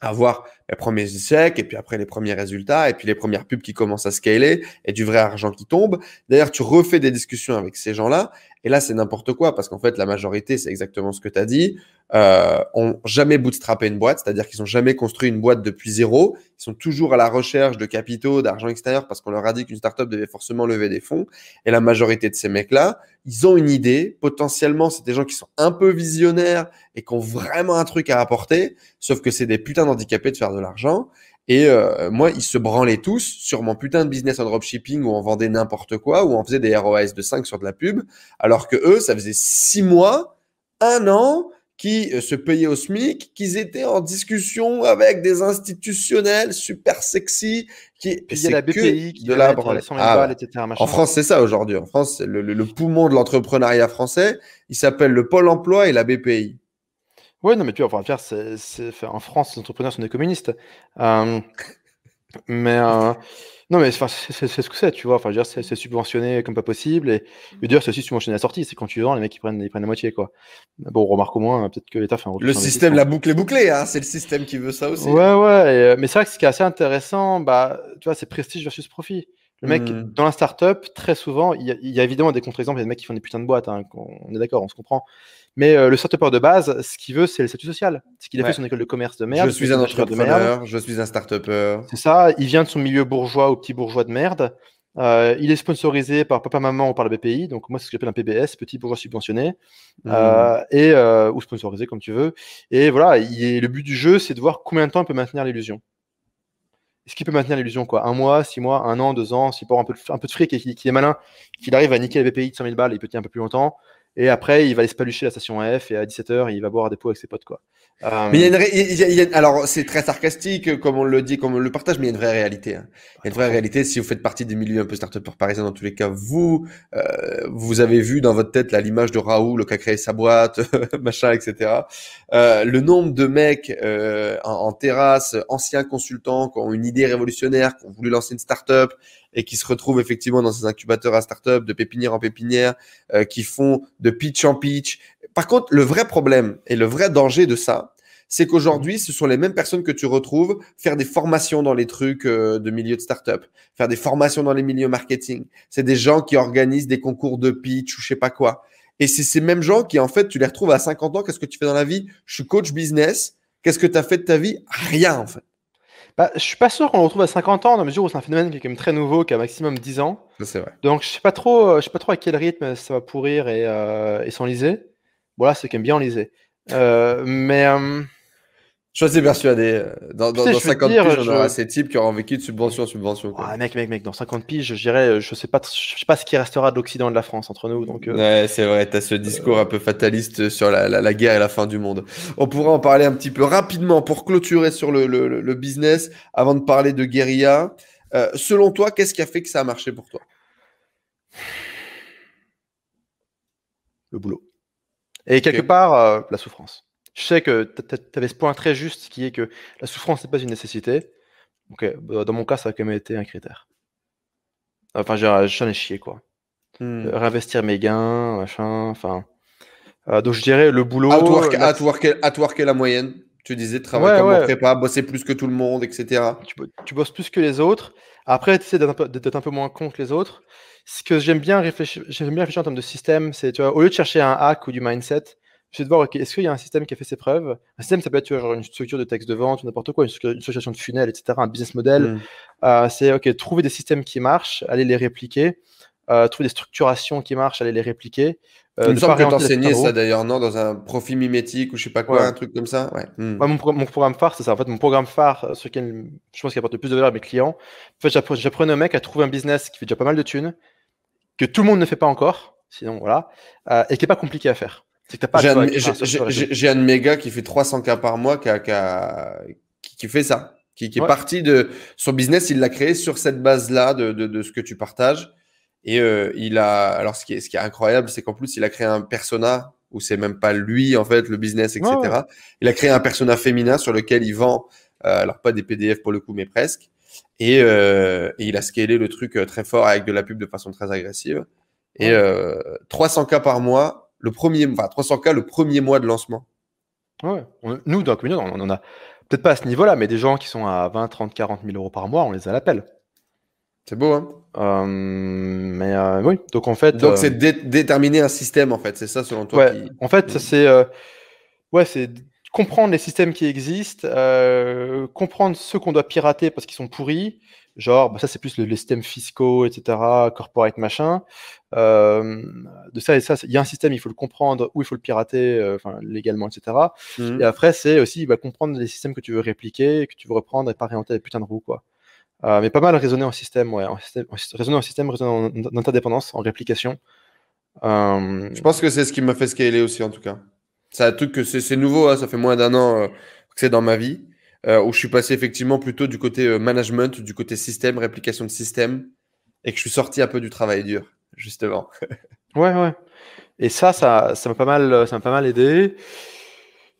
avoir mes premiers échecs et puis après les premiers résultats et puis les premières pubs qui commencent à scaler et du vrai argent qui tombe. D'ailleurs, tu refais des discussions avec ces gens-là et là, c'est n'importe quoi parce qu'en fait, la majorité, c'est exactement ce que tu as dit, euh, ont jamais bootstrappé une boîte, c'est-à-dire qu'ils ont jamais construit une boîte depuis zéro. Ils sont toujours à la recherche de capitaux, d'argent extérieur parce qu'on leur a dit qu'une startup devait forcément lever des fonds. Et la majorité de ces mecs-là, ils ont une idée. Potentiellement, c'est des gens qui sont un peu visionnaires et qui ont vraiment un truc à apporter, sauf que c'est des putains d'handicapés de faire de l'argent. Et euh, moi, ils se branlaient tous sur mon putain de business en dropshipping où on vendait n'importe quoi, où on faisait des ROAS de 5 sur de la pub, alors que eux, ça faisait 6 mois, un an, qui euh, se payaient au SMIC, qu'ils étaient en discussion avec des institutionnels super sexy. Qui, il y a la BPI qui de la ah, etc. En France, c'est ça aujourd'hui. En France, le, le, poumon de l'entrepreneuriat français, il s'appelle le Pôle emploi et la BPI. Oui, non, mais tu vois, enfin, faire, c'est, en France, les entrepreneurs sont des communistes. Euh, mais, euh, Non, mais c'est ce que c'est, tu vois. Enfin, c'est subventionné comme pas possible. Et, d'ailleurs, c'est aussi subventionné à la sortie. C'est quand tu vends, les mecs, ils prennent, ils prennent la moitié, quoi. Bon, remarque au moins, peut-être que l'État fait un Le système, la boucle est bouclée, hein. C'est le système qui veut ça aussi. Ouais, ouais. Euh, mais c'est vrai que ce qui est assez intéressant, bah, tu vois, c'est prestige versus profit. Le mec, hmm. dans la startup, très souvent, il y, a, évidemment des contre-exemples, il y a des mecs qui font des putains de boîtes, hein, on est d'accord, on se comprend. Mais euh, le startupper de base, ce qu'il veut, c'est le statut social. C'est qu'il a fait son école de commerce de merde. Je suis un entrepreneur, je suis un startupper. C'est ça, il vient de son milieu bourgeois ou petit bourgeois de merde. Euh, il est sponsorisé par papa-maman ou par le BPI, donc moi c'est ce que j'appelle un PBS, petit bourgeois subventionné, hmm. euh, et, ou sponsorisé comme tu veux. Et voilà, le but du jeu, c'est de voir combien de temps il peut maintenir l'illusion est-ce qu'il peut maintenir l'illusion quoi? Un mois, six mois, un an, deux ans, s'il un peu, de, un peu de fric et qu'il est malin, qu'il arrive à niquer le BPI de 100 000 balles, il peut tenir un peu plus longtemps. Et après, il va aller se palucher la station F et à 17h, il va boire des pots avec ses potes. Quoi. Mais il y a une il y a, alors c'est très sarcastique comme on le dit, comme on le partage, mais il y a une vraie réalité. Hein. Il y a une vraie réalité. Si vous faites partie des milieux un peu start parisiens, dans tous les cas, vous euh, vous avez vu dans votre tête l'image de Raoul qui a créé sa boîte, <laughs> machin, etc. Euh, le nombre de mecs euh, en, en, terrasse, anciens consultants, qui ont une idée révolutionnaire, qui ont voulu lancer une start-up et qui se retrouvent effectivement dans ces incubateurs à start-up, de pépinière en pépinière, euh, qui font de pitch en pitch. Par contre, le vrai problème et le vrai danger de ça, c'est qu'aujourd'hui, ce sont les mêmes personnes que tu retrouves faire des formations dans les trucs euh, de milieu de start-up, faire des formations dans les milieux marketing. C'est des gens qui organisent des concours de pitch ou je sais pas quoi. Et c'est ces mêmes gens qui, en fait, tu les retrouves à 50 ans. Qu'est-ce que tu fais dans la vie? Je suis coach business. Qu'est-ce que tu as fait de ta vie? Rien, en fait. Bah, je suis pas sûr qu'on le retrouve à 50 ans, dans la mesure où c'est un phénomène qui est quand même très nouveau, qui a maximum 10 ans. C'est vrai. Donc je sais pas trop, euh, je sais pas trop à quel rythme ça va pourrir et, euh, et s'enliser. Bon là, c'est quand même bien enlisé. Euh, mais euh, je suis persuadé. Euh, dans, dans, 50 piges, on aura ces types qui auront vécu de subvention en subvention. Quoi. Ah, mec, mec, mec, dans 50 piges, je dirais, je sais pas, je sais pas ce qui restera de l'Occident et de la France entre nous. Donc, euh. Ouais, c'est vrai, t'as ce discours un peu fataliste sur la, la, la, guerre et la fin du monde. On pourra en parler un petit peu rapidement pour clôturer sur le, le, le business avant de parler de guérilla. Euh, selon toi, qu'est-ce qui a fait que ça a marché pour toi? Le boulot. Et quelque part, euh, la souffrance. Je sais que tu avais ce point très juste qui est que la souffrance n'est pas une nécessité. Ok, bah, dans mon cas, ça a quand même été un critère. Enfin, j'en ai chié, quoi. Hmm. Euh, réinvestir mes gains, machin, enfin. Euh, donc je dirais le boulot. À toi la moyenne. Tu disais travailler comme ouais. prépa, bosser plus que tout le monde, etc. Tu, bosses plus que les autres. Après, tu sais d'être un, peu moins con que les autres. Ce que j'aime bien réfléchir, j'aime bien réfléchir en termes de système, c'est tu vois, au lieu de chercher un hack ou du mindset, je de voir, est-ce qu'il y a un système qui a fait ses preuves? Un système, ça peut être tu vois, genre une structure de texte de vente, n'importe quoi, une, association de funnel, etc., un business model. Mm. Euh, c'est ok, trouver des systèmes qui marchent, aller les répliquer, euh, trouver des structurations qui marchent, aller les répliquer. Euh, Il me semble que t'enseignais ça d'ailleurs, non Dans un profil mimétique ou je sais pas quoi, un truc comme ça ouais. Mm. mon, programme phare, c'est ça. En fait, mon programme phare, sur lequel je pense qu'il apporte le plus de valeur à mes clients, en fait, j'apprenais au mec à trouver un business qui fait déjà pas mal de thunes, que tout le monde ne fait pas encore, sinon voilà, et qui n'est pas compliqué à faire. J'ai un, de mes gars qui fait 300K par mois qui, a, qui, fait ça, qui, est parti de son business, il l'a créé sur cette base-là de, de, de, ce que tu partages. Et euh, il a, alors ce qui est, ce qui est incroyable, c'est qu'en plus, il a créé un persona où c'est même pas lui, en fait, le business, etc. Il a créé un persona féminin sur lequel il vend, euh, alors pas des PDF pour le coup, mais presque. Et, euh, et il a scalé le truc euh, très fort avec de la pub de façon très agressive. Et 300K par mois, le premier, enfin 300K le premier mois de lancement. Ouais. nous, dans la communauté, on en a peut-être pas à ce niveau-là, mais des gens qui sont à 20, 30, 40 000 euros par mois, on les a à l'appel. C'est beau, hein euh, Mais euh, oui, donc en fait. Donc c'est euh, déterminer un système, en fait, c'est ça selon toi ouais, En fait, c'est ouais, c'est comprendre les systèmes qui existent, comprendre ceux qu'on doit pirater parce qu'ils sont pourris, Genre, bah, ça, c'est plus les systèmes fiscaux, etc., corporate, machin. Euh, de ça et ça, il y a un système, il faut le comprendre, ou il faut le pirater, euh, enfin, légalement, etc. Mmh. Et après, c'est aussi, il va comprendre les systèmes que tu veux répliquer, que tu veux reprendre et pas réinventer les putains de roues, quoi. Euh, mais pas mal raisonner en système, ouais. En système, raisonner en système, raisonner en, interdépendance, en réplication. Je pense que c'est ce qui m'a fait scaler aussi, en tout cas. C'est un truc que c'est nouveau, hein, ça fait moins d'un an que c'est dans ma vie. Où je suis passé effectivement plutôt du côté management, du côté système, réplication de système, et que je suis sorti un peu du travail dur, justement. <laughs> ouais, ouais. Et ça, ça, ça m'a pas mal, ça m'a pas mal aidé.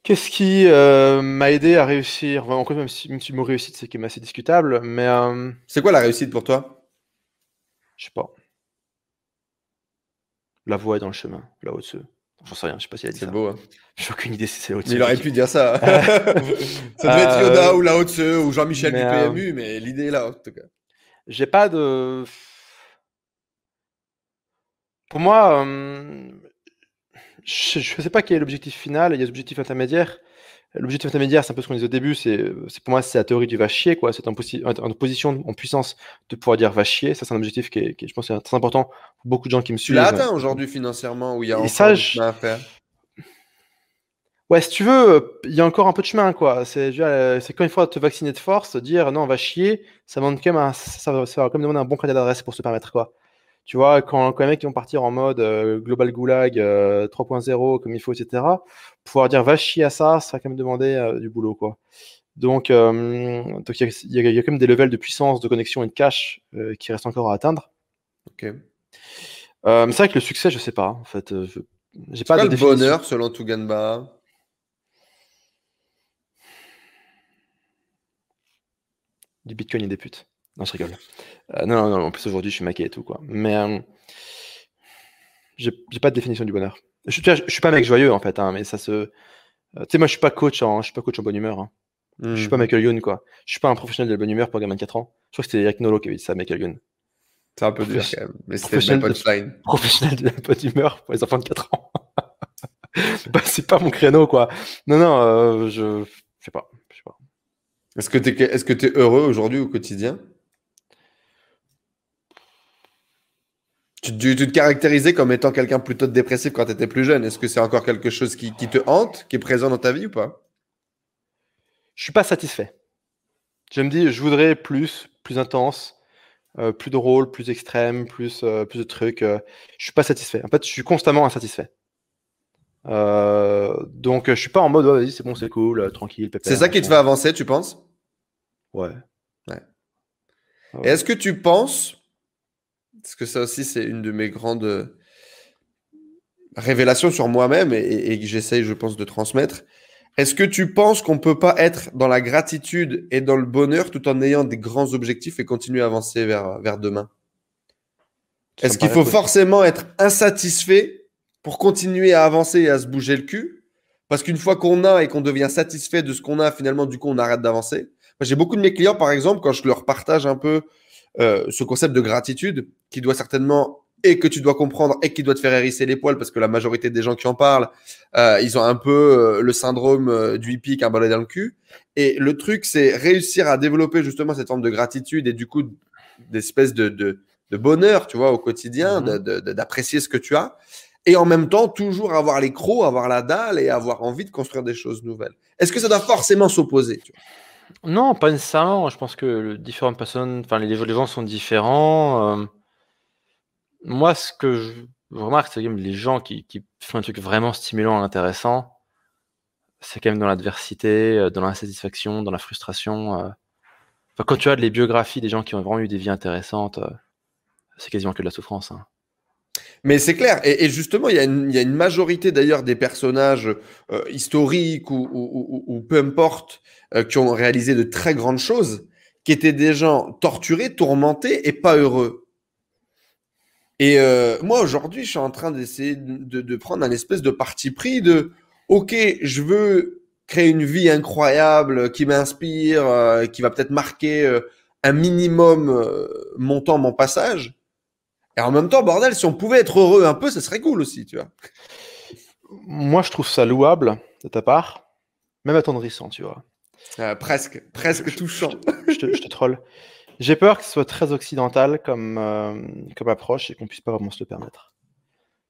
Qu'est-ce qui euh, m'a aidé à réussir? Enfin, Encore même si, même si mon réussite, c'est quand même assez discutable, mais euh, C'est quoi la réussite pour toi? Je sais pas. La voie est dans le chemin, là au-dessus. J'en sais rien, je sais pas s'il a dit C'est ça. beau. Hein. J'ai aucune idée si c'est Mais au-dessus. il aurait pu dire ça. <laughs> ça devait être Euh, Yoda ou Lao Tse ou Jean-Michel du euh, PMU, mais l'idée est là en tout cas. J'ai pas de. Pour moi, euh, je, je sais pas quel est l'objectif final. Il y a l'objectif intermédiaire. L'objectif intermédiaire, c'est un peu ce qu'on disait au début. C'est, pour moi, c'est la théorie du va chier, quoi. C'est en, posi- en- en position, en puissance de pouvoir dire va chier. Ça, c'est un objectif qui est, qui est, je pense, est très important pour beaucoup de gens qui me Tu suivent. l'as atteint aujourd'hui financièrement où il y a Et encore ça, du je- chemin à faire? Ouais, si tu veux, il y a encore un peu de chemin, quoi. C'est, quand il faut te vacciner de force, dire non, on va chier, ça demande quand même un- ça, va, ça va quand même demander un bon candidat d'adresse pour se permettre, quoi. Tu vois, quand, quand les mecs qui vont partir en mode euh, global goulag euh, 3.0 comme il faut, etc., pouvoir dire va chier à ça, ça va quand même demander euh, du boulot, quoi. Donc, euh, donc il y, a- il y a- il y a quand même des levels de puissance, de connexion et de cash euh, qui restent encore à atteindre. Ok. Euh, c'est vrai que le succès, je sais pas, en fait. euh, je- j'ai pas quoi de le bonheur selon Tuganba Du bitcoin et des putes. Non, je rigole. Euh, non, non, non, en plus aujourd'hui je suis maqué et tout, quoi. Mais euh, j'ai pas de définition du bonheur. Je, je, je suis pas un mec joyeux en fait, hein, mais ça se. euh, tu sais, moi je suis pas coach en, je suis pas coach en bonne humeur. hein. Je suis pas Hmm. Michael Youn, quoi. Je suis pas un professionnel de la bonne humeur pour un gamin de 4 ans. Je crois que c'était Eric Nolo qui avait dit ça, Michael Youn. C'est un peu dur quand même. Mais c'était une punchline. Professionnel de la bonne humeur pour les enfants de 4 ans. <laughs> bah, c'est pas mon créneau, quoi. Non, non, euh, je. Je sais pas. Je sais pas. Est-ce que tu es, est-ce que tu es heureux aujourd'hui au quotidien? Tu, tu, tu te caractérisais comme étant quelqu'un plutôt dépressif quand tu étais plus jeune. Est-ce que c'est encore quelque chose qui, qui te hante, qui est présent dans ta vie ou pas? Je suis pas satisfait. Je me dis, je voudrais plus, plus intense, euh, plus drôle, plus extrême, plus, euh, plus de trucs. euh, je suis pas satisfait. En fait, je suis constamment insatisfait. Euh, donc, je suis pas en mode, vas-y, c'est bon, c'est cool, euh, tranquille. C'est ça qui te fait avancer, tu penses? Ouais. Ouais. Est-ce que tu penses, parce que ça aussi c'est une de mes grandes euh, révélations sur moi-même et, que j'essaye, je pense, de transmettre, est-ce que tu penses qu'on peut pas être dans la gratitude et dans le bonheur tout en ayant des grands objectifs et continuer à avancer vers, vers demain? Est-ce qu'il faut possible. forcément être insatisfait pour continuer à avancer et à se bouger le cul? Parce qu'une fois qu'on a et qu'on devient satisfait de ce qu'on a, finalement, du coup, on arrête d'avancer. J'ai beaucoup de mes clients, par exemple, quand je leur partage un peu euh, ce concept de gratitude, qui doit certainement, et que tu dois comprendre, et qui doit te faire hérisser les poils, parce que la majorité des gens qui en parlent, euh, ils ont un peu euh, le syndrome du hippie qui a un balai dans le cul. Et le truc, c'est réussir à développer justement cette forme de gratitude et du coup, d'espèce de, de, de bonheur, tu vois, au quotidien, Mhm. d'apprécier ce que tu as. Et en même temps, toujours avoir les crocs, avoir la dalle et avoir envie de construire des choses nouvelles. Est-ce que ça doit forcément s'opposer Non, pas nécessairement. Je pense que le- différentes personnes, enfin, les, gens sont différents. euh. moi, ce que je remarque, c'est que les gens qui, qui font un truc vraiment stimulant et intéressant, c'est quand même dans l'adversité, euh, dans l'insatisfaction, dans la frustration. euh. Enfin, quand tu as les biographies des gens qui ont vraiment eu des vies intéressantes, c'est quasiment que de la souffrance. hein. Mais c'est clair. Et, justement, il y, a une- majorité d'ailleurs des personnages euh, historiques ou, peu importe euh, qui ont réalisé de très grandes choses, qui étaient des gens torturés, tourmentés et pas heureux. Et euh, moi, aujourd'hui, je suis en train d'essayer de, prendre un espèce de parti pris de OK, je veux créer une vie incroyable qui m'inspire, qui va peut-être marquer un minimum mon temps, mon passage. Et en même temps, bordel, si on pouvait être heureux un peu, ça serait cool aussi, tu vois. Moi, je trouve ça louable de ta part, même attendrissant, tu vois. Euh, presque, presque touchant. je te, je te troll. J'ai peur que ce soit très occidental comme, euh, comme approche et qu'on puisse pas vraiment se le permettre.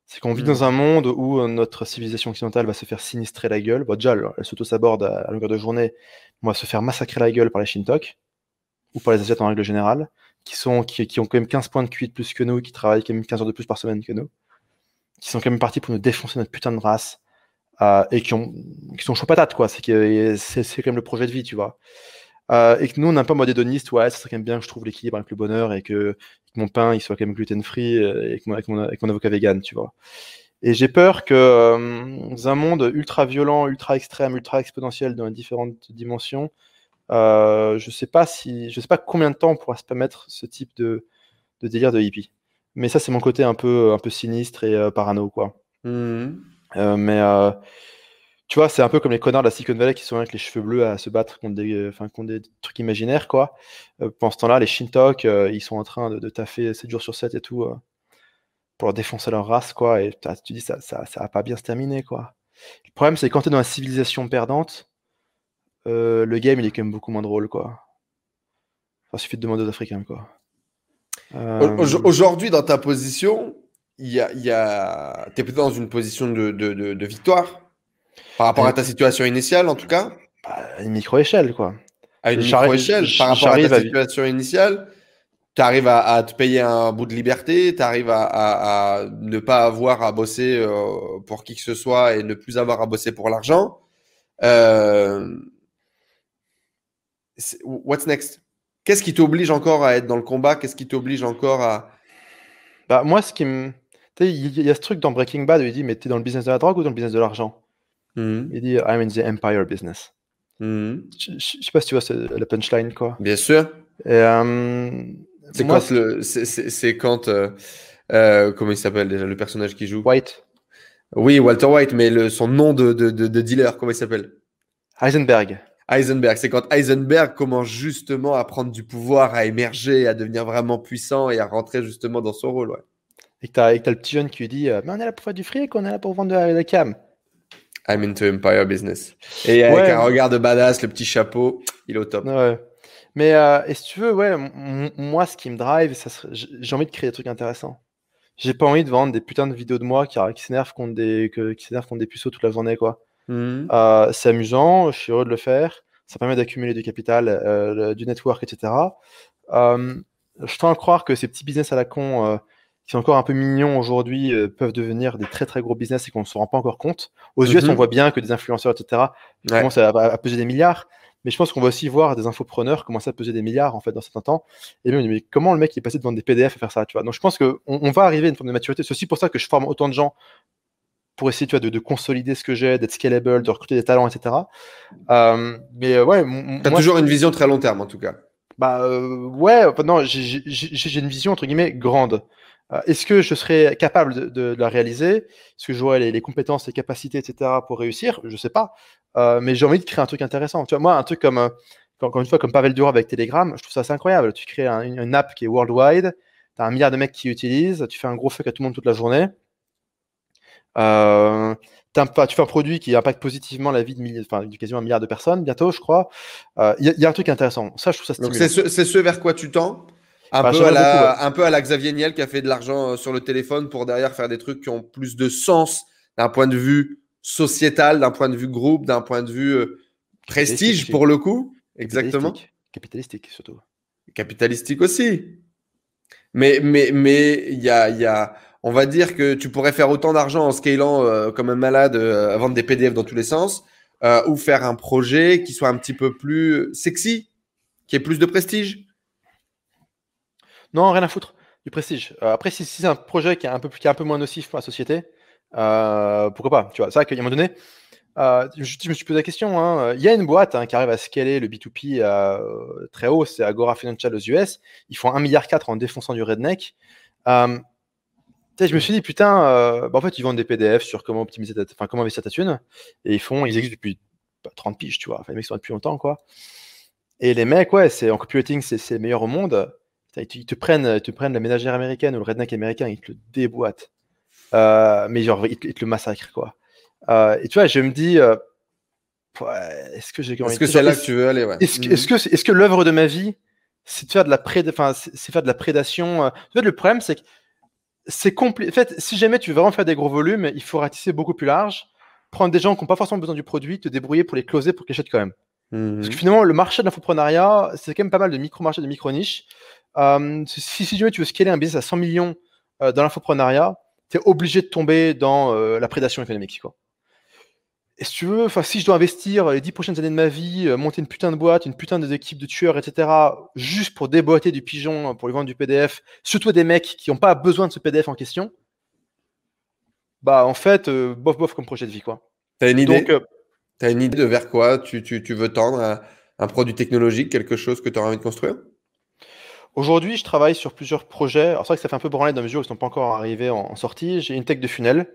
C'est qu'on vit Mm. dans un monde où euh, notre civilisation occidentale va se faire sinistrer la gueule. Bon, déjà, elle, elle s'auto-saborde à, à longueur de journée. On va se faire massacrer la gueule par les Shintok ou par les Asiates en règle générale, qui, sont, qui, qui ont quand même 15 points de QI de plus que nous, qui travaillent quand même 15 heures de plus par semaine que nous, qui sont quand même partis pour nous défoncer notre putain de race euh, et qui, ont, qui sont chaud patate, quoi. C'est c'est quand même le projet de vie, tu vois. Euh, et que nous, on est un mode hédoniste, ouais, ça serait quand même bien que je trouve l'équilibre avec le bonheur et que, mon pain il soit quand même gluten free et que mon, avec mon, avec mon avocat vegan, tu vois. Et j'ai peur que euh, dans un monde ultra violent, ultra extrême, ultra exponentiel dans les différentes dimensions, euh, je sais pas si, je sais pas combien de temps on pourra se permettre ce type de, de délire de hippie. Mais ça, c'est mon côté un peu, un peu sinistre et euh, parano, quoi. Mmh. Euh, mais tu vois, c'est un peu comme les connards de la Silicon Valley qui sont avec les cheveux bleus à se battre contre des, enfin, contre des trucs imaginaires, quoi. Pendant ce temps-là, les Shintok, ils sont en train de, de taffer 7 jours sur 7 et tout pour leur défoncer leur race, quoi. Et tu dis, ça, ça, ça va pas bien se terminer, quoi. Le problème, c'est quand t'es dans une civilisation perdante, euh, le game, il est quand même beaucoup moins drôle, quoi. Enfin, il suffit de demander aux Africains, quoi. Euh, Au- Aujourd'hui, dans ta position, il y a, il y a... tu es plutôt dans une position de, de, de, de victoire? Par rapport à ta situation initiale, en tout cas, bah, à une micro-échelle, quoi. à une micro-échelle. Par rapport à ta à- situation initiale, tu arrives à, à te payer un bout de liberté, tu arrives à, à, à ne pas avoir à bosser euh, pour qui que ce soit et ne plus avoir à bosser pour l'argent. Euh... What's next? Qu'est-ce qui t'oblige encore à être dans le combat? Qu'est-ce qui t'oblige encore à... Bah, moi, ce qui me. Tu sais, il y, a ce truc dans Breaking Bad où il dit Mais t'es dans le business de la drogue ou dans le business de l'argent? Mhm. Il dit I'm in the empire business. Mhm. Je, je- je sais pas si tu vois la punchline, quoi. Bien sûr. Euh, le, c'est quand, euh, euh, comment il s'appelle déjà le personnage qui joue? White, Oui, Walter White, mais le, son nom de, de, de, de dealer, comment il s'appelle? Heisenberg. Heisenberg. C'est quand Heisenberg commence justement à prendre du pouvoir, à émerger, à devenir vraiment puissant et à rentrer justement dans son rôle. Ouais. Et que que t'as le petit jeune qui lui dit euh, Mais on est là pour faire du fric, on est là pour vendre de la, de la cam. I'm into empire business. Et avec Ouais. un regard de badass, le petit chapeau, il est au top. Ouais. Mais euh, et si tu veux, ouais, moi, ce qui me drive, j'ai envie de créer des trucs intéressants. J'ai pas envie de vendre des putains de vidéos de moi qui, qui s'énervent contre des, que- qui s'énervent contre des puceaux toute la journée, quoi. Mhm. Euh, c'est amusant, je suis heureux de le faire. Ça permet d'accumuler du capital, euh, le- du network, etc. Euh, je tends à croire que ces petits business à la con, euh, qui sont encore un peu mignons aujourd'hui, peuvent devenir des très très gros business et qu'on ne se rend pas encore compte. Aux US, Mhm. on voit bien que des influenceurs, etc., Ouais. commencent à, à peser des milliards. Mais je pense qu'on va aussi voir des infopreneurs commencer à peser des milliards en fait dans certains temps. Et même, mais comment le mec est passé de vendre des PDF à faire ça, tu vois? Donc je pense qu'on on va arriver à une forme de maturité. C'est aussi pour ça que je forme autant de gens pour essayer tu vois, de, de consolider ce que j'ai, d'être scalable, de recruter des talents, etc. Euh, mais euh, ouais, T'as toujours une vision très long terme en tout cas. bah euh, ouais, enfin, non, j'ai- une vision entre guillemets grande. Euh, Est-ce que je serais capable de, de- de la réaliser? Est-ce que j'aurais les, les compétences, les capacités, etc. pour réussir? Je sais pas. Mais j'ai envie de créer un truc intéressant. Tu vois, moi, un truc comme, encore une fois, comme Pavel Durand avec Telegram, je trouve ça assez incroyable. Tu crées un- une, une app qui est worldwide, tu as un milliard de mecs qui l'utilisent, tu fais un gros fuck à tout le monde toute la journée. Euh, tu fais un produit qui impacte positivement la vie de, enfin, de quasiment un milliard de personnes bientôt, je crois. Euh, Il y, a- il y a un truc intéressant. Ça, je trouve ça stimulant. c'est ce, vers quoi tu tends? Un, Bah, peu à la, beaucoup, ouais. un peu à la Xavier Niel qui a fait de l'argent euh, sur le téléphone pour derrière faire des trucs qui ont plus de sens d'un point de vue sociétal, d'un point de vue groupe, d'un point de vue euh, prestige pour le coup. Exactement. Capitalistique. Capitalistique, surtout. Capitalistique aussi. Mais mais mais il y a, il y a on va dire que tu pourrais faire autant d'argent en scalant euh, comme un malade, euh, à vendre des PDF dans tous les sens, euh, ou faire un projet qui soit un petit peu plus sexy, qui ait plus de prestige. Non, rien à foutre. Du prestige. Après, si, c'est un projet qui est un peu, qui est un peu moins nocif pour la société, pourquoi pas Tu vois, c'est vrai qu'à un moment donné, je, me suis posé la question. hein, Il y a une boîte hein, qui arrive à scaler le B2P euh, très haut, c'est Agora Financial aux US. Ils font 1,4 milliard en défonçant du redneck. Je me suis dit, putain, euh, bah, en fait, ils vendent des PDF sur comment optimiser ta, enfin, comment investir ta thune. Et ils font, ils existent depuis bah, 30 piges, tu vois. Enfin, les mecs sont là depuis longtemps, quoi. Et les mecs, ouais, c'est en copywriting, c'est meilleurs au monde. Ils te, ils te prennent, ils te prennent la ménagère américaine ou le redneck américain, ils te le déboîtent. Euh, mais genre, ils te, ils te le massacrent, quoi. Euh, et tu vois, je me dis, est-ce que j'ai Est-ce que c'est là que tu veux aller ouais. est-ce Mhm. est-ce que, est-ce que l'œuvre de ma vie, c'est de faire de la pré, enfin, c'est faire de la prédation. En fait, le problème, c'est que c'est compliqué. En fait, si jamais tu veux vraiment faire des gros volumes, il faut ratisser beaucoup plus large, prendre des gens qui n'ont pas forcément besoin du produit, te débrouiller pour les closer pour qu'ils achètent quand même. Mhm. Parce que finalement, le marché de l'infoprenariat, c'est quand même pas mal de micro-marchés, de micro-niches. Euh, si, si jamais tu veux scaler un business à 100 millions euh, dans l'infoprenariat, tu es obligé de tomber dans euh, la prédation économique. Quoi. Et si tu veux, enfin, si je dois investir les 10 prochaines années de ma vie, euh, monter une putain de boîte, une putain d'équipe de tueurs, etc., juste pour déboîter du pigeon, pour lui vendre du PDF, surtout des mecs qui n'ont pas besoin de ce PDF en question, Bah, en fait, euh, bof, bof comme projet de vie, quoi. T'as une idée Donc, euh, T'as une idée de vers quoi tu, tu, tu veux tendre un, un produit technologique, quelque chose que tu auras envie de construire? Aujourd'hui, je travaille sur plusieurs projets. Alors, c'est vrai que ça fait un peu branler dans la mesure où ils ne sont pas encore arrivés en, en sortie. J'ai une tech de funnel.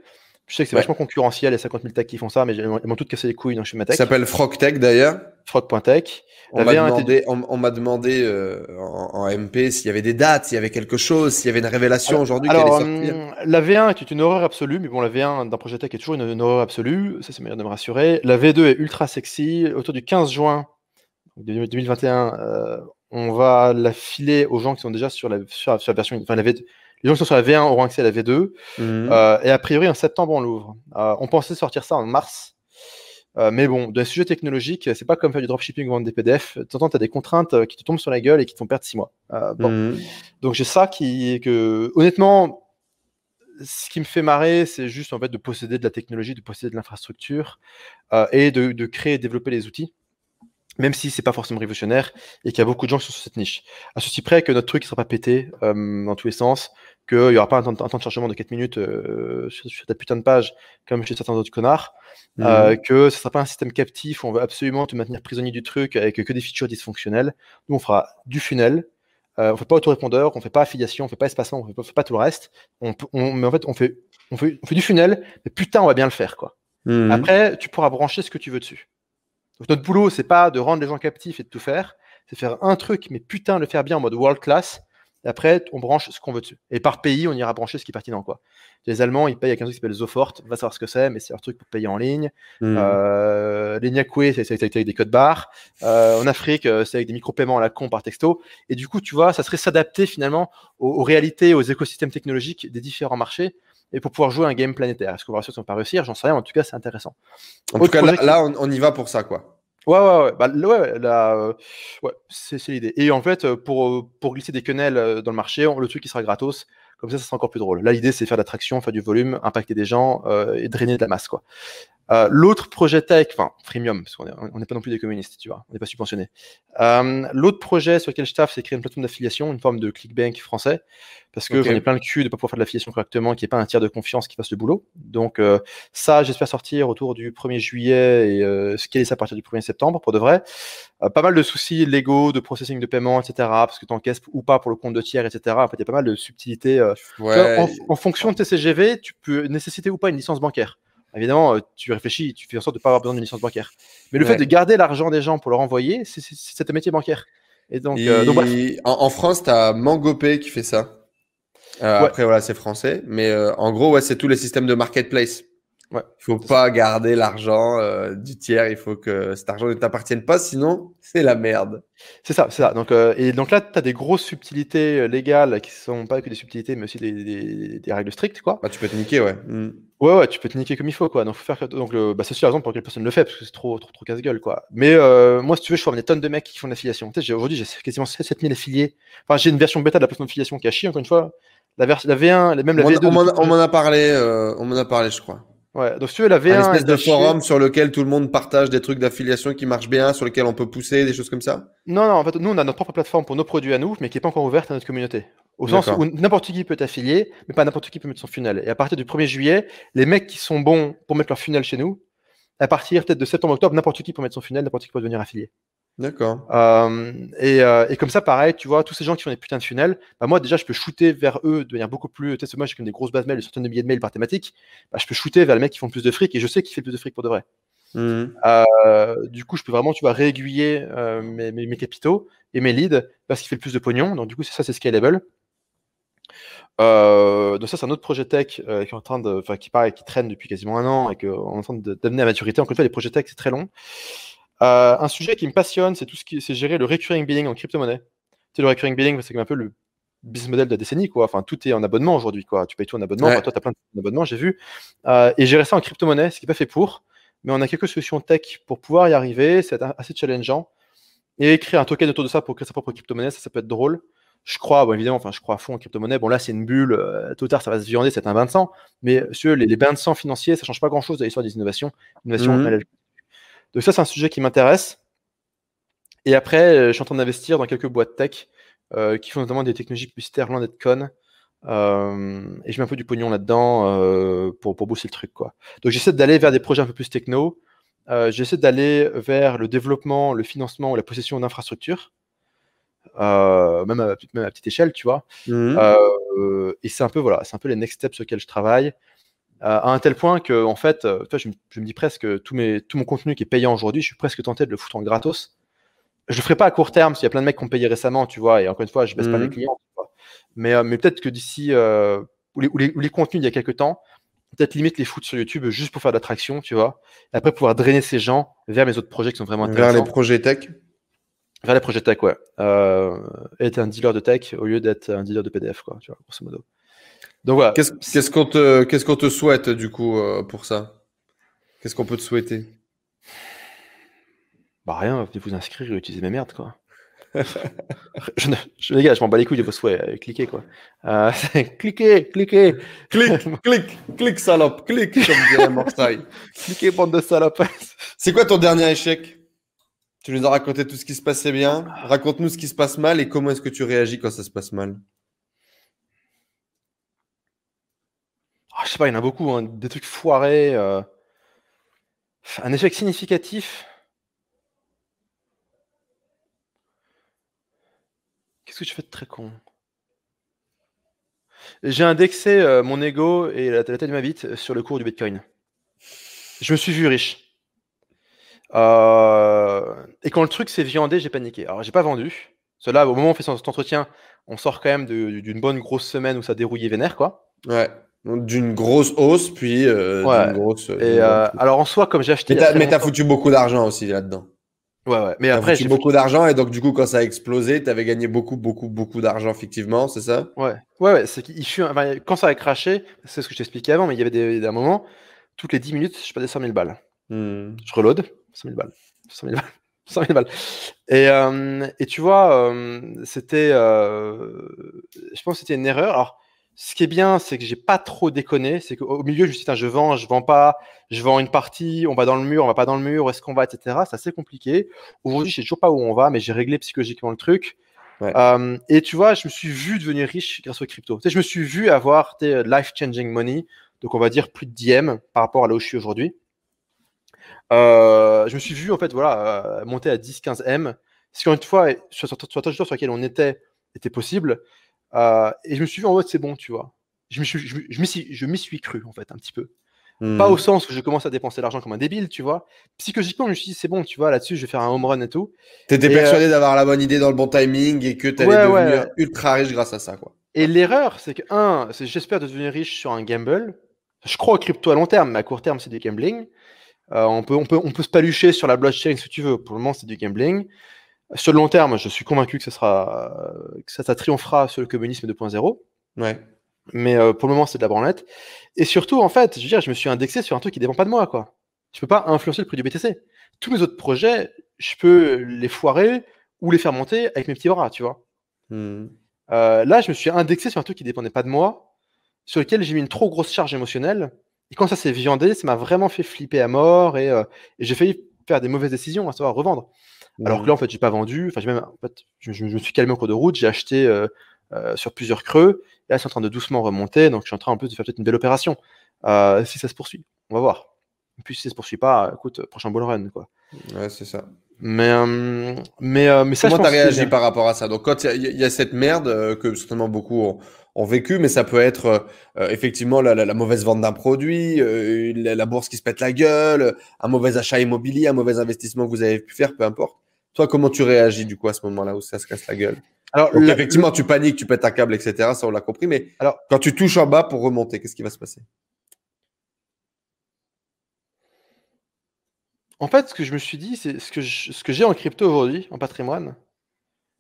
Je sais que c'est Ouais. vachement concurrentiel, il y a 50 000 techs qui font ça, mais ils m'ont toutes cassé les couilles, donc je fais ma Ça tech. s'appelle Frogtech d'ailleurs. Frog.tech. On m'a V1 était- demandé, on, on m'a demandé euh, en, en MP s'il y avait des dates, s'il y avait quelque chose, s'il y avait une révélation aujourd'hui qui allait Alors, sortir. hum, la V1 est une horreur absolue, mais bon, la V1 d'un projet tech est toujours une, une horreur absolue, ça c'est meilleur de me rassurer. La V2 est ultra sexy. Autour du 15 juin 2021, euh, on va la filer aux gens qui sont déjà sur la, sur la- sur la version. Enfin, la V2. Les gens qui sont sur la V1 auront accès à la V2. Mhm. Euh, et a priori, en septembre, on l'ouvre. Euh, on pensait sortir ça en mars. Euh, mais bon, d'un sujet technologique, c'est pas comme faire du dropshipping ou vendre des PDF. De temps en temps, tu as des contraintes qui te tombent sur la gueule et qui te font perdre 6 mois. Bon. Mhm. Donc j'ai ça qui que honnêtement ce qui me fait marrer c'est juste en fait de posséder de la technologie, de posséder de l'infrastructure et de, de créer et développer les outils même si c'est pas forcément révolutionnaire et qu'il y a beaucoup de gens qui sont sur cette niche. À ceci près que notre truc ne sera pas pété euh, dans tous les sens, qu'il n'y aura pas un temps, un temps de chargement de 4 minutes euh, sur, sur ta putain de page comme chez certains autres connards, Mhm. euh, que ce ne sera pas un système captif où on veut absolument te maintenir prisonnier du truc avec que des features dysfonctionnelles. Nous, on fera du funnel. Euh, on fait pas autorépondeur, on fait pas affiliation, on fait pas espacement, on fait pas, on fait pas tout le reste. On, on- mais en fait, on fait, on, fait, on fait du funnel, mais putain, on va bien le faire, quoi. Mhm. Après, tu pourras brancher ce que tu veux dessus. Donc, notre boulot, c'est pas de rendre les gens captifs et de tout faire, c'est faire un truc, mais putain, le faire bien en mode world class. Et après, on branche ce qu'on veut dessus. Et par pays, on ira brancher ce qui est pertinent, quoi. Les Allemands, ils payent avec un truc qui s'appelle Zofort, va savoir ce que c'est, mais c'est leur truc pour payer en ligne. Mhm. Euh, les Nyakwe, c'est avec des codes barres. Euh, en Afrique, euh, c'est avec des micro-paiements à la con par texto. Et du coup, tu vois, ça serait s'adapter finalement aux, aux réalités, aux écosystèmes technologiques des différents marchés et pour pouvoir jouer un game planétaire. Est-ce qu'on va réussir, est-ce qu'on va pas réussir? J'en sais rien. En tout cas, c'est intéressant. En tout cas, là, projet qui- là, on, on y va pour ça, quoi. Ouais, ouais, ouais. Bah, ouais, euh, ouais, c'est l'idée. Et en fait, pour, pour glisser des quenelles dans le marché, on- le truc qui sera gratos. Comme ça, ça sera encore plus drôle. Là, l'idée, c'est faire de l'attraction, faire du volume, impacter des gens euh, et drainer de la masse, quoi. Euh, L'autre projet tech, enfin, freemium, parce qu'on est- on n'est pas non plus des communistes, tu vois, on n'est pas subventionné. Euh, L'autre projet sur lequel je taffe, c'est créer une plateforme d'affiliation, une forme de clickbank français, parce que Ok. j'en ai plein le cul de pas pouvoir faire de l'affiliation correctement, qu'il n'y ait pas un tiers de confiance qui fasse le boulot. Donc, euh, ça, j'espère sortir autour du 1er juillet et scaler ça à partir du 1er septembre pour de vrai. Pas mal de soucis légaux, de processing de paiement, etc. Parce que tu encaisses ou pas pour le compte de tiers, etc. En fait, il y a pas mal de subtilités. Ouais. en, en fonction de tes CGV, tu peux nécessiter ou pas une licence bancaire. Évidemment, euh, tu réfléchis, tu fais en sorte de ne pas avoir besoin d'une licence bancaire. Mais le Ouais. fait de garder l'argent des gens pour leur envoyer, c'est- un métier bancaire. Et donc, Et euh, donc en, en France, tu as Mangopay qui fait ça. Euh, Ouais. Après, voilà, c'est français. Mais euh, en gros, ouais, c'est tous les systèmes de marketplace. Ouais. Il faut pas garder l'argent euh, du tiers. Il faut que cet argent ne t'appartienne pas, sinon c'est la merde. C'est ça, c'est ça. Donc, euh, et donc là, tu as des grosses subtilités euh, légales qui sont pas que des subtilités, mais aussi des, des- des règles strictes, quoi. Bah, tu peux te niquer, ouais. Mm. Ouais, ouais, tu peux te niquer comme il faut, quoi. Donc, faut faire donc le- bah, c'est aussi la raison pour laquelle personne ne le fait, parce que c'est trop, trop, trop casse-gueule, quoi. Mais euh, moi, si tu veux, je forme des tonnes de mecs qui font de l'affiliation. Tu sais, aujourd'hui, j'ai quasiment 7000 affiliés. Enfin, j'ai une version bêta de la plateforme d'affiliation qui a chier, encore une fois. La, la V1, même la On, V2. on m'en- m'en a parlé, euh, on m'en a parlé, je crois. Ouais, donc si tu veux, la V1. Un espèce de forum sur lequel tout le monde partage des trucs d'affiliation qui marchent bien, sur lesquels on peut pousser, des choses comme ça? Non, non, en fait, nous, on a notre propre plateforme pour nos produits à nous, mais qui n'est pas encore ouverte à notre communauté. Au sens où n'importe qui peut être affilié, mais pas n'importe qui peut mettre son funnel. Et à partir du 1er juillet, les mecs qui sont bons pour mettre leur funnel chez nous, à partir peut-être de septembre-octobre, n'importe qui peut mettre son funnel, n'importe qui peut devenir affilié. D'accord. Euh, et, euh, et comme ça, pareil, tu vois, tous ces gens qui font des putains de funnels, bah moi déjà, je peux shooter vers eux de manière beaucoup plus. Tu sais, moi, j'ai comme des grosses bases mail, des centaines de milliers de mails par thématique. Bah, je peux shooter vers les mecs qui font plus de fric et je sais qui fait le plus de fric pour de vrai. Euh, du coup, je peux vraiment, tu vois, réaiguiller mes, mes, mes capitaux et mes leads parce qu'il fait le plus de pognon. Donc, du coup, c'est ça, c'est scalable. Donc ça, c'est un autre projet tech euh, qui est en train de, enfin, qui qui traîne depuis quasiment un an et qu'on est en train d'amener à maturité. Encore une fois, les projets tech, c'est très long. Euh, un sujet qui me passionne, c'est tout ce qui, c'est gérer le recurring billing en crypto-monnaie. Tu sais, le recurring billing, c'est un peu le business model de la décennie, quoi. Enfin, tout est en abonnement aujourd'hui, quoi. Tu payes tout en abonnement. Ouais. Toi, tu as plein d'abonnements, j'ai vu. Euh, et gérer ça en crypto-monnaie, ce qui n'est pas fait pour. Mais on a quelques solutions tech pour pouvoir y arriver. C'est assez challengeant. Et écrire un token autour de ça pour créer sa propre crypto-monnaie, ça, ça peut être drôle. Je crois, bon, évidemment, enfin, je crois à fond en crypto-monnaie. Bon, là, c'est une bulle. euh, tôt ou tard, ça va se viander, c'est un bain de sang. Mais sur les, les bains de sang financiers, ça change pas grand-chose de l'histoire des innovations. Innovation, Mhm. elle- Donc ça, c'est un sujet qui m'intéresse. Et après, euh, je suis en train d'investir dans quelques boîtes tech euh, qui font notamment des technologies publicitaires loin d'être connes. et je mets un peu du pognon là-dedans pour, pour booster le truc. Quoi. Donc j'essaie d'aller vers des projets un peu plus techno. j'essaie d'aller vers le développement, le financement ou la possession d'infrastructures. même, à, même, à, petite échelle, tu vois. Mmh. et c'est un peu voilà, c'est un peu les next steps sur lesquels je travaille à un tel point que, en fait, euh, je, me dis presque tout, mes, tout mon contenu qui est payant aujourd'hui, je suis presque tenté de le foutre en gratos. Je le ferai pas à court terme, parce qu'il y a plein de mecs qui ont payé récemment, tu vois, et encore une fois, je baisse pas les mmh. clients. Mais, euh, mais peut-être que d'ici, euh, ou, les, les, contenus d'il y a quelques temps, peut-être limite les foutre sur YouTube juste pour faire de l'attraction, tu vois, et après pouvoir drainer ces gens vers mes autres projets qui sont vraiment intéressants. Vers les projets tech Vers les projets tech, ouais. être un dealer de tech au lieu d'être un dealer de PDF, quoi, tu vois, grosso modo. Donc voilà. Qu'est-ce qu'on te, qu'est-ce qu'on te souhaite du coup euh, pour ça? Qu'est-ce qu'on peut te souhaiter? Bah rien, venez vous inscrire et utiliser mes merdes quoi. <laughs> je, je, les gars, je m'en bats les couilles de vos souhaits, euh, cliquez quoi. Euh, <laughs> cliquez, cliquez. Clique, clique, clique salope, clique comme dirait Morsaille. cliquez bande de salopes. C'est quoi ton dernier échec? Tu nous as raconté tout ce qui se passait bien. Raconte-nous ce qui se passe mal et comment est-ce que tu réagis quand ça se passe mal. Je sais pas, il y en a beaucoup, hein, des trucs foirés. Euh. Un échec significatif. Qu'est-ce que je fais de très con? J'ai indexé euh, mon ego et la, tête de ma vie sur le cours du Bitcoin. Je me suis vu riche. Euh, et quand le truc s'est viandé, j'ai paniqué. Alors, j'ai pas vendu. Cela, au moment où on fait cet entretien, on sort quand même d'une bonne grosse semaine où ça dérouillait vénère, quoi. Ouais. D'une grosse hausse, puis euh, d'une grosse. Et euh, alors en soi, comme j'ai acheté. Mais t'as foutu beaucoup d'argent aussi là-dedans. Ouais, ouais. Mais après, j'ai beaucoup d'argent et donc du coup, quand ça a explosé, t'avais gagné beaucoup, beaucoup, beaucoup d'argent effectivement, c'est ça? Ouais, ouais, ouais. C'est qu'il quand ça a craché, c'est ce que je t'expliquais avant, mais il y avait des, des moments, toutes les 10 minutes, je perdais 100 000 balles. Hmm. Je reload, 100 000 balles, 100 000 balles. <laughs> 100 000 balles. Et, euh, et tu vois, euh, c'était, euh, je pense que c'était une erreur. Alors, ce qui est bien, c'est que j'ai pas trop déconné. C'est qu'au milieu, je me suis dit, je vends, je vends pas, je vends une partie, on va dans le mur, on va pas dans le mur, où est-ce qu'on va, etc. C'est assez compliqué. Aujourd'hui, je sais toujours pas où on va, mais j'ai réglé psychologiquement le truc. Euh, et tu vois, je me suis vu devenir riche grâce aux crypto. Tu sais, je me suis vu avoir des life-changing money, donc on va dire plus de DM par rapport à là où je suis aujourd'hui. Euh, je me suis vu en fait, voilà, euh, monter à 10-15 M. Si une fois, sur, sur, sur, sur, sur lequel on était, était possible. Euh, et je me suis vu en mode c'est bon, tu vois. Je m'y suis, je, suis, je suis cru, en fait, un petit peu. Pas au hmm. sens où je commence à dépenser l'argent comme un débile, tu vois. Psychologiquement, je me suis dit, c'est bon, tu vois, là-dessus, je vais faire un home run et tout. T'étais persuadé euh, d'avoir la bonne idée dans le bon timing et que t'allais devenir ultra riche grâce à ça, quoi. Et l'erreur, c'est que, un, c'est j'espère devenir riche sur un gamble. Je crois au crypto à long terme, mais à court terme, c'est du gambling. Euh, on, peut, on, peut, on peut se palucher sur la blockchain si tu veux. Pour le moment, c'est du gambling. Sur le long terme, je suis convaincu que ça, sera, que ça, ça triomphera sur le communisme 2.0. Ouais. Mais euh, pour le moment, c'est de la branlette. Et surtout, en fait, je veux dire, je me suis indexé sur un truc qui dépend pas de moi, quoi. Je peux pas influencer le prix du BTC. Tous mes autres projets, je peux les foirer ou les faire monter avec mes petits bras, tu vois. Hmm. Euh, là, je me suis indexé sur un truc qui dépendait pas de moi, sur lequel j'ai mis une trop grosse charge émotionnelle. Et quand ça s'est viandé, ça m'a vraiment fait flipper à mort et, euh, et j'ai failli faire des mauvaises décisions, à savoir revendre. Alors que là, en fait, j'ai pas vendu. Enfin, même, en fait, je, me suis calmé au cours de route. J'ai acheté euh, euh, sur plusieurs creux. Et là, c'est en train de doucement remonter. Donc, je suis en train en plus de faire peut-être une belle opération. Euh, si ça se poursuit, on va voir. Et puis, si ça se poursuit pas, écoute, prochain bull run, quoi. Ouais, c'est ça. Mais, mais, mais ça, Comment t'as réagi par rapport à ça? Donc, quand il y, a cette merde que certainement beaucoup ont, vécu, mais ça peut être effectivement la, mauvaise vente d'un produit, la, la, bourse qui se pète la gueule, un mauvais achat immobilier, un mauvais investissement que vous avez pu faire, peu importe. Toi, comment tu réagis du coup à ce moment-là où ça se casse la gueule? Alors, effectivement, tu paniques, tu pètes un câble, etc. Ça, on l'a compris. Mais alors, quand tu touches en bas pour remonter, qu'est-ce qui va se passer? En fait, ce que je me suis dit, c'est ce que ce que j'ai en crypto aujourd'hui, en patrimoine.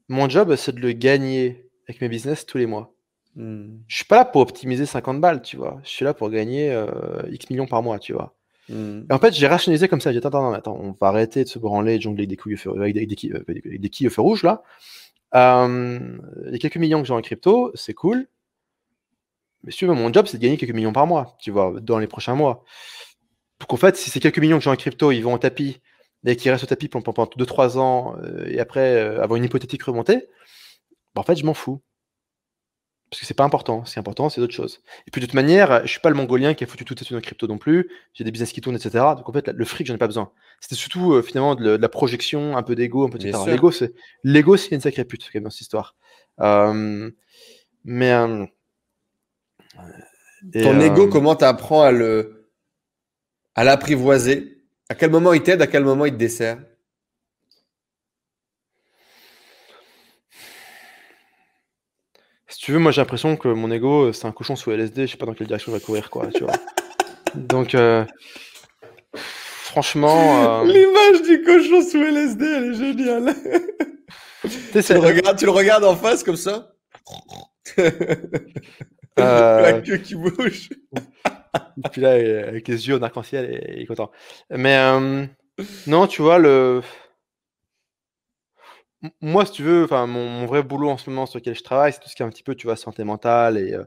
Mon job, c'est de le gagner avec mes business tous les mois. Je hmm. Je suis pas là pour optimiser 50 balles, tu vois. Je suis là pour gagner euh, X millions par mois, tu vois. Hmm. Et en fait, j'ai rationalisé comme ça. J'ai dit, attends, attends, on va arrêter de se branler, de jongler avec des, couilles avec des, des, euh, des, quilles au feu rouge, là. Euh, les quelques millions que j'ai en crypto, c'est cool. Mais si tu veux, mon job, c'est de gagner quelques millions par mois, tu vois, dans les prochains mois. Donc, en fait, si ces quelques millions que j'ai en crypto, ils vont au tapis, et qu'ils restent au tapis pendant 2-3 ans, euh, et après avoir une hypothétique remontée, bah, en fait, je m'en fous. Parce que c'est pas important. Ce qui est important, c'est d'autres choses. Et puis de toute manière, je suis pas le mongolien qui a foutu tout dans crypto non plus. J'ai des business qui tournent, etc. Donc en fait, le fric, j'en ai pas besoin. C'était surtout euh, finalement de, la projection, un peu d'ego, un peu etc. L'ego, c'est l'ego, c'est une sacrée pute quand même dans cette histoire. Euh, mais euh, ton ego, comment tu apprends à le à l'apprivoiser? À quel moment il t'aide À quel moment il te dessert? Tu veux, moi j'ai l'impression que mon ego, c'est un cochon sous LSD, je sais pas dans quelle direction il va courir, quoi, tu vois. <laughs> Donc, euh, franchement. Euh, L'image du cochon sous LSD, elle est géniale. <laughs> tu, le regardes, tu le regardes en face comme ça euh, <laughs> La queue qui bouge. Et puis là, avec les yeux en arc-en-ciel, il est content. Mais non, tu vois, le moi, si tu veux, enfin, mon, vrai boulot en ce moment sur lequel je travaille, c'est tout ce qui est un petit peu, tu vois, santé mentale et, euh,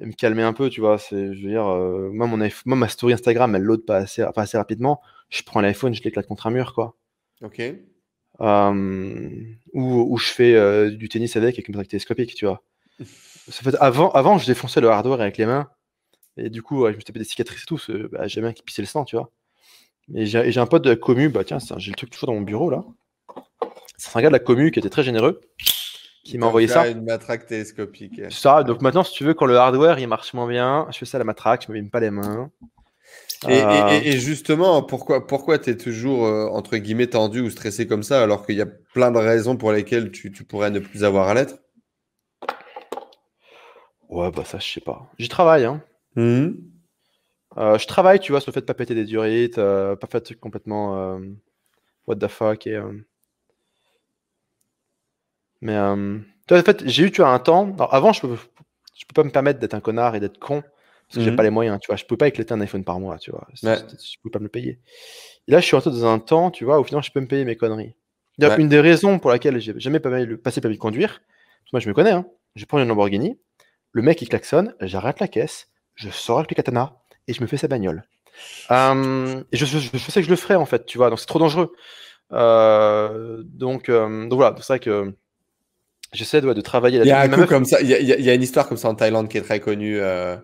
me calmer un peu, tu vois. C'est, je veux dire, euh, moi, mon iPhone, ma story Instagram, elle load pas assez, pas assez rapidement. Je prends l'iPhone, je l'éclate contre un mur, quoi. Ok. ou, je fais euh, du tennis avec, avec une pratique télescopique, tu vois. <laughs> fait, avant, avant, je défonçais le hardware avec les mains. Et du coup, je me tapais des cicatrices et tout. Bah, j'ai bien qui pissait le sang, tu vois. Et j'ai un pote de commu, bah tiens, j'ai le truc toujours dans mon bureau là. C'est un gars de la commu qui était très généreux, qui m'a envoyé ça. Une matraque télescopique. Ça, donc maintenant, si tu veux, quand le hardware il marche moins bien, je fais ça à la matraque, je me mets pas les mains. Et, euh, justement, pourquoi, pourquoi tu es toujours, euh, entre guillemets, tendu ou stressé comme ça, alors qu'il y a plein de raisons pour lesquelles tu, pourrais ne plus avoir à l'être? Ouais, bah ça, je sais pas. J'y travaille, hein. Mmh. Euh, je travaille, tu vois, sur le fait de pas péter des durites, pas faire de trucs complètement what the fuck et mais euh, en fait, j'ai eu tu as un temps. avant, je peux, je peux pas me permettre d'être un connard et d'être con parce que j'ai mhm. pas les moyens. Tu vois, je peux pas éclater un iPhone par mois. Tu vois, je peux pas me le payer. Et là, je suis rentré dans un temps, tu vois, où finalement, je peux me payer mes conneries. Une des raisons pour laquelle j'ai jamais pas passé permis de conduire, moi, je me connais. Hein. Je prends une Lamborghini, le mec il klaxonne, j'arrête la caisse, je sors avec le katana et je me fais sa bagnole. Euh, et je, je, sais que je le ferai en fait, tu vois, donc c'est trop dangereux. Euh, donc, donc voilà, c'est vrai que J'essaie de, de, travailler Il y a un coup comme ça. Il y, a, il y, a, une histoire comme ça en Thaïlande qui est très connue. Euh,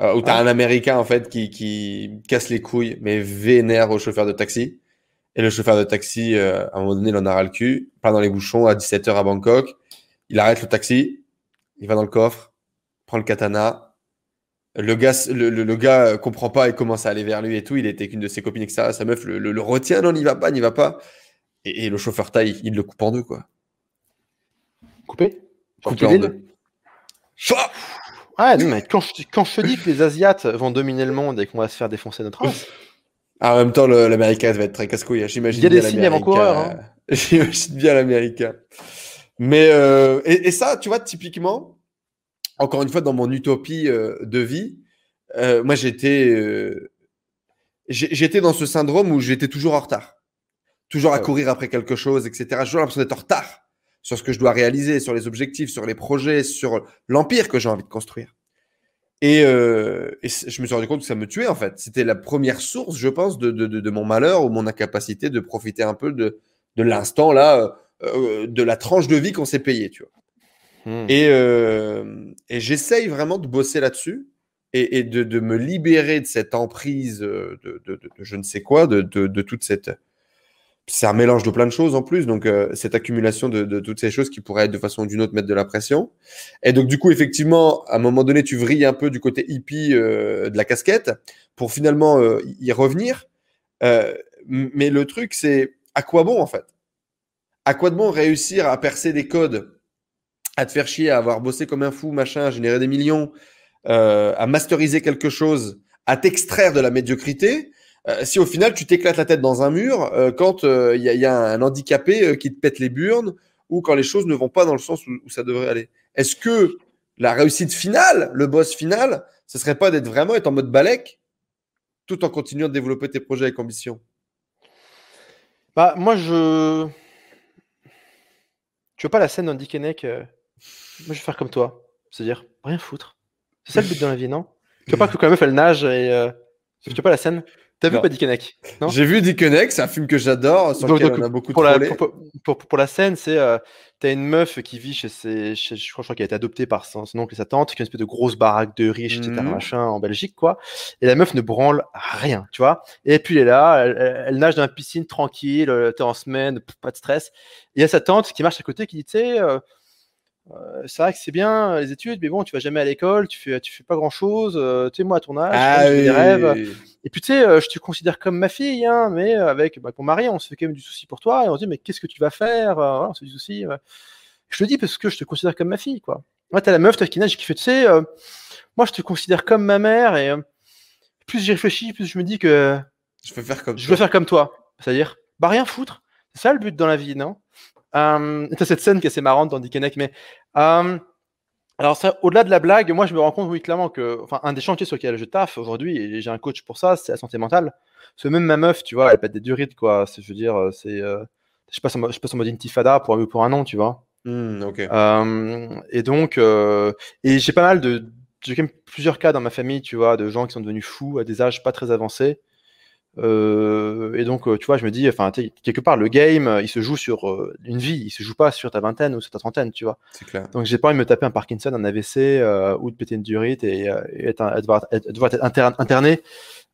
euh, où tu as un Américain en fait qui, qui, casse les couilles, mais vénère au chauffeur de taxi. Et le chauffeur de taxi, euh, à un moment donné, il en a ras le cul, pas dans les bouchons à 17h à Bangkok. Il arrête le taxi, il va dans le coffre, prend le katana. Le gars, le, le, gars comprend pas et commence à aller vers lui et tout. Il était qu'une de ses copines, etc. Sa meuf le, le, retient, non, n'y va pas, n'y va pas. Et, et, le chauffeur taille, il le coupe en deux, quoi. Coupé Coupé en deux. Ouais, mais quand je, quand je te dis que les Asiates vont dominer le monde et qu'on va se faire défoncer notre race. Ah, en même temps, l'Américain va être très casse-couille. Hein. J'imagine Il y a des signes avant-coureurs. Hein. <laughs> J'imagine bien l'Américain. Mais, euh, et, ça, tu vois, typiquement, encore une fois, dans mon utopie euh, de vie, euh, moi, j'étais j'étais dans ce syndrome où j'étais toujours en retard. Toujours à courir après quelque chose, etc. J'ai toujours l'impression d'être en retard sur ce que je dois réaliser, sur les objectifs, sur les projets, sur l'empire que j'ai envie de construire. Et, euh, je me suis rendu compte que ça me tuait en fait. C'était la première source, je pense, de, de, mon malheur ou mon incapacité de profiter un peu de, de l'instant là, euh, de la tranche de vie qu'on s'est payé, tu vois. Hmm. Et, euh, et j'essaye vraiment de bosser là-dessus et, et de, de, me libérer de cette emprise de, de je ne sais quoi, de, toute cette c'est un mélange de plein de choses en plus, donc euh, cette accumulation de, toutes ces choses qui pourraient être de façon ou d'une autre mettre de la pression. Et donc du coup, effectivement, à un moment donné, tu vrilles un peu du côté hippie euh, de la casquette pour finalement euh, y revenir. mais le truc, c'est à quoi bon en fait? À quoi de bon réussir à percer des codes, à te faire chier, à avoir bossé comme un fou, machin, à générer des millions, à masteriser quelque chose, à t'extraire de la médiocrité euh, si au final tu t'éclates la tête dans un mur euh, quand il euh, y, a un handicapé qui te pète les burnes ou quand les choses ne vont pas dans le sens où, ça devrait aller. Est-ce que la réussite finale, le boss final, ce serait pas d'être vraiment être en mode balèque tout en continuant de développer tes projets avec ambition? Bah moi je tu veux pas la scène d'Andy Kennec Moi je vais faire comme toi, c'est-à-dire rien foutre. C'est ça le but dans la vie, non? Tu veux pas que quand même elle nage et tu veux pas la scène? T'as vu pas Dickeneck non? J'ai vu Dickeneck, c'est un film que j'adore, sur Donc- lequel donc, on a beaucoup pour la, trollé. pour, pour- pour la scène, c'est euh, t'as une meuf qui vit chez ses, chez- je crois, crois qu'elle a été adoptée par son, son oncle et sa tante, qui a une espèce de grosse baraque de riches, etc. Mhm. machin en Belgique, quoi. Et la meuf ne branle rien, tu vois. Et puis elle est là, elle, elle- elle nage dans la piscine tranquille, euh, t'es en semaine, pas de stress. Et il y a sa tante qui marche à côté, qui dit, tu sais, euh, euh, c'est vrai que c'est bien euh, les études, mais bon, tu vas jamais à l'école, tu fais, tu fais pas grand chose. tu sais, moi à ton âge, Ah j'ai des oui. rêves. Et puis tu sais, euh, je te considère comme ma fille, hein, mais euh, avec bah, mon mari, on se fait quand même du souci pour toi. Et on se dit, mais qu'est-ce que tu vas faire Euh, voilà, On se fait du souci. ouais. Je te le dis parce que je te considère comme ma fille, quoi. Moi, t'as la meuf, toi, qui nage, qui fait, tu sais, euh, moi, je te considère comme ma mère. Et euh, plus j'y réfléchis, plus je me dis que Je peux faire comme je toi. veux faire comme toi. C'est-à-dire, bah rien foutre. C'est ça le but dans la vie, non? Euh, T'as cette scène qui est assez marrante dans Dickeneck, mais euh, alors ça, au-delà de la blague, moi je me rends compte, oui, clairement que, enfin, un des chantiers sur lesquels je taffe aujourd'hui, et j'ai un coach pour ça, c'est la santé mentale. Parce que même ma meuf, tu vois, elle pète des durites, quoi. Je veux dire, euh, c'est, euh, je passe en mode, je passe en mode intifada pour un ou pour un nom, tu vois. Ok. Euh, et donc, euh, et j'ai pas mal de, j'ai quand même plusieurs cas dans ma famille, tu vois, de gens qui sont devenus fous à des âges pas très avancés. Euh, et donc, euh, tu vois, je me dis, enfin, quelque part, le game, euh, il se joue sur euh, une vie, il se joue pas sur ta vingtaine ou sur ta trentaine, tu vois. C'est clair. Donc, j'ai pas envie de me taper un Parkinson, un AVC euh, ou de péter une durite et, et être, un- devoir, être, devoir être inter- interné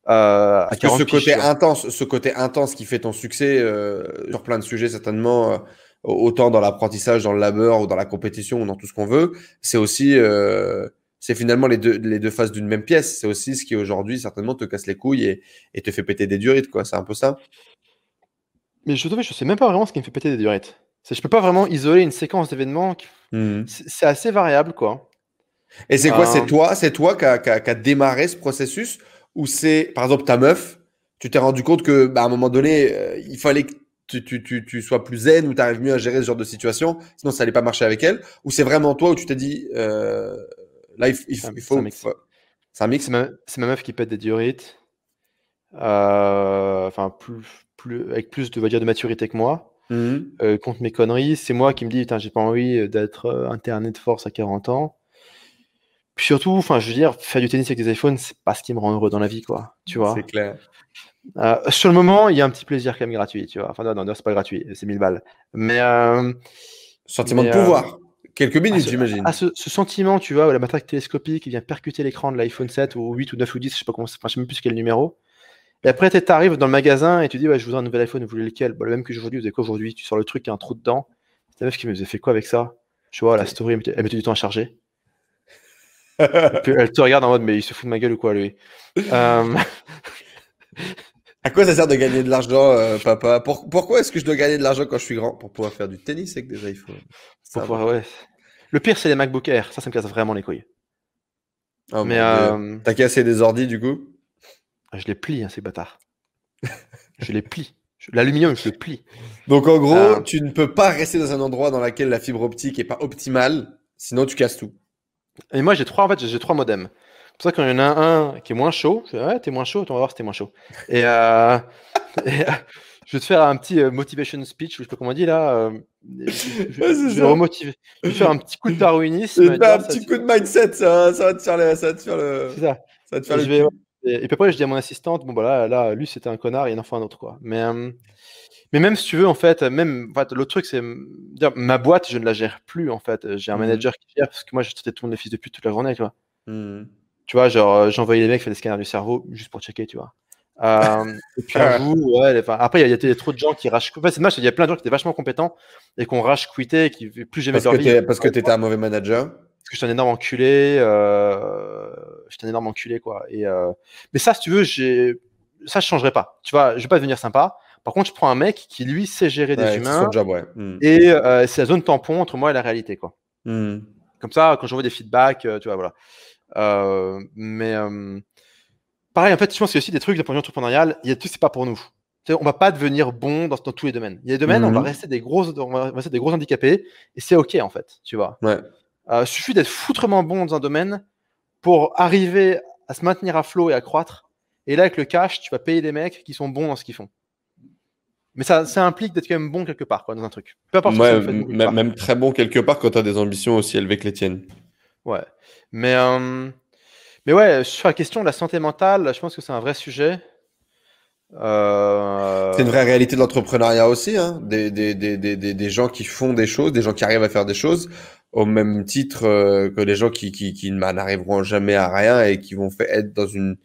euh, à Parce que 40 ce côté intense, ce côté intense qui fait ton succès euh, sur plein de sujets certainement, autant dans l'apprentissage, dans le labeur ou dans la compétition ou dans tout ce qu'on veut, c'est aussi, euh, c'est finalement les deux, les deux faces d'une même pièce. C'est aussi ce qui aujourd'hui certainement te casse les couilles et, et te fait péter des durites, quoi. C'est un peu ça. Mais je, je sais même pas vraiment ce qui me fait péter des durites. Je peux pas vraiment isoler une séquence d'événements. qui- Mhm. C'est assez variable, quoi. Et c'est quoi? Euh, C'est toi, c'est toi qui a, démarré ce processus ou c'est, par exemple, ta meuf, tu t'es rendu compte que, bah, à un moment donné, euh, il fallait que tu, tu, tu, tu sois plus zen ou tu arrives mieux à gérer ce genre de situation, sinon ça allait pas marcher avec elle, ou c'est vraiment toi où tu t'es dit, euh, là, il, il faut. C'est un mix. C'est ma, meuf qui pète des durites. Euh, Enfin, plus, plus, avec plus de, dire, de maturité que moi. Mhm. euh, contre mes conneries. C'est moi qui me dis, putain, j'ai pas envie d'être euh, interné de force à 40 ans. Puis surtout, enfin, je veux dire, faire du tennis avec des iPhones, c'est pas ce qui me rend heureux dans la vie, quoi. Tu vois? C'est clair. Euh, sur le moment, il y a un petit plaisir quand même gratuit, tu vois. Enfin, non, non, non, c'est pas gratuit, c'est 1000 balles. Mais Sentiment Mais, de pouvoir. Quelques minutes, j'imagine. ce, ce sentiment, tu vois, où la matraque télescopique qui vient percuter l'écran de l'iPhone 7 ou 8 ou 9 ou 10, je sais pas comment, enfin, je sais même plus quel numéro. Et après, tu arrives dans le magasin et tu dis, ouais, je voudrais un nouvel iPhone, vous voulez lequel? Bah, Le même que aujourd'hui, vous avez quoi aujourd'hui? Tu sors le truc, il y a un trou dedans. C'est ta meuf qui me disait, fait quoi avec ça? Tu vois, la story, elle mettait, elle mettait du temps à charger. <laughs> Puis elle te regarde en mode, mais il se fout de ma gueule ou quoi, lui? Euh, <laughs> À quoi ça sert de gagner de l'argent, euh, papa? Pour- Pourquoi est-ce que je dois gagner de l'argent quand je suis grand? Pour pouvoir faire du tennis avec des iPhones. Ça pour va. pouvoir- ouais. Le pire, c'est les MacBook Air. Ça, ça me casse vraiment les couilles. Oh, mais euh, T'as cassé des ordis du coup? Je les plie, hein, ces bâtards. je les plie. L'aluminium, je le plie. Donc en gros, Euh, tu ne peux pas rester dans un endroit dans lequel la fibre optique est pas optimale, sinon tu casses tout. Et moi, j'ai trois, en fait, j'ai trois modems. C'est pour ça qu'il y en a un qui est moins chaud. Je ouais, t'es moins chaud, on va voir si t'es moins chaud. Et, euh, <laughs> et, euh, je vais te faire un petit euh, motivation speech, je sais pas comment on dit là. je, je- Ouais, je vais ça. remotiver. Je vais faire un petit coup de darwinisme. Et un petit coup de mindset, ça, ça va te faire le, ça va te faire le, C'est ça. ça va te faire Et, le vais- et- et puis après, je dis à mon assistante, bon, bah là, là lui, c'était un connard, il en faut un autre, quoi. Mais, mais même si tu veux, en fait, même, en fait, l'autre truc, c'est ma boîte, je ne la gère plus, en fait. J'ai un Mhm. manager qui gère, parce que moi, je traitais tout le monde des fils de pute toute la journée, tu vois. Mhm. Tu vois, genre, euh, j'envoyais les mecs faire des scanners du cerveau juste pour checker, tu vois. Euh, <laughs> et puis un jour, ouais, enfin, après, il y, y a trop de gens qui rage. Enfin, c'est dommage, il y a plein de gens qui étaient vachement compétents et qui ont rage quitté et qui plus jamais Parce que leur vie. parce que t'étais un mauvais manager. Parce que j'étais un énorme enculé. Euh... J'étais un énorme enculé, quoi. Et, euh... Mais ça, si tu veux, j'ai... ça, je changerai pas. Tu vois, je vais pas devenir sympa. Par contre, je prends un mec qui, lui, sait gérer des Ouais, humains son job, ouais. Mhm. et euh, c'est la zone tampon entre moi et la réalité, quoi. Mhm. Comme ça, quand j'envoie des feedbacks, euh, tu vois, voilà. Euh, mais euh, pareil, en fait, je pense qu'il y a aussi des trucs de point de vue entrepreneurial. Il y a tout, c'est pas pour nous. On va pas devenir bon dans, dans tous les domaines. Il y a des domaines, on va Mhm. rester des gros, on va rester des gros handicapés, et c'est ok en fait, tu vois. Ouais. Euh, suffit d'être foutrement bon dans un domaine pour arriver à se maintenir à flot et à croître. Et là, avec le cash, tu vas payer des mecs qui sont bons dans ce qu'ils font. Mais ça, ça implique d'être quand même bon quelque part, quoi, dans un truc. Peu importe ce que ça fait, même, même très bon quelque part quand tu as des ambitions aussi élevées que les tiennes. Ouais. Mais, euh, mais ouais, sur la question de la santé mentale, je pense que c'est un vrai sujet. C'est une vraie réalité de l'entrepreneuriat aussi, hein. des, des, des, des, gens qui font des choses, des gens qui arrivent à faire des choses au même titre euh, que les gens qui, qui, qui n'arriveront jamais à rien et qui vont être dans une,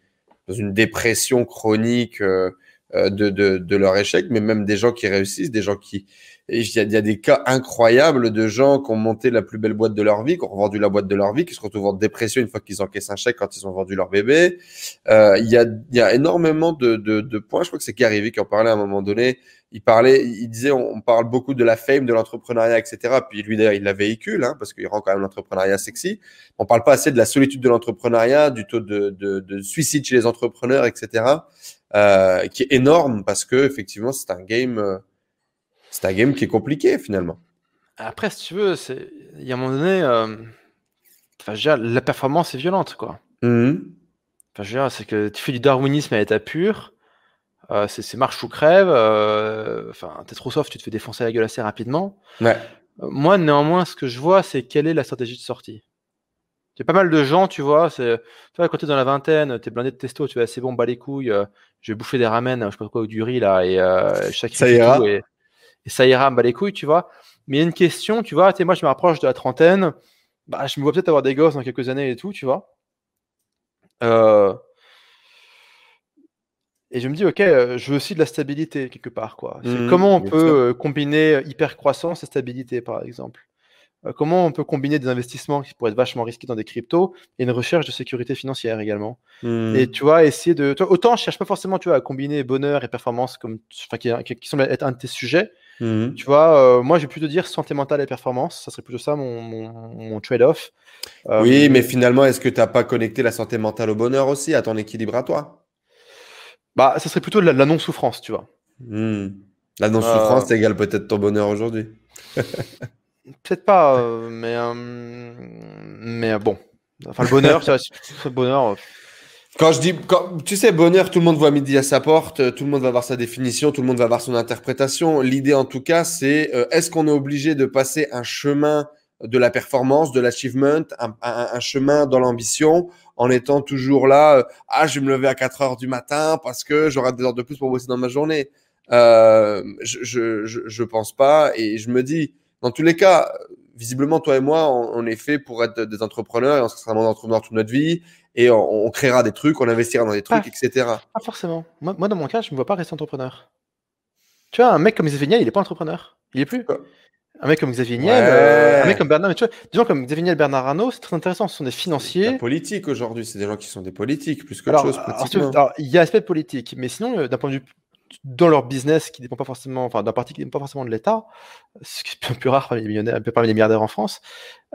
dans une dépression chronique euh, euh, de, de, de, leur échec, mais même des gens qui réussissent, des gens qui... Il y, y a des cas incroyables de gens qui ont monté la plus belle boîte de leur vie, qui ont vendu la boîte de leur vie, qui se retrouvent en dépression une fois qu'ils encaissent un chèque quand ils ont vendu leur bébé. Euh, il, y a, y a énormément de, de, de points. Je crois que c'est Gary qui en parlait à un moment donné il parlait, il disait, on, parle beaucoup de la fame, de l'entrepreneuriat, etc. Puis lui d'ailleurs, il la véhicule, hein, parce qu'il rend quand même l'entrepreneuriat sexy. On parle pas assez de la solitude de l'entrepreneuriat, du taux de, de, de, suicide chez les entrepreneurs, etc. Euh, qui est énorme parce que effectivement, c'est un game, euh, c'est un game qui est compliqué finalement. Après, si tu veux, c'est, il y a un moment donné, euh, enfin, la performance est violente, quoi. Mmh. Enfin, je veux dire, c'est que tu fais du darwinisme à l'état pur euh, c'est marche ou crève. Euh, enfin, t'es trop soft, tu te fais défoncer la gueule assez rapidement. Ouais. Euh, moi, néanmoins, ce que je vois, c'est quelle est la stratégie de sortie. Il y a pas mal de gens, tu vois, c'est, tu vois, quand t'es dans la vingtaine, t'es blindé de testo, tu vas c'est bon, bas les couilles, je vais bouffer des ramen, je sais pas quoi, ou du riz, là, et euh, ça ira. et, ça ira, bas les couilles, tu vois. Mais il y a une question, tu vois, moi, je me rapproche de la trentaine, bah, je me vois peut-être avoir des gosses dans quelques années et tout, tu vois. Euh, et je me dis, ok, euh, je veux aussi de la stabilité quelque part. Quoi. Mmh, comment on peut euh, combiner hyper croissance et stabilité, par exemple? Comment on peut combiner des investissements qui pourraient être vachement risqués dans des cryptos et une recherche de sécurité financière également? Mmh. Et tu vois, essayer de. autant je cherche pas forcément tu vois, à combiner bonheur et performance comme, qui, qui, semble être un de tes sujets. Mmh. Tu vois, moi, j'ai plutôt dire santé mentale et performance. Ça serait plutôt ça mon, mon, trade-off. oui, mais finalement, est-ce que tu n'as pas connecté la santé mentale au bonheur aussi, à ton équilibre à toi? Bah, ça serait plutôt la, non-souffrance, tu vois. Hmm. La non-souffrance euh... égale peut-être ton bonheur aujourd'hui. <laughs> peut-être pas, euh, mais, euh, mais bon. Enfin, le bonheur, <laughs> c'est le bonheur. Euh. Quand je dis, quand, tu sais, bonheur, tout le monde voit midi à sa porte, tout le monde va avoir sa définition, tout le monde va avoir son interprétation. L'idée, en tout cas, c'est est-ce qu'on est obligé de passer un chemin de la performance, de l'achievement, un, un, chemin dans l'ambition, en étant toujours là, euh, ah, je vais me lever à 4 heures du matin parce que j'aurai des heures de plus pour bosser dans ma journée. Euh, je, je, je, pense pas et je me dis, dans tous les cas, visiblement, toi et moi, on, est fait pour être des entrepreneurs et on sera vraiment entrepreneurs toute notre vie et on, créera des trucs, on investira dans des trucs, etc. Pas forcément. Moi, moi, dans mon cas, je ne me vois pas rester entrepreneur. Tu vois, un mec comme Zéphania, il n'est pas entrepreneur. Il est plus. Un mec comme Xavier Niel, euh, un mec comme Bernard, tu vois, des gens comme Xavier Niel, Bernard Arnault, c'est très intéressant. Ce sont des financiers. La politique aujourd'hui, c'est des gens qui sont des politiques plus que chose. Alors, il y a aspect politique, mais sinon, euh, d'un point de vue dans leur business qui dépend pas forcément, enfin d'un parti qui dépend pas forcément de l'État, ce qui est plus rare parmi les millionnaires, parmi les milliardaires en France.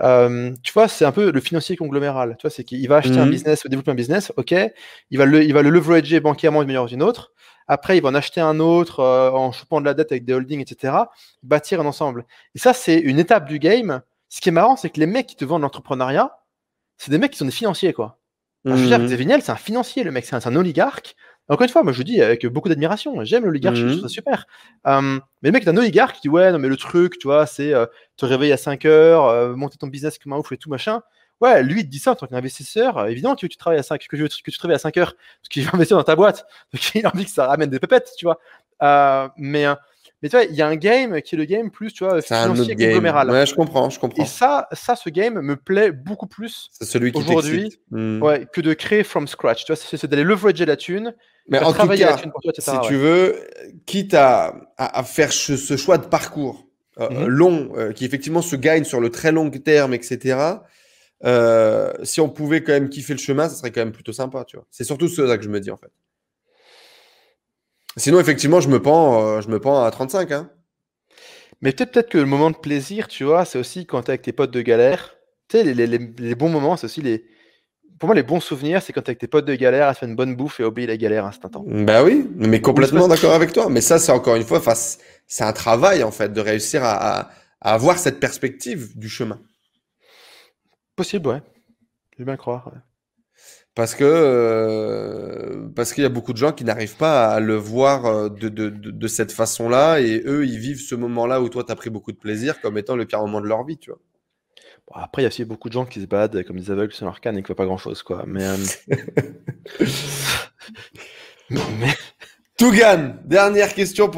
Euh, tu vois, c'est un peu le financier congloméral. Tu vois, c'est qu'il va acheter un mhm. business ou développer un business, ok, il va le, il va le leverager bancairement d'une manière ou d'une autre. Après, il va en acheter un autre euh, en chopant de la dette avec des holdings, etc. Bâtir un ensemble. Et ça, c'est une étape du game. Ce qui est marrant, c'est que les mecs qui te vendent l'entrepreneuriat, c'est des mecs qui sont des financiers, quoi. je veux dire, mmh. c'est un financier, le mec, c'est un, oligarque. Encore une fois, moi je dis avec beaucoup d'admiration, j'aime l'oligarchie, trouve ça super. mais le mec est un oligarque qui dit ouais, non mais le truc, tu vois, c'est euh, te réveiller à 5 heures, euh, monter ton business comme un ouf et tout machin. Ouais, lui, il te dit ça en tant qu'investisseur. Évidemment, tu veux que tu travailles à 5, que, que tu travailles à 5 heures, parce qu'il <laughs> va investir dans ta boîte. Donc, il a envie que ça ramène des pépettes, tu vois. Mais, euh, mais tu vois, il y a un game qui est le game plus, tu vois, financier congloméral. Ouais, je comprends, je comprends. Et ça, ça, ce game me plaît beaucoup plus aujourd'hui hmm. ouais, que de créer from scratch. Tu vois, c'est d'aller leverager la thune. Mais en tout cas, pour toi, si tu veux, quitte à, à, faire ce, choix de parcours mm-hmm. long, qui effectivement se gagne sur le très long terme, etc., euh, si on pouvait quand même kiffer le chemin, ça serait quand même plutôt sympa, tu vois. C'est surtout ça que je me dis en fait. Sinon, effectivement, je me pends, euh, je me pends à 35. Hein. Mais peut-être peut que le moment de plaisir, tu vois, c'est aussi quand tu es avec tes potes de galère. Tu sais, les, bons moments, c'est aussi les. Pour moi, les bons souvenirs, c'est quand tu es avec tes potes de galère, à faire une bonne bouffe et oublier la galère instantanément. Bah oui, mais complètement d'accord avec toi. Mais ça, c'est encore une fois, c'est un travail en fait de réussir à avoir cette perspective du chemin. Possible, ouais. Je vais bien croire. Parce que euh, parce qu'il y a beaucoup de gens qui n'arrivent pas à le voir euh, de, de, de, cette façon-là et eux ils vivent ce moment-là où toi tu as pris beaucoup de plaisir comme étant le pire moment de leur vie, tu vois. Bon, après il y a aussi beaucoup de gens qui se baladent comme des aveugles sur leur canne et qui ne voient pas grand-chose quoi. Mais, euh, <laughs> <laughs> mais... Tougan, dernière question pour